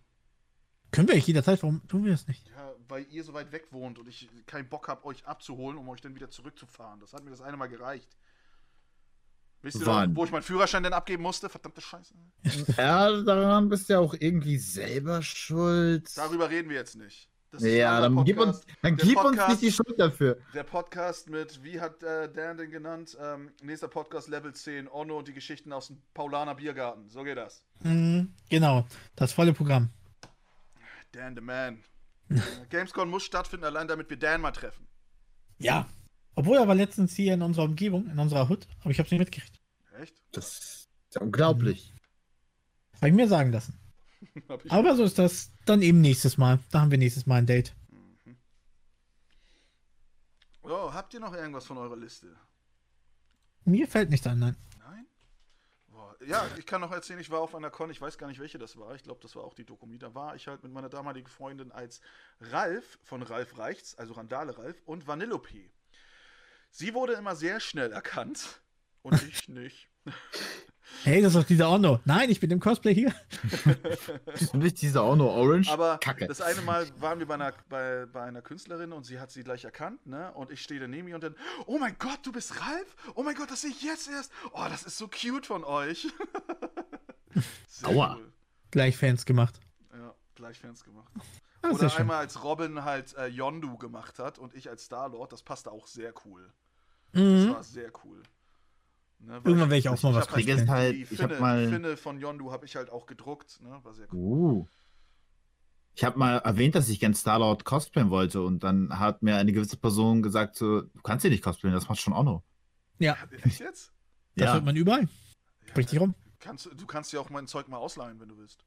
Können wir eigentlich jederzeit, warum tun wir das nicht? Ja, weil ihr so weit weg wohnt und ich keinen Bock habe, euch abzuholen, um euch dann wieder zurückzufahren. Das hat mir das eine Mal gereicht. Wisst ihr noch, Wann? wo ich meinen Führerschein denn abgeben musste? Verdammte Scheiße. Ja, daran bist du ja auch irgendwie selber schuld. Darüber reden wir jetzt nicht. Ja, dann gib uns, Podcast. dann Der gib uns Podcast- nicht die Schuld dafür. Der Podcast mit, wie hat äh, Dan den genannt? Ähm, nächster Podcast Level 10, Onno und die Geschichten aus dem Paulaner Biergarten. So geht das. Mhm, genau, das volle Programm. Dan the Man. Äh, Gamescom muss stattfinden, allein damit wir Dan mal treffen. Ja. Obwohl er war letztens hier in unserer Umgebung, in unserer Hut, aber ich hab's nicht mitgekriegt. Echt? Das ist ja unglaublich. Habe ich mir sagen lassen. Aber so ist das. Dann eben nächstes Mal. Da haben wir nächstes Mal ein Date. Oh, habt ihr noch irgendwas von eurer Liste? Mir fällt nichts an, nein. Nein? Boah, ja, ich kann noch erzählen, ich war auf einer Con, ich weiß gar nicht, welche das war. Ich glaube, das war auch die Dokumie. Da war ich halt mit meiner damaligen Freundin als Ralf von Ralf Reichts, also Randale Ralf, und Vanillope. Sie wurde immer sehr schnell erkannt und ich nicht. Hey, das ist doch dieser Orno. Nein, ich bin im Cosplay hier. Bist du nicht dieser Ono Orange? Aber Kacke. das eine Mal waren wir bei einer, bei, bei einer Künstlerin und sie hat sie gleich erkannt, ne? Und ich stehe daneben ihr und dann, oh mein Gott, du bist Ralf? Oh mein Gott, das sehe ich jetzt erst. Oh, das ist so cute von euch. Sehr Aua. cool. Gleich Fans gemacht. Ja, gleich Fans gemacht. Ah, Oder schön. einmal als Robin halt äh, Yondu gemacht hat und ich als Star-Lord, das passte auch sehr cool. Das Mhm. war sehr cool. Ne, Irgendwann werde ich auch mal was hab halt halt, die ich Finne, mal- die Finne von Yondu habe ich halt auch gedruckt, ne? War sehr cool. Uh. Ich habe mal erwähnt, dass ich gern Starlord cosplayen wollte und dann hat mir eine gewisse Person gesagt, so, du kannst ihn nicht cosplayen, das macht schon Ono. Ja, Echt jetzt? das Ja. hört man überall. Ja, Sprich dich rum. Kannst, du- kannst dir auch mein Zeug mal ausleihen, wenn du willst.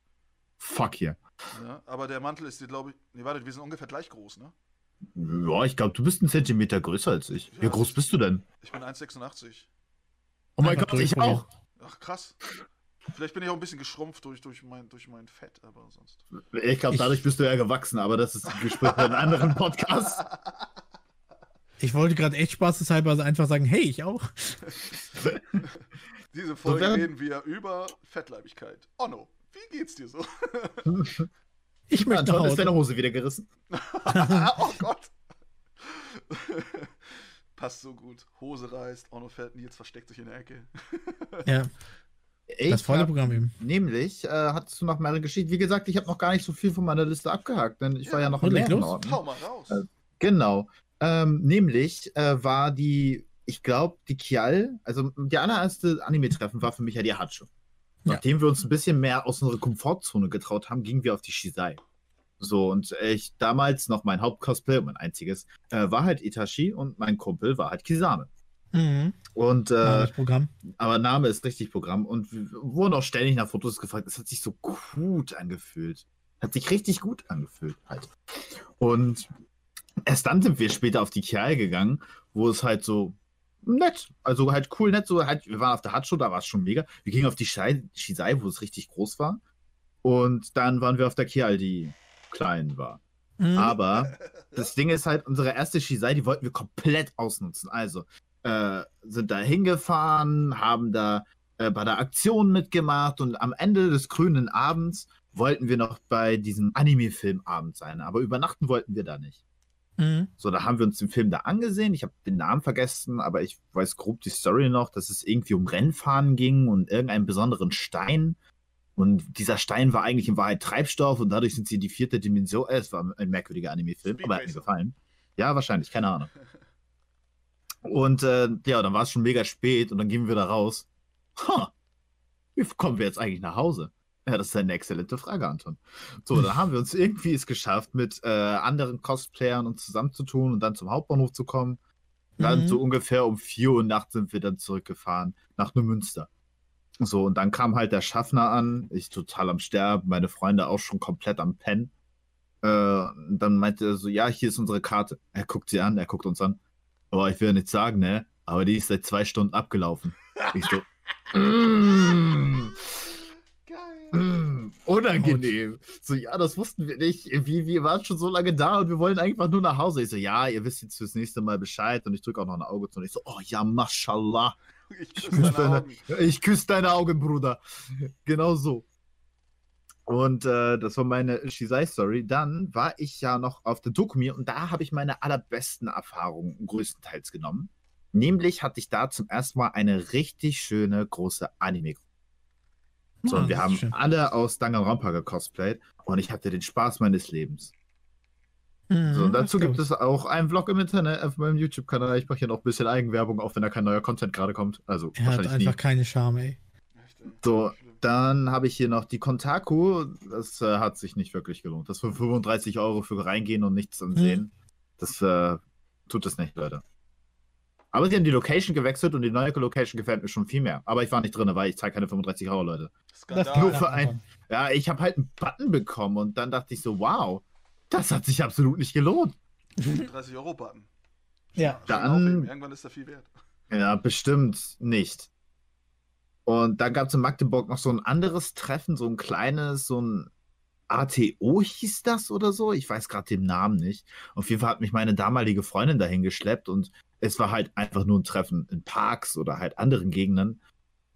Fuck hier. Ne? Aber der Mantel ist dir, glaube ich. Nee, warte, wir sind ungefähr gleich groß, ne? Ja, ich glaube, du bist einen Zentimeter größer als ich. Wie Ja. groß bist du denn? Ich bin 1,86. Oh mein Gott, ich auch. Ach, krass. Vielleicht bin ich auch ein bisschen geschrumpft durch, durch, mein, durch mein Fett, aber sonst. Ich glaube, dadurch bist du ja gewachsen, aber das ist ein Gespräch für einen anderen Podcast. Ich wollte gerade echt spaßeshalber also einfach sagen, hey, ich auch. Diese Folge während- reden wir über Fettleibigkeit. Onno, wie geht's dir so? Ich möchte Anton, ist deine. Hose wieder gerissen? oh Gott. Passt so gut. Hose reißt, Onno fällt, Nils versteckt sich in der Ecke. Ja, Ich das volle Programm eben. Nämlich, äh, hattest du noch mehrere Geschichten. Wie gesagt, ich habe noch gar nicht so viel von meiner Liste abgehakt, denn ich war Ja, ja noch in mehreren los. Orten. Hau mal raus. Äh, Genau. Ähm, nämlich äh, war die, ich glaube, die Kial, also die allererste Anime-Treffen war für mich ja die Hatsche. Ja. Nachdem wir uns ein bisschen mehr aus unserer Komfortzone getraut haben, gingen wir auf die Shisei. So, und ich damals noch mein Hauptcosplay, mein einziges, äh, war halt Itachi und mein Kumpel war halt Kisame. Mhm. Und, äh, Programm. aber Name ist richtig Programm und wir wurden auch ständig nach Fotos gefragt. Es hat sich so gut angefühlt. Hat sich richtig gut angefühlt halt. Und erst dann sind wir später auf die Kial gegangen, wo es halt so nett, also halt cool nett, so halt, wir waren auf der Hatshow, da war es schon mega. Wir gingen auf die Shai- Shisei, wo es richtig groß war. Und dann waren wir auf der Kial, die klein war. Mhm. Aber das Ding ist halt, unsere erste Shisei, die wollten wir komplett ausnutzen. Also äh, sind da hingefahren, haben da äh, bei der Aktion mitgemacht und am Ende des grünen Abends wollten wir noch bei diesem Anime-Filmabend sein. Aber übernachten wollten wir da nicht. Mhm. So, da haben wir uns den Film da angesehen. Ich habe den Namen vergessen, aber ich weiß grob die Story noch, dass es irgendwie um Rennfahren ging und irgendeinen besonderen Stein. Und dieser Stein war eigentlich in Wahrheit Treibstoff und dadurch sind sie in die vierte Dimension. Äh, es war ein merkwürdiger Anime-Film, aber hat mir gefallen. Ja, wahrscheinlich, keine Ahnung. Und äh, ja, dann war es schon mega spät und dann gehen wir da raus. Ha, wie kommen wir jetzt eigentlich nach Hause? Ja, das ist eine exzellente Frage, Anton. So, dann haben wir uns irgendwie es geschafft, mit äh, anderen Cosplayern uns zusammenzutun und dann zum Hauptbahnhof zu kommen. Dann Mhm. so ungefähr um 4 Uhr nachts sind wir dann zurückgefahren nach Neumünster. So, und dann kam halt der Schaffner an, ich total am Sterben, meine Freunde auch schon komplett am Pennen. Äh, dann meinte er so, ja, hier ist unsere Karte. Er guckt sie an, er guckt uns an. Aber ich will ja nicht sagen, ne? Aber die ist seit zwei Stunden abgelaufen. Ich so, mm, Geil. mm, unangenehm. So, ja, das wussten wir nicht. Wir, wir waren schon so lange da und wir wollen einfach nur nach Hause. Ich so, ja, ihr wisst jetzt fürs nächste Mal Bescheid. Und ich drücke auch noch ein Auge zu. Und ich so, oh ja, mashallah. Ich küsse küsse deine deine, ich küsse deine Augen, Bruder. Genau so. Und äh, das war meine Shisei-Story. Dann war ich ja noch auf der Dokumi und da habe ich meine allerbesten Erfahrungen größtenteils genommen. Nämlich hatte ich da zum ersten Mal eine richtig schöne große Anime. So, Ah, und wir das ist haben schön. alle aus Danganronpa gecosplayt und ich hatte den Spaß meines Lebens. Mhm, So, und das dazu gibt es auch einen Vlog im Internet auf meinem YouTube-Kanal. Ich mache hier noch ein bisschen Eigenwerbung, auch wenn da kein neuer Content gerade kommt. Also Er hat wahrscheinlich nie. einfach keine Scham, ey. So. Dann habe ich hier noch die Kontaku. Das äh, hat sich nicht wirklich gelohnt. Das für 35 Euro für reingehen und nichts ansehen. Das äh, tut es nicht, Leute. Aber sie haben die Location gewechselt und die neue Location gefällt mir schon viel mehr. Aber ich war nicht drin, weil ich zahle keine 35 Euro, Leute. Skandal. nur für ein- Ja, ich habe halt einen Button bekommen und dann dachte ich so, wow, das hat sich absolut nicht gelohnt. 30 Euro Button. Ja. Dann-. Irgendwann ist da viel wert. Ja, bestimmt nicht. Und dann gab es in Magdeburg noch so ein anderes Treffen, so ein kleines, so ein ATO hieß das oder so. Ich weiß gerade den Namen nicht. Auf jeden Fall hat mich meine damalige Freundin dahin geschleppt und es war halt einfach nur ein Treffen in Parks oder halt anderen Gegenden.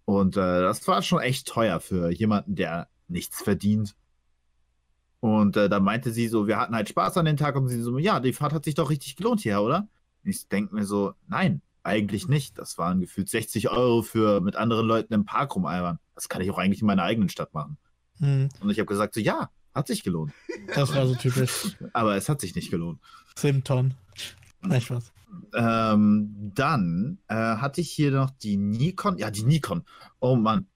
Und äh, das war schon echt teuer für jemanden, der nichts verdient. Und äh, da meinte sie so, wir hatten halt Spaß an den Tag und sie so, ja, die Fahrt hat sich doch richtig gelohnt hier, oder? Ich denke mir so, nein, eigentlich nicht. Das waren gefühlt 60 Euro für mit anderen Leuten im Park rumalbern. Das kann ich auch eigentlich in meiner eigenen Stadt machen. Mhm, Und ich habe gesagt, so ja, hat sich gelohnt. das war so typisch. Aber es hat sich nicht gelohnt. Simton. Nein, Spaß. Ähm, dann äh, hatte ich hier noch die Nikon. Ja, die Nikon. Oh Mann.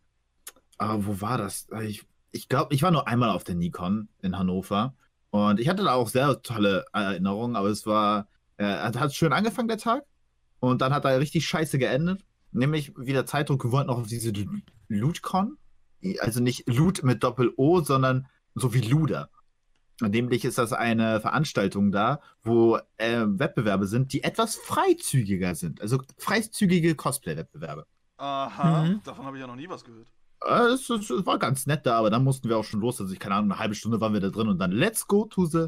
Aber wo war das? Ich, ich glaube, ich war nur einmal auf der Nikon in Hannover. Und ich hatte da auch sehr tolle Erinnerungen, aber es war, äh, hat schön angefangen, der Tag. Und dann hat er richtig scheiße geendet. Nämlich wieder Zeitdruck, wir wollten noch auf diese LootCon. Also nicht Loot mit Doppel-O, sondern so wie Luder. Nämlich ist das eine Veranstaltung da, wo äh, Wettbewerbe sind, die etwas freizügiger sind. Also freizügige Cosplay-Wettbewerbe. Aha, Mhm. davon habe ich ja noch nie was gehört. Äh, Es, es, es war ganz nett da, aber dann mussten wir auch schon los. Also ich keine Ahnung, eine halbe Stunde waren wir da drin und dann let's go to the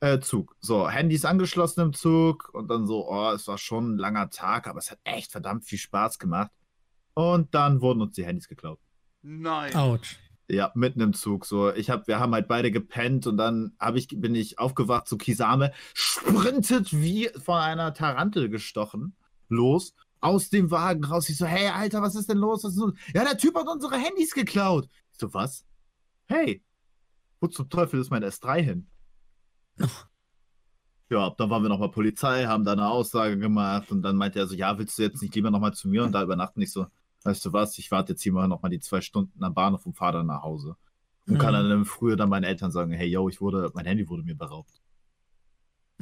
äh, Zug. So, Handys angeschlossen im Zug und dann so, oh, es war schon ein langer Tag, aber es hat echt verdammt viel Spaß gemacht. Und dann wurden uns die Handys geklaut. Nein. Autsch. Ja, mitten im Zug. So, ich hab, wir haben halt beide gepennt und dann hab ich, bin ich aufgewacht, so Kisame sprintet wie von einer Tarantel gestochen, los, aus dem Wagen raus. Ich so, hey, Alter, was ist denn los? Was ist los? Ja, der Typ hat unsere Handys geklaut. Ich so, was? Hey, wo zum Teufel ist mein S3 hin? Ja, dann waren wir nochmal Polizei, haben da eine Aussage gemacht und dann meinte er so, ja, willst du jetzt nicht lieber nochmal zu mir und da übernachten? Ich so, weißt du was, ich warte jetzt hier mal nochmal die zwei Stunden am Bahnhof und fahre dann nach Hause. Und kann Mhm. dann im Frühjahr dann meinen Eltern sagen, hey, yo, ich wurde, mein Handy wurde mir beraubt.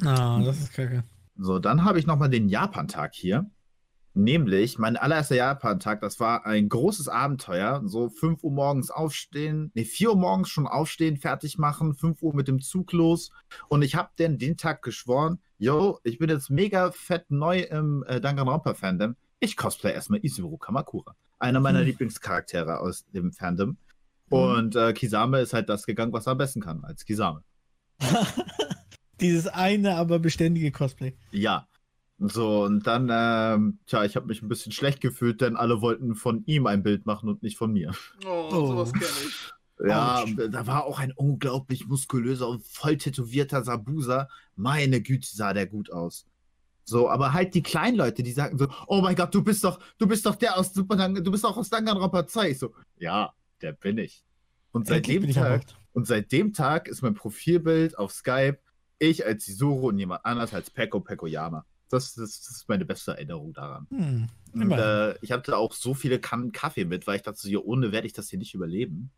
Ah, das ist kacke. So, dann habe ich nochmal den Japan-Tag hier. Nämlich, mein allererster Japan-Tag, das war ein großes Abenteuer. So 5 Uhr morgens aufstehen, nee, 4 Uhr morgens schon aufstehen, fertig machen, 5 Uhr mit dem Zug los. Und ich habe denn den Tag geschworen, yo, ich bin jetzt mega fett neu im äh, Danganronpa-Fandom. Ich cosplay erstmal Isuru Kamakura. Einer meiner Hm. Lieblingscharaktere aus dem Fandom. Hm. Und äh, Kisame ist halt das gegangen, was er am besten kann, als Kisame. Dieses eine, aber beständige Cosplay. Ja. So, und dann, ähm, tja, ich habe mich ein bisschen schlecht gefühlt, denn alle wollten von ihm ein Bild machen und nicht von mir. Oh, Oh. sowas kenne ich. Ja, Autsch. da war auch ein unglaublich muskulöser und voll tätowierter Sabusa. Meine Güte, sah der gut aus. So, aber halt die kleinen Leute, die sagen so, oh mein Gott, du bist doch, du bist doch der aus Super Dang- du bist doch aus Danganronpa 2. Ich so, ja, der bin ich. Und seit Endlich dem bin ich Tag, und seit dem Tag ist mein Profilbild auf Skype ich als Isuru und jemand anders als Peko Pekoyama. Das, das, das ist meine beste Erinnerung daran. Hm. Und, äh, ich hatte auch so viele Kannen Kaffee mit, weil ich dachte, hier ohne werde ich das hier nicht überleben.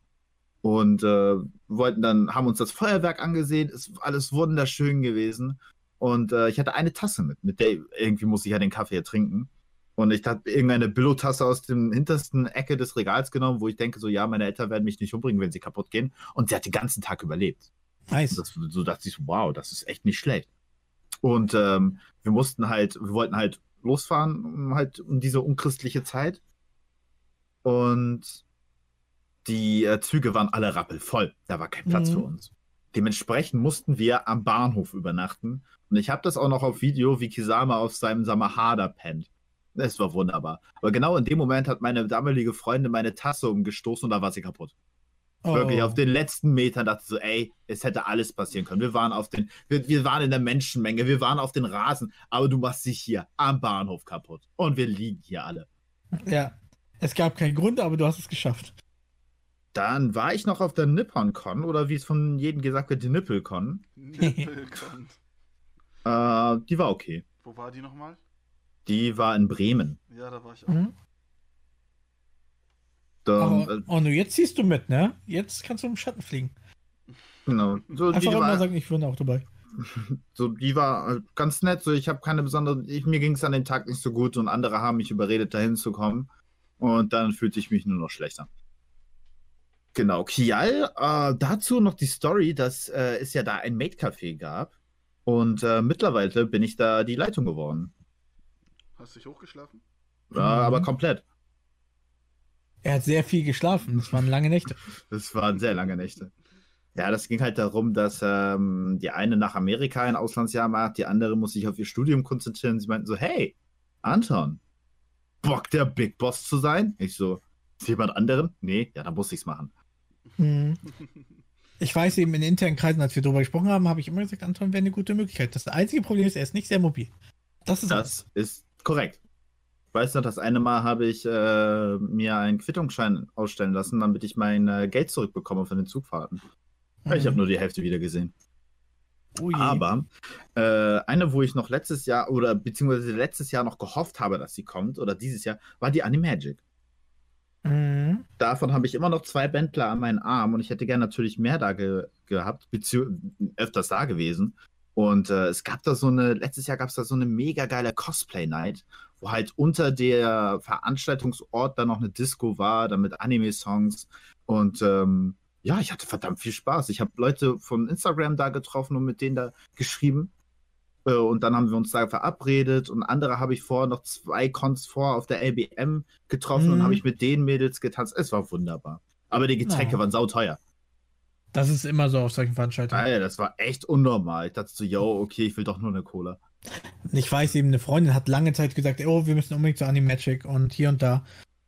Und äh, wollten dann, haben uns das Feuerwerk angesehen, ist alles wunderschön gewesen. Und äh, ich hatte eine Tasse mit, mit der irgendwie muss ich ja den Kaffee trinken. Und ich habe irgendeine Billo-Tasse aus dem hintersten Ecke des Regals genommen, wo ich denke, so, ja, meine Eltern werden mich nicht umbringen, wenn sie kaputt gehen. Und sie hat den ganzen Tag überlebt. Nice. Das, so dachte ich, so, wow, das ist echt nicht schlecht. Und ähm, wir mussten halt, wir wollten halt losfahren, um halt um diese unchristliche Zeit. Und die äh, Züge waren alle rappelvoll. Da war kein Platz Mhm. für uns. Dementsprechend mussten wir am Bahnhof übernachten. Und ich habe das auch noch auf Video, wie Kisama auf seinem Samahada pennt. Es war wunderbar. Aber genau in dem Moment hat meine damalige Freundin meine Tasse umgestoßen und da war sie kaputt. Wirklich, Oh. auf den letzten Metern dachte ich so, ey, es hätte alles passieren können. Wir waren auf den, wir, wir waren in der Menschenmenge, wir waren auf den Rasen, aber du machst dich hier am Bahnhof kaputt. Und wir liegen hier alle. Ja. Es gab keinen Grund, aber du hast es geschafft. Dann war ich noch auf der NipponCon oder wie es von jedem gesagt wird, die NippelCon. Nippelkon. Äh, die war okay. Wo war die nochmal? Die war in Bremen. Ja, da war ich auch. Mhm. Da, Aber, äh, oh, nur jetzt ziehst du mit, ne? Jetzt kannst du im Schatten fliegen. genau. So, die Einfach immer war, sagen, ich bin auch dabei. so, die war äh, ganz nett. So, ich habe keine besondere. Ich, mir ging es an dem Tag nicht so gut und andere haben mich überredet, dahin zu kommen. Und dann fühlte ich mich nur noch schlechter. Genau, Kial, äh, dazu noch die Story, dass äh, es ja da ein Maid-Café gab. Und äh, mittlerweile bin ich da die Leitung geworden. Hast du dich hochgeschlafen? Ja, Mhm. aber komplett. Er hat sehr viel geschlafen. Das waren lange Nächte. Das waren sehr lange Nächte. Ja, das ging halt darum, dass ähm, die eine nach Amerika ein Auslandsjahr macht, die andere muss sich auf ihr Studium konzentrieren. Sie meinten so, hey, Anton, Bock der Big Boss zu sein? Ich so, jemand anderen? Nee, ja, dann muss ich's machen. Hm. Ich weiß eben in internen Kreisen, als wir darüber gesprochen haben, habe ich immer gesagt, Anton wäre eine gute Möglichkeit. Das einzige Problem ist, er ist nicht sehr mobil. Das ist alles. Das ist korrekt. Ich weiß noch, das eine Mal habe ich äh, mir einen Quittungsschein ausstellen lassen, damit ich mein äh, Geld zurückbekomme von den Zugfahrten. Ich habe nur die Hälfte wieder gesehen. Oh je. Aber äh, eine, wo ich noch letztes Jahr oder beziehungsweise letztes Jahr noch gehofft habe, dass sie kommt, oder dieses Jahr, war die Animagic. Mhm. Davon habe ich immer noch zwei Bändler an meinen Arm und ich hätte gerne natürlich mehr da ge gehabt, beziehungsweise öfters da gewesen. Und äh, es gab da so eine, letztes Jahr gab es da so eine mega geile Cosplay-Night, wo halt unter der Veranstaltungsort dann noch eine Disco war, dann mit Anime-Songs. Und ähm, ja, ich hatte verdammt viel Spaß. Ich habe Leute von Instagram da getroffen und mit denen da geschrieben. Äh, Und dann haben wir uns da verabredet und andere habe ich vorher noch zwei Cons vor auf der LBM getroffen und Mhm. habe ich mit den Mädels getanzt. Es war wunderbar. Aber die Getränke Ja. waren sauteuer. Das ist immer so auf solchen Veranstaltungen. Alter, das war echt unnormal. Ich dachte so, yo, okay, ich will doch nur eine Cola. Ich weiß eben, eine Freundin hat lange Zeit gesagt, oh, wir müssen unbedingt zu Animagic und hier und da.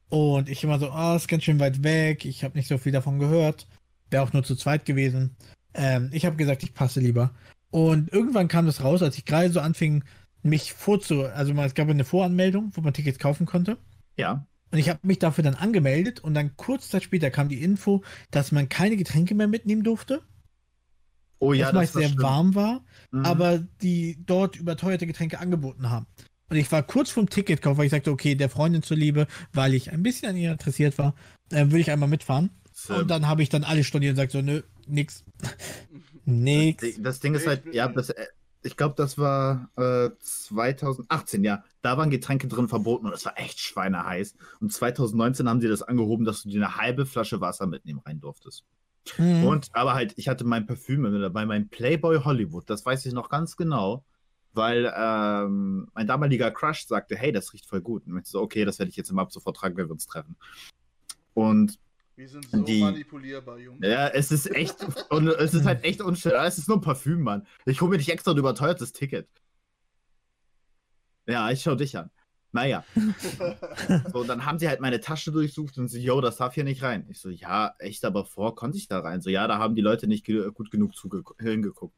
Und ich immer so, ah, ist ganz schön weit weg, ich habe nicht so viel davon gehört. Wäre auch nur zu zweit gewesen. Ähm, ich habe gesagt, ich passe lieber. Und irgendwann kam das raus, als ich gerade so anfing, mich vorzu... Also es gab eine Voranmeldung, wo man Tickets kaufen konnte. Ja. Und ich habe mich dafür dann angemeldet und dann kurz Zeit später kam die Info, dass man keine Getränke mehr mitnehmen durfte, Oh ja, weil das es war sehr schlimm. warm war Mhm. aber die dort überteuerte Getränke angeboten haben. Und ich war kurz vorm Ticketkauf, weil ich sagte, okay, der Freundin zuliebe, weil ich ein bisschen an ihr interessiert war, äh, würde ich einmal mitfahren. So, Und dann habe ich dann alle storniert und gesagt, so, nö, nix. nix. das, das Ding ist halt, ja, das, äh, ich glaube, das war äh, 2018, ja. Da waren Getränke drin verboten und es war echt schweineheiß. Und 2019 haben sie das angehoben, dass du dir eine halbe Flasche Wasser mitnehmen rein durftest. Mhm. Und, aber halt, ich hatte mein Parfüm mit dabei, mein Playboy Hollywood, das weiß ich noch ganz genau, weil ähm, mein damaliger Crush sagte, hey, das riecht voll gut. Und ich so, okay, das werde ich jetzt immer ab sofort tragen, wenn wir uns treffen. Und Wir sind so Die- manipulierbar, Junge. ja, es ist echt, und es ist halt echt unschön. Es ist nur ein Parfüm, Mann. Ich hole mir nicht extra ein überteuertes Ticket. Ja, ich schau dich an. Naja. So, dann haben sie halt meine Tasche durchsucht und so, yo, das darf hier nicht rein. Ich so, ja, echt, aber vor konnte ich da rein. So, ja, da haben die Leute nicht ge gut genug hingeguckt.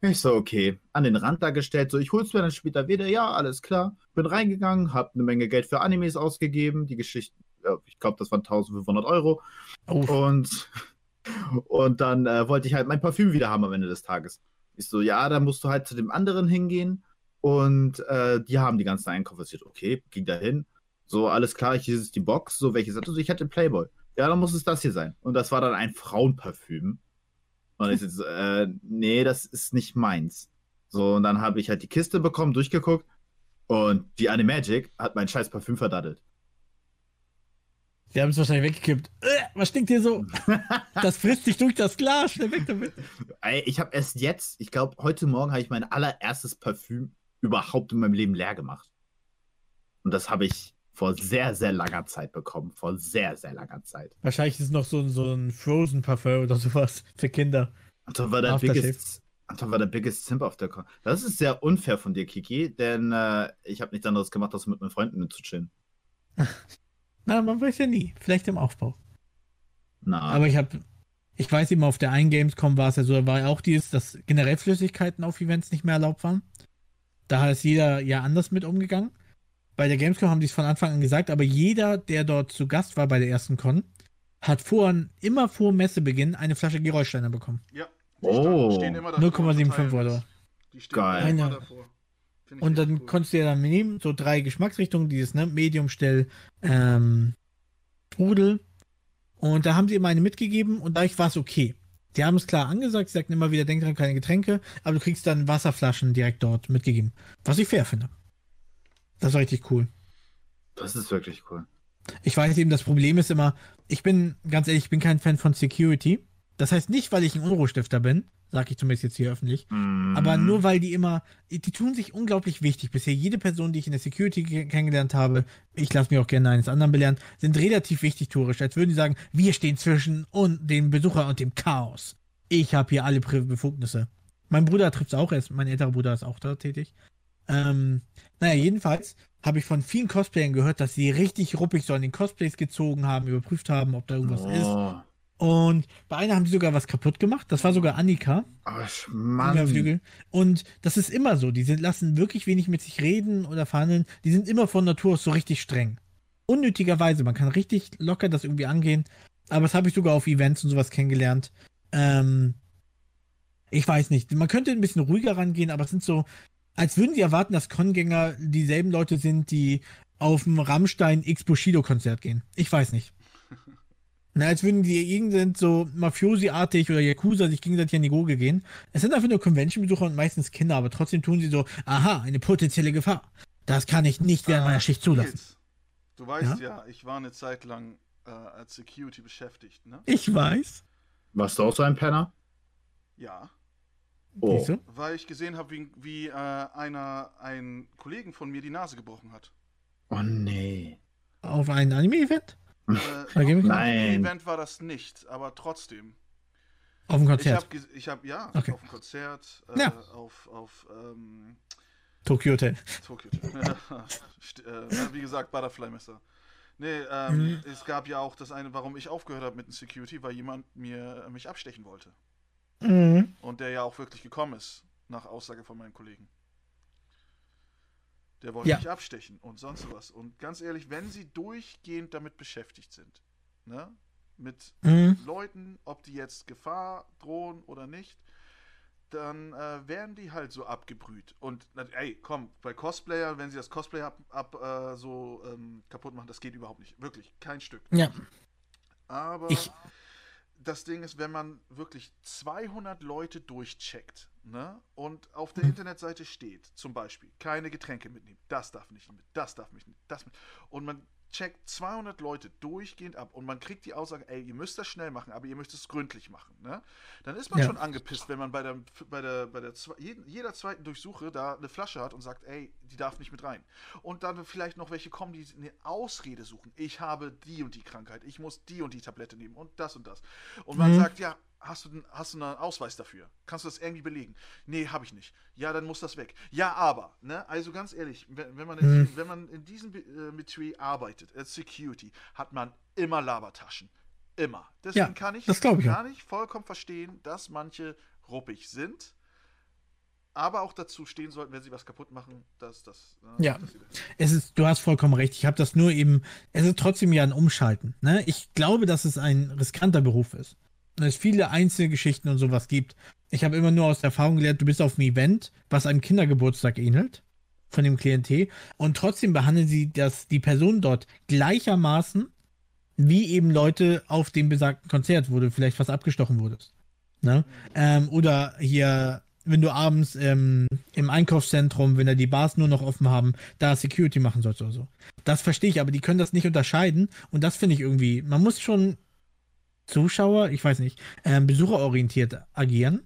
Ich so, okay, an den Rand da gestellt, so, ich hol's mir dann später wieder, ja, alles klar. Bin reingegangen, hab eine Menge Geld für Animes ausgegeben, die Geschichten, ja, ich glaube, das waren 1500 Euro. Oh, Und, und dann äh, wollte ich halt mein Parfüm wieder haben am Ende des Tages. Ich so, ja, dann musst du halt zu dem anderen hingehen. Und äh, die haben die ganzen so, okay, ging da hin. So, alles klar, hier ist die Box. So, welches? Also, ich hatte Playboy. Ja, dann muss es das hier sein. Und das war dann ein Frauenparfüm. Und ich so, äh, nee, das ist nicht meins. So, und dann habe ich halt die Kiste bekommen, durchgeguckt. Und die Animagic hat mein scheiß Parfüm verdattelt. die haben es wahrscheinlich weggekippt. Äh, was stinkt hier so? Das frisst sich durch das Glas. Schnell weg damit. Ey, ich habe erst jetzt, ich glaube, heute Morgen habe ich mein allererstes Parfüm überhaupt in meinem Leben leer gemacht. Und das habe ich vor sehr, sehr langer Zeit bekommen. Vor sehr, sehr langer Zeit. Wahrscheinlich ist es noch so, so ein Frozen Parfum oder sowas für Kinder. Anton war der biggest, Anton war der biggest Simp auf der Con. Das ist sehr unfair von dir, Kiki, denn äh, ich habe nichts anderes gemacht, als mit meinen Freunden zu chillen. Na, man weiß ja nie. Vielleicht im Aufbau. Na, Aber ich habe, ich weiß eben, auf der einen Gamescom war es ja so, da war ja auch dieses, dass generell Flüssigkeiten auf Events nicht mehr erlaubt waren. Da ist jeder ja anders mit umgegangen. Bei der Gamescom haben die es von Anfang an gesagt, aber jeder, der dort zu Gast war bei der ersten Con, hat vor, immer vor Messebeginn eine Flasche Gerolsteiner bekommen. Ja. Die Oh. stehen immer davor, 0,75 verteilen Euro. das. Die stehen Geil. immer davor. Und dann cool. konntest du ja dann nehmen, so drei Geschmacksrichtungen, dieses, ne, Medium, Stell, ähm, Sprudel. Und da haben sie immer eine mitgegeben und dadurch war es okay. Die haben es klar angesagt, sie sagten immer wieder, denk dran, keine Getränke, aber du kriegst dann Wasserflaschen direkt dort mitgegeben. Was ich fair finde. Das war richtig cool. das ist wirklich cool. Ich weiß eben, das Problem ist immer, ich bin, ganz ehrlich, ich bin kein Fan von Security. Das heißt nicht, weil ich ein Unruhestifter bin, sag ich zumindest jetzt hier öffentlich, Aber Mhm. nur weil die immer, die tun sich unglaublich wichtig. Bisher jede Person, die ich in der Security ke- kennengelernt habe, ich lasse mich auch gerne eines anderen belehren, sind relativ wichtigtuerisch. Als würden die sagen, wir stehen zwischen und dem Besucher und dem Chaos. Ich habe hier alle Befugnisse. Mein Bruder trifft es auch, er ist, mein älterer Bruder ist auch da tätig. Ähm, naja, jedenfalls habe ich von vielen Cosplayern gehört, dass sie richtig ruppig so an den Cosplays gezogen haben, überprüft haben, ob da irgendwas ist. Und bei einer haben sie sogar was kaputt gemacht. Das war sogar Annika. Ach. Mann. Und das ist immer so. Die sind, lassen wirklich wenig mit sich reden oder verhandeln. Die sind immer von Natur aus so richtig streng. Unnötigerweise. Man kann richtig locker das irgendwie angehen. Aber das habe ich sogar auf Events und sowas kennengelernt. Ähm, ich weiß nicht. Man könnte ein bisschen ruhiger rangehen, aber es sind so, als würden sie erwarten, dass Kongänger dieselben Leute sind, die auf dem Rammstein X Bushido-Konzert gehen. Ich weiß nicht. Na, als würden die irgend so Mafiosi-artig oder Yakuza sich gegenseitig an die Gurgel gehen. Es sind einfach nur Convention-Besucher und meistens Kinder, aber trotzdem tun sie so, aha, eine potenzielle Gefahr. Das kann ich nicht während meiner Schicht zulassen. Nils, Du weißt ja? ich war eine Zeit lang äh, als Security beschäftigt, ne? Ich weiß. Warst du auch so ein Penner? Ja. Oh. Weil ich gesehen habe, wie, wie äh, einer einen Kollegen von mir die Nase gebrochen hat. Oh nee. Auf ein Anime-Event? Äh, Nein. Event war das nicht, aber trotzdem. Auf dem Ich Konzert. habe, ich hab, ja, Okay. auf dem Konzert, äh, Ja. auf, auf ähm, Tokyo Hotel. Tokyo. St- äh, wie gesagt, Butterfly-Messer. Nee, ähm, Mhm. es gab ja auch das eine, warum ich aufgehört habe mit dem Security, weil jemand mir äh, mich abstechen wollte. Mhm. Und der ja auch wirklich gekommen ist, nach Aussage von meinen Kollegen. Der wollte Ja. mich abstechen und sonst was. Und ganz ehrlich, wenn sie durchgehend damit beschäftigt sind, ne? Mit Mhm. Leuten, ob die jetzt Gefahr drohen oder nicht, dann äh, werden die halt so abgebrüht. Und ey, komm, bei Cosplayer, wenn sie das Cosplay ab, ab äh, so ähm, kaputt machen, das geht überhaupt nicht. Wirklich, kein Stück. Ja. Aber Ich- das Ding ist, wenn man wirklich 200 Leute durchcheckt ne, und auf der Internetseite steht, zum Beispiel, keine Getränke mitnehmen, das darf nicht mit, das darf nicht mit, das mit, und man checkt 200 Leute durchgehend ab und man kriegt die Aussage, ey, ihr müsst das schnell machen, aber ihr müsst es gründlich machen, ne? Dann ist man Ja. schon angepisst, wenn man bei der, bei der, bei der, jeder zweiten Durchsuche da eine Flasche hat und sagt, ey, die darf nicht mit rein. Und dann vielleicht noch welche kommen, die eine Ausrede suchen. Ich habe die und die Krankheit, ich muss die und die Tablette nehmen und das und das. Und man Mhm. sagt, ja, hast du, denn- hast du einen Ausweis dafür? Kannst du das irgendwie belegen? Nee, habe ich nicht. Ja, dann muss das weg. Ja, aber, ne? Also ganz ehrlich, wenn, wenn, man, in, Mhm. wenn man in diesem äh, Metier arbeitet, als Security, hat man immer Labertaschen. Immer. Deswegen Ja, kann ich, das ich kann ich vollkommen verstehen, dass manche ruppig sind, aber auch dazu stehen sollten, wenn sie was kaputt machen, dass das. ne, Ja. dass das- Es ist, du hast vollkommen recht. Ich habe das nur eben, es ist trotzdem ja ein Umschalten. Ne? Ich glaube, dass es ein riskanter Beruf ist. Es viele Einzelgeschichten und sowas gibt. Ich habe immer nur aus Erfahrung gelernt, du bist auf einem Event, was einem Kindergeburtstag ähnelt, von dem Klientel, und trotzdem behandeln sie das, die Person dort gleichermaßen wie eben Leute auf dem besagten Konzert, wo du vielleicht fast abgestochen wurdest. Ne? Ähm, oder hier, wenn du abends ähm, im Einkaufszentrum, wenn da die Bars nur noch offen haben, da Security machen sollst oder so. Das verstehe ich, aber die können das nicht unterscheiden und das finde ich irgendwie, man muss schon Zuschauer, ich weiß nicht, ähm, besucherorientiert agieren.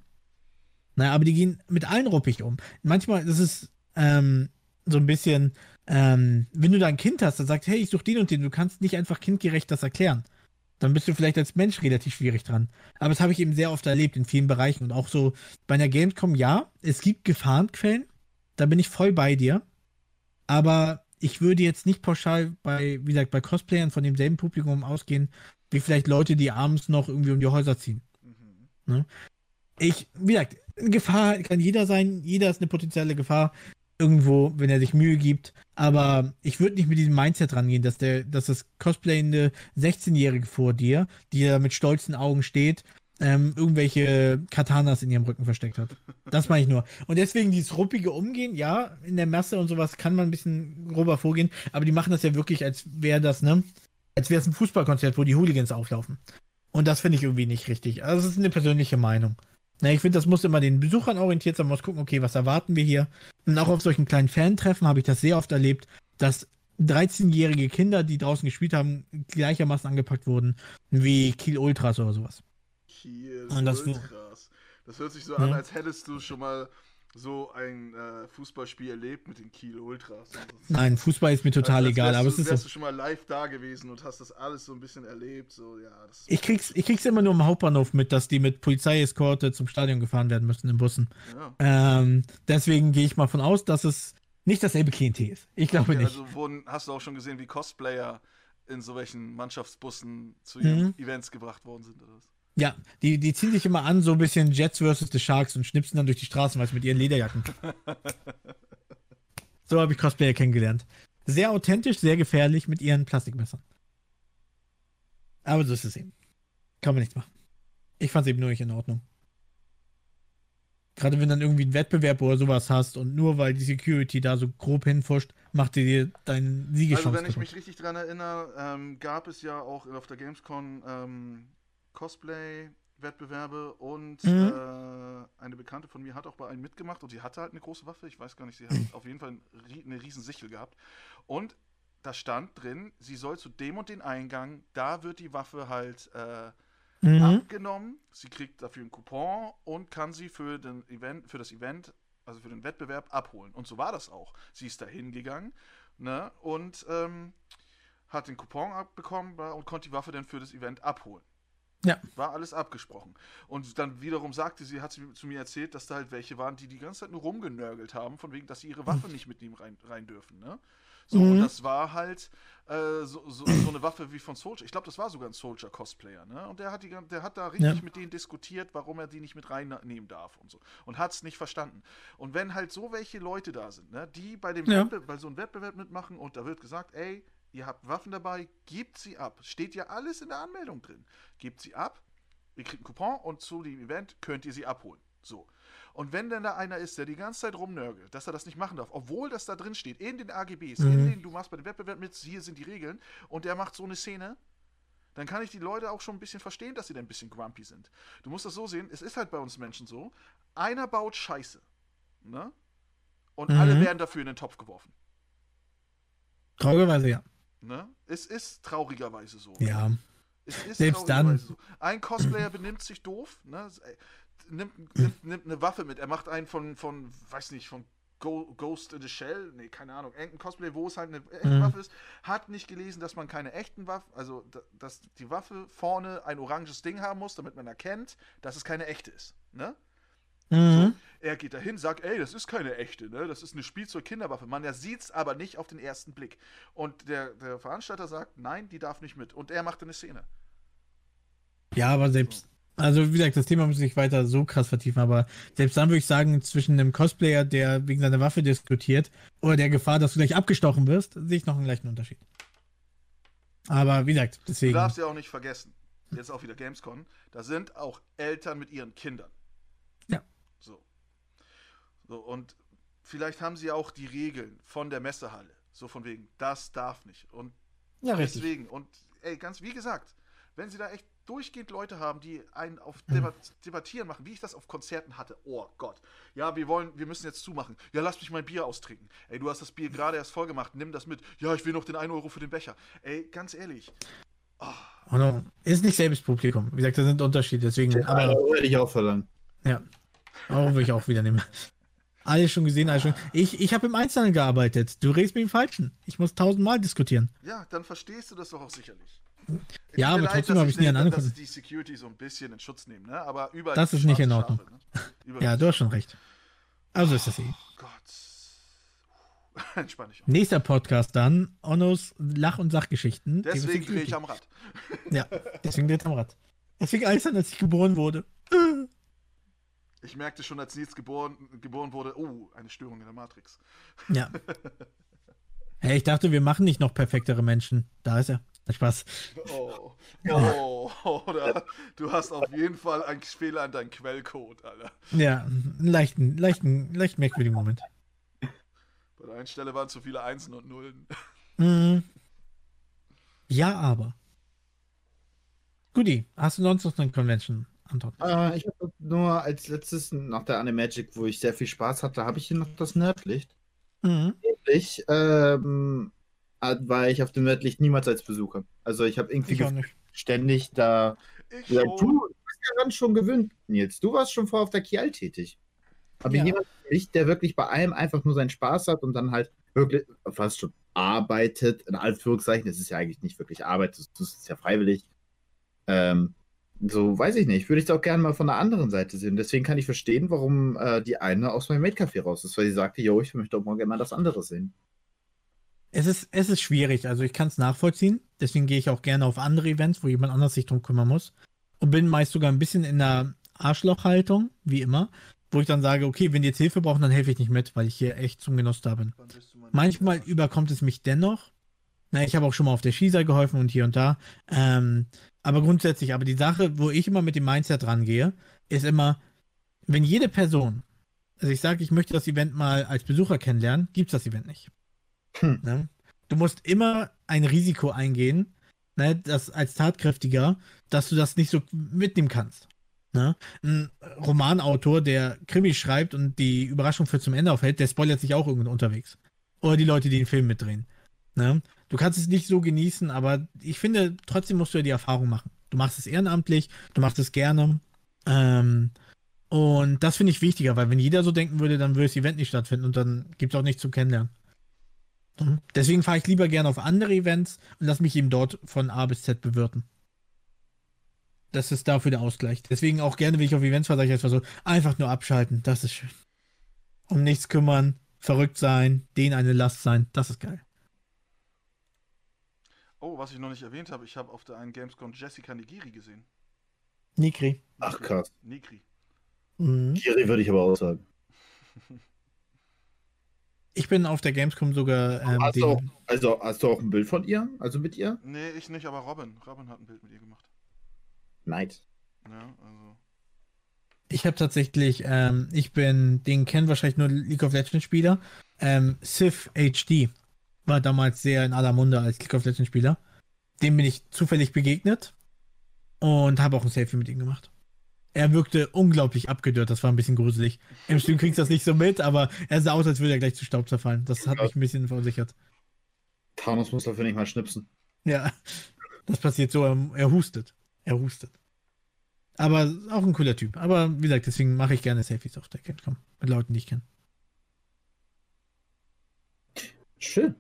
Naja, aber die gehen mit allen ruppig um. Manchmal, ist ähm, so ein bisschen, ähm, wenn du da ein Kind hast, das sagt, hey, ich suche den und den, du kannst nicht einfach kindgerecht das erklären. Dann bist du vielleicht als Mensch relativ schwierig dran. Aber das habe ich eben sehr oft erlebt in vielen Bereichen. Und auch so bei einer Gamescom, ja, es gibt Gefahrenquellen. Da bin ich voll bei dir. Aber ich würde jetzt nicht pauschal bei, wie gesagt, bei Cosplayern von demselben Publikum ausgehen, wie vielleicht Leute, die abends noch irgendwie um die Häuser ziehen. Mhm. Ne? Ich, wie gesagt, Gefahr kann jeder sein, jeder ist eine potenzielle Gefahr irgendwo, wenn er sich Mühe gibt. Aber ich würde nicht mit diesem Mindset rangehen, dass der, dass das cosplayende 16-Jährige vor dir, die da mit stolzen Augen steht, ähm, irgendwelche Katanas in ihrem Rücken versteckt hat. Das meine ich nur. Und deswegen dieses ruppige Umgehen, ja, in der Masse und sowas kann man ein bisschen grober vorgehen, aber die machen das ja wirklich, als wäre das, ne? Als wäre es ein Fußballkonzert, wo die Hooligans auflaufen. Und das finde ich irgendwie nicht richtig. Also, das ist eine persönliche Meinung. Na, ich finde, das muss immer den Besuchern orientiert sein. Man muss gucken, okay, was erwarten wir hier? Und auch auf solchen kleinen Fantreffen habe ich das sehr oft erlebt, dass 13-jährige Kinder, die draußen gespielt haben, gleichermaßen angepackt wurden wie Kiel Ultras oder sowas. Kiel Ultras. Das hört sich so Ja. an, als hättest du schon mal so ein äh, Fußballspiel erlebt mit den Kiel Ultras. Nein, Fußball ist mir total Also als egal, aber du, es ist wärst so. du schon mal live da gewesen und hast das alles so ein bisschen erlebt. So, ja, Ich krieg's, ich krieg's immer nur im Hauptbahnhof mit, dass die mit Polizeieskorte zum Stadion gefahren werden müssen in Bussen. ja. Ähm, deswegen gehe ich mal von aus, dass es nicht dasselbe Klientel ist. Ich glaube Okay, nicht. also wurden, hast du auch schon gesehen, wie Cosplayer in so welchen Mannschaftsbussen zu Mhm. Events gebracht worden sind oder was? Ja, die, die ziehen sich immer an, so ein bisschen Jets versus the Sharks und schnipsen dann durch die Straßen, du, mit ihren Lederjacken. so habe ich Cosplayer kennengelernt. Sehr authentisch, sehr gefährlich mit ihren Plastikmessern. Aber so ist es eben. Kann man nichts machen. Ich fand es eben nur nicht in Ordnung. Gerade wenn dann irgendwie einen Wettbewerb oder sowas hast und nur weil die Security da so grob hinfuscht, macht die dir deinen Also, Siegechance wenn ich mich richtig dran erinnere, ähm, gab es ja auch auf der Gamescom ähm, Cosplay-Wettbewerbe und Mhm. äh, eine Bekannte von mir hat auch bei einem mitgemacht und sie hatte halt eine große Waffe. Ich weiß gar nicht, sie hat auf jeden Fall eine riesen Sichel gehabt. Und da stand drin, sie soll zu dem und den Eingang, da wird die Waffe halt äh, Mhm. abgenommen. Sie kriegt dafür einen Coupon und kann sie für, den Event, für das Event, also für den Wettbewerb, abholen. Und so war das auch. Sie ist da hingegangen ne, und ähm, hat den Coupon abbekommen und konnte die Waffe dann für das Event abholen. Ja. War alles abgesprochen. Und dann wiederum sagte sie, hat sie zu mir erzählt, dass da halt welche waren, die die ganze Zeit nur rumgenörgelt haben, von wegen, dass sie ihre Waffe nicht mitnehmen rein, rein dürfen. Ne? So, und Mhm. das war halt äh, so, so, so eine Waffe wie von Soldier. Ich glaube, das war sogar ein Soldier-Cosplayer, ne? Und der hat, die, der hat da richtig Ja. mit denen diskutiert, warum er die nicht mit reinnehmen darf und so. Und hat es nicht verstanden. Und wenn halt so welche Leute da sind, ne, die bei dem Ja. Wettbe bei so einem Wettbewerb mitmachen und da wird gesagt, ey, ihr habt Waffen dabei, gebt sie ab. Steht ja alles in der Anmeldung drin. Gebt sie ab, ihr kriegt einen Coupon und zu dem Event könnt ihr sie abholen. So. Und wenn denn da einer ist, der die ganze Zeit rumnörgelt, dass er das nicht machen darf, obwohl das da drin steht, in den AGBs, in Mhm. denen du machst bei dem Wettbewerb mit, hier sind die Regeln, und der macht so eine Szene, dann kann ich die Leute auch schon ein bisschen verstehen, dass sie da ein bisschen grumpy sind. Du musst das so sehen, es ist halt bei uns Menschen so, einer baut Scheiße, ne? Und Mhm. alle werden dafür in den Topf geworfen, Traurigerweise ja. Ne? Es ist traurigerweise so. Ja. Es ist Selbst dann. So. Ein Cosplayer benimmt sich doof, ne? nimmt, nimmt, nimmt eine Waffe mit. Er macht einen von, von weiß nicht, von Ghost in the Shell, nee, keine Ahnung, irgendein Cosplay, wo es halt eine echte Mhm. Waffe ist, hat nicht gelesen, dass man keine echten Waffen, also da- dass die Waffe vorne ein oranges Ding haben muss, damit man erkennt, dass es keine echte ist. Ne? Mhm. Er geht dahin, sagt, ey, das ist keine echte, ne? Das ist eine Spielzeug-Kinderwaffe. Man er sieht es aber nicht auf den ersten Blick. Und der, der Veranstalter sagt, nein, die darf nicht mit. Und er macht eine Szene. Ja, aber selbst, also wie gesagt, das Thema muss ich weiter so krass vertiefen, aber selbst dann würde ich sagen, zwischen einem Cosplayer, der wegen seiner Waffe diskutiert, oder der Gefahr, dass du gleich abgestochen wirst, sehe ich noch einen leichten Unterschied. Aber wie gesagt, Du deswegen. darfst ja auch nicht vergessen, jetzt auch wieder Gamescom, da sind auch Eltern mit ihren Kindern. So. Und vielleicht haben sie auch die Regeln von der Messehalle. So von wegen, das darf nicht. Und Ja, richtig. deswegen, und ey, ganz wie gesagt, wenn sie da echt durchgehend Leute haben, die einen auf Mhm. Debat Debattieren machen, wie ich das auf Konzerten hatte. Oh Gott. Ja, wir wollen, wir müssen jetzt zumachen. Ja, lass mich mein Bier austrinken. Ey, du hast das Bier gerade erst voll gemacht, nimm das mit. Ja, ich will noch den 1 Euro für den Becher. Ey, ganz ehrlich. Oh no. Ist nicht selbes Publikum. Wie gesagt, da sind Unterschiede, deswegen. Aber Aber hätte ich auch verlangen. ja. Euro würde ich auch wieder nehmen. Alles schon gesehen, alles schon. Ich, ich habe im Einzelnen gearbeitet. Du redest mit dem Falschen. Ich muss tausendmal diskutieren. Ja, dann verstehst du das doch auch sicherlich. Es Ja, aber trotzdem habe ich ich nie an nicht- dass angefangen. die Security so ein bisschen in Schutz nehmen, ne? Aber überall Das ist nicht in Ordnung. Schafe, ne? Ja, du hast schon recht. Also ist das eh. Gott. Entspann dich. auch. Nächster Podcast dann, Onnos Lach- und Sachgeschichten. Deswegen drehe ich am Rad. Ja, deswegen dreht am Rad. Deswegen alles an, als ich geboren wurde. Ich merkte schon, als Nils geboren, geboren wurde, oh, eine Störung in der Matrix. Ja. Hey, ich dachte, wir machen nicht noch perfektere Menschen. Da ist er. Spaß. Oh, oh, oder? Du hast auf jeden Fall einen Fehler an deinem Quellcode, Alter. Ja, einen leichten, leichten, leicht merkwürdigen Moment. Bei der einen Stelle waren zu viele Einsen und Nullen. Mhm. Ja, aber. Guti, hast du sonst noch eine Convention, Anton? Äh, ich habe nur als letztes nach der Animagic, wo ich sehr viel Spaß hatte, habe ich hier noch das Nerdlicht. Mhm. Ich ähm, äh, war ich auf dem Nerdlicht niemals als Besucher. Also ich habe irgendwie Ich ständig da. Schon. du bist ja daran schon gewöhnt, Nils. Du warst schon vorher auf der Kial tätig. Aber Ja. jemand wie ich, der wirklich bei allem einfach nur seinen Spaß hat und dann halt wirklich fast schon arbeitet, in Anführungszeichen, es ist ja eigentlich nicht wirklich Arbeit, das, das ist ja freiwillig. Ähm, so weiß ich nicht, würde ich es auch gerne mal von der anderen Seite sehen. Deswegen kann ich verstehen, warum äh, die eine aus meinem Maid-Café raus ist, weil sie sagte, yo, ich möchte auch mal gerne mal das andere sehen. Es ist, es ist schwierig, also ich kann es nachvollziehen. Deswegen gehe ich auch gerne auf andere Events, wo jemand anders sich drum kümmern muss. Und bin meist sogar ein bisschen in der Arschlochhaltung, wie immer, wo ich dann sage, okay, wenn die jetzt Hilfe brauchen, dann helfe ich nicht mit, weil ich hier echt zum Genuss da bin. Manchmal überkommt es mich dennoch. Na, ich habe auch schon mal auf der Skisa geholfen und hier und da. Ähm, aber grundsätzlich, aber die Sache, wo ich immer mit dem Mindset rangehe, ist immer, wenn jede Person, also ich sage, ich möchte das Event mal als Besucher kennenlernen, gibt es das Event nicht. Hm. Ne? Du musst immer ein Risiko eingehen, ne, das als Tatkräftiger, dass du das nicht so mitnehmen kannst. Ne? Ein Romanautor, der Krimi schreibt und die Überraschung für zum Ende aufhält, der spoilert sich auch irgendwo unterwegs. Oder die Leute, die den Film mitdrehen. Ne? Du kannst es nicht so genießen, aber ich finde, trotzdem musst du ja die Erfahrung machen. Du machst es ehrenamtlich, du machst es gerne. Ähm, und das finde ich wichtiger, weil wenn jeder so denken würde, dann würde das Event nicht stattfinden und dann gibt es auch nichts zu kennenlernen. Deswegen fahre ich lieber gerne auf andere Events und lass mich eben dort von A bis Z bewirten. Das ist dafür der Ausgleich. Deswegen auch gerne, wenn ich auf Events fahre, sage ich einfach so, einfach nur abschalten, das ist schön. Um nichts kümmern, verrückt sein, denen eine Last sein, das ist geil. Oh, was ich noch nicht erwähnt habe, ich habe auf der einen Gamescom Jessica Nigiri gesehen. Nikri. Ach krass. Nigri. Mhm. Würde ich aber auch sagen. Ich bin auf der Gamescom sogar ähm, Hast du, auch, also hast du auch ein Bild von ihr? Also mit ihr? Nee, ich nicht, aber Robin. Robin hat ein Bild mit ihr gemacht. Nice. Ja, also. Ich habe tatsächlich, ähm, ich bin, den kennen wahrscheinlich nur League of Legends Spieler. Ähm, Sif HD war damals sehr in aller Munde als League of Legends Spieler. Dem bin ich zufällig begegnet und habe auch ein Selfie mit ihm gemacht. Er wirkte unglaublich abgedörrt, das war ein bisschen gruselig. Im Stream kriegst du das nicht so mit, aber er sah aus, als würde er gleich zu Staub zerfallen. Das hat mich ein bisschen verunsichert. Thanos muss dafür nicht mal schnipsen. Ja, das passiert so, er, er hustet. Er hustet. Aber auch ein cooler Typ. Aber wie gesagt, deswegen mache ich gerne Selfies auf der Gamescom mit Leuten, die ich kenne. Schön.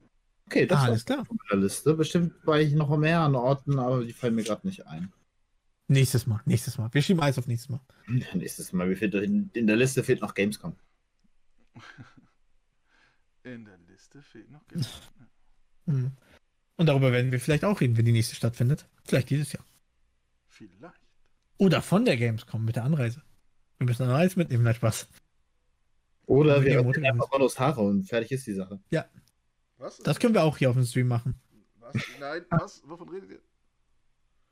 Okay, das Ah, alles klar. auf der Liste. Bestimmt war ich noch mehr an Orten, aber die fallen mir gerade nicht ein. Nächstes Mal, nächstes Mal. Wir schieben alles auf nächstes Mal. Nächstes Mal, wie fehlt in, in der Liste fehlt noch Gamescom. In der Liste fehlt noch Geld. Mhm. Und darüber werden wir vielleicht auch reden, wenn die nächste stattfindet. Vielleicht dieses Jahr. Vielleicht. Oder von der Gamescom mit der Anreise. Wir müssen dann alles mitnehmen, nein, Spaß. Oder wir Motor- einfach Manos Haare und fertig ist die Sache. Was? Das können wir auch hier auf dem Stream machen. was? Nein, was? Wovon redet ihr?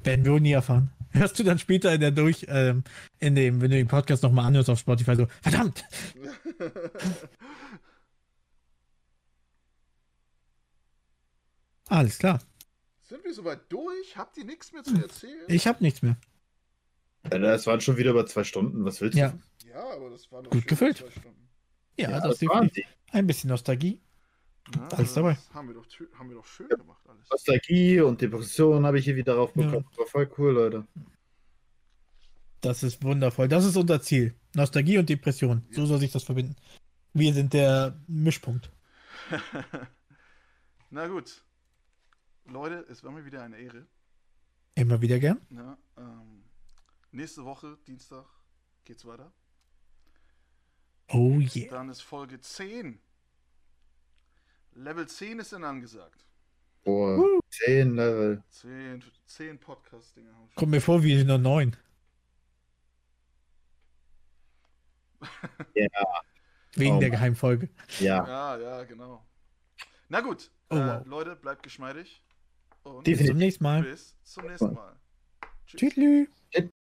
Werden wir nie erfahren. Hörst du dann später in der Durch, ähm, in dem, wenn du den Podcast nochmal anhörst auf Spotify, so, verdammt! Alles klar. Sind wir soweit durch? Habt ihr nichts mehr zu erzählen? Ich habe nichts mehr. Ja, Das waren schon wieder über zwei Stunden. Was willst Ja. du? Ja, aber das war noch Gut gefüllt. zwei Stunden. Ja, das, das waren sie. Ein bisschen Nostalgie. Ja, Alles dabei. das Haben wir, doch, haben wir doch schön gemacht alles. Nostalgie und Depression habe ich hier wieder drauf Ja. bekommen. War voll cool, Leute. Das ist wundervoll. Das ist unser Ziel. Nostalgie und Depression. So Ja. soll sich das verbinden. Wir sind der Mischpunkt. Na gut. Leute, es war mir wieder eine Ehre. Immer wieder gern. Ja, ähm, nächste Woche, Dienstag, geht's weiter. Oh yeah. Dann ist Folge 10. Level 10 ist dann angesagt. Boah, 10 Level. 10, 10 Podcast-Dinger haben wir Kommt mir vor, wir sind noch neun. Ja. Wegen Oh der. Geheimfolge. Ja, Ja, ja, genau. Na gut, Oh, äh, wow. Leute, bleibt geschmeidig. Und Bis zum nächsten Mal. bis zum nächsten Mal. Tschüss.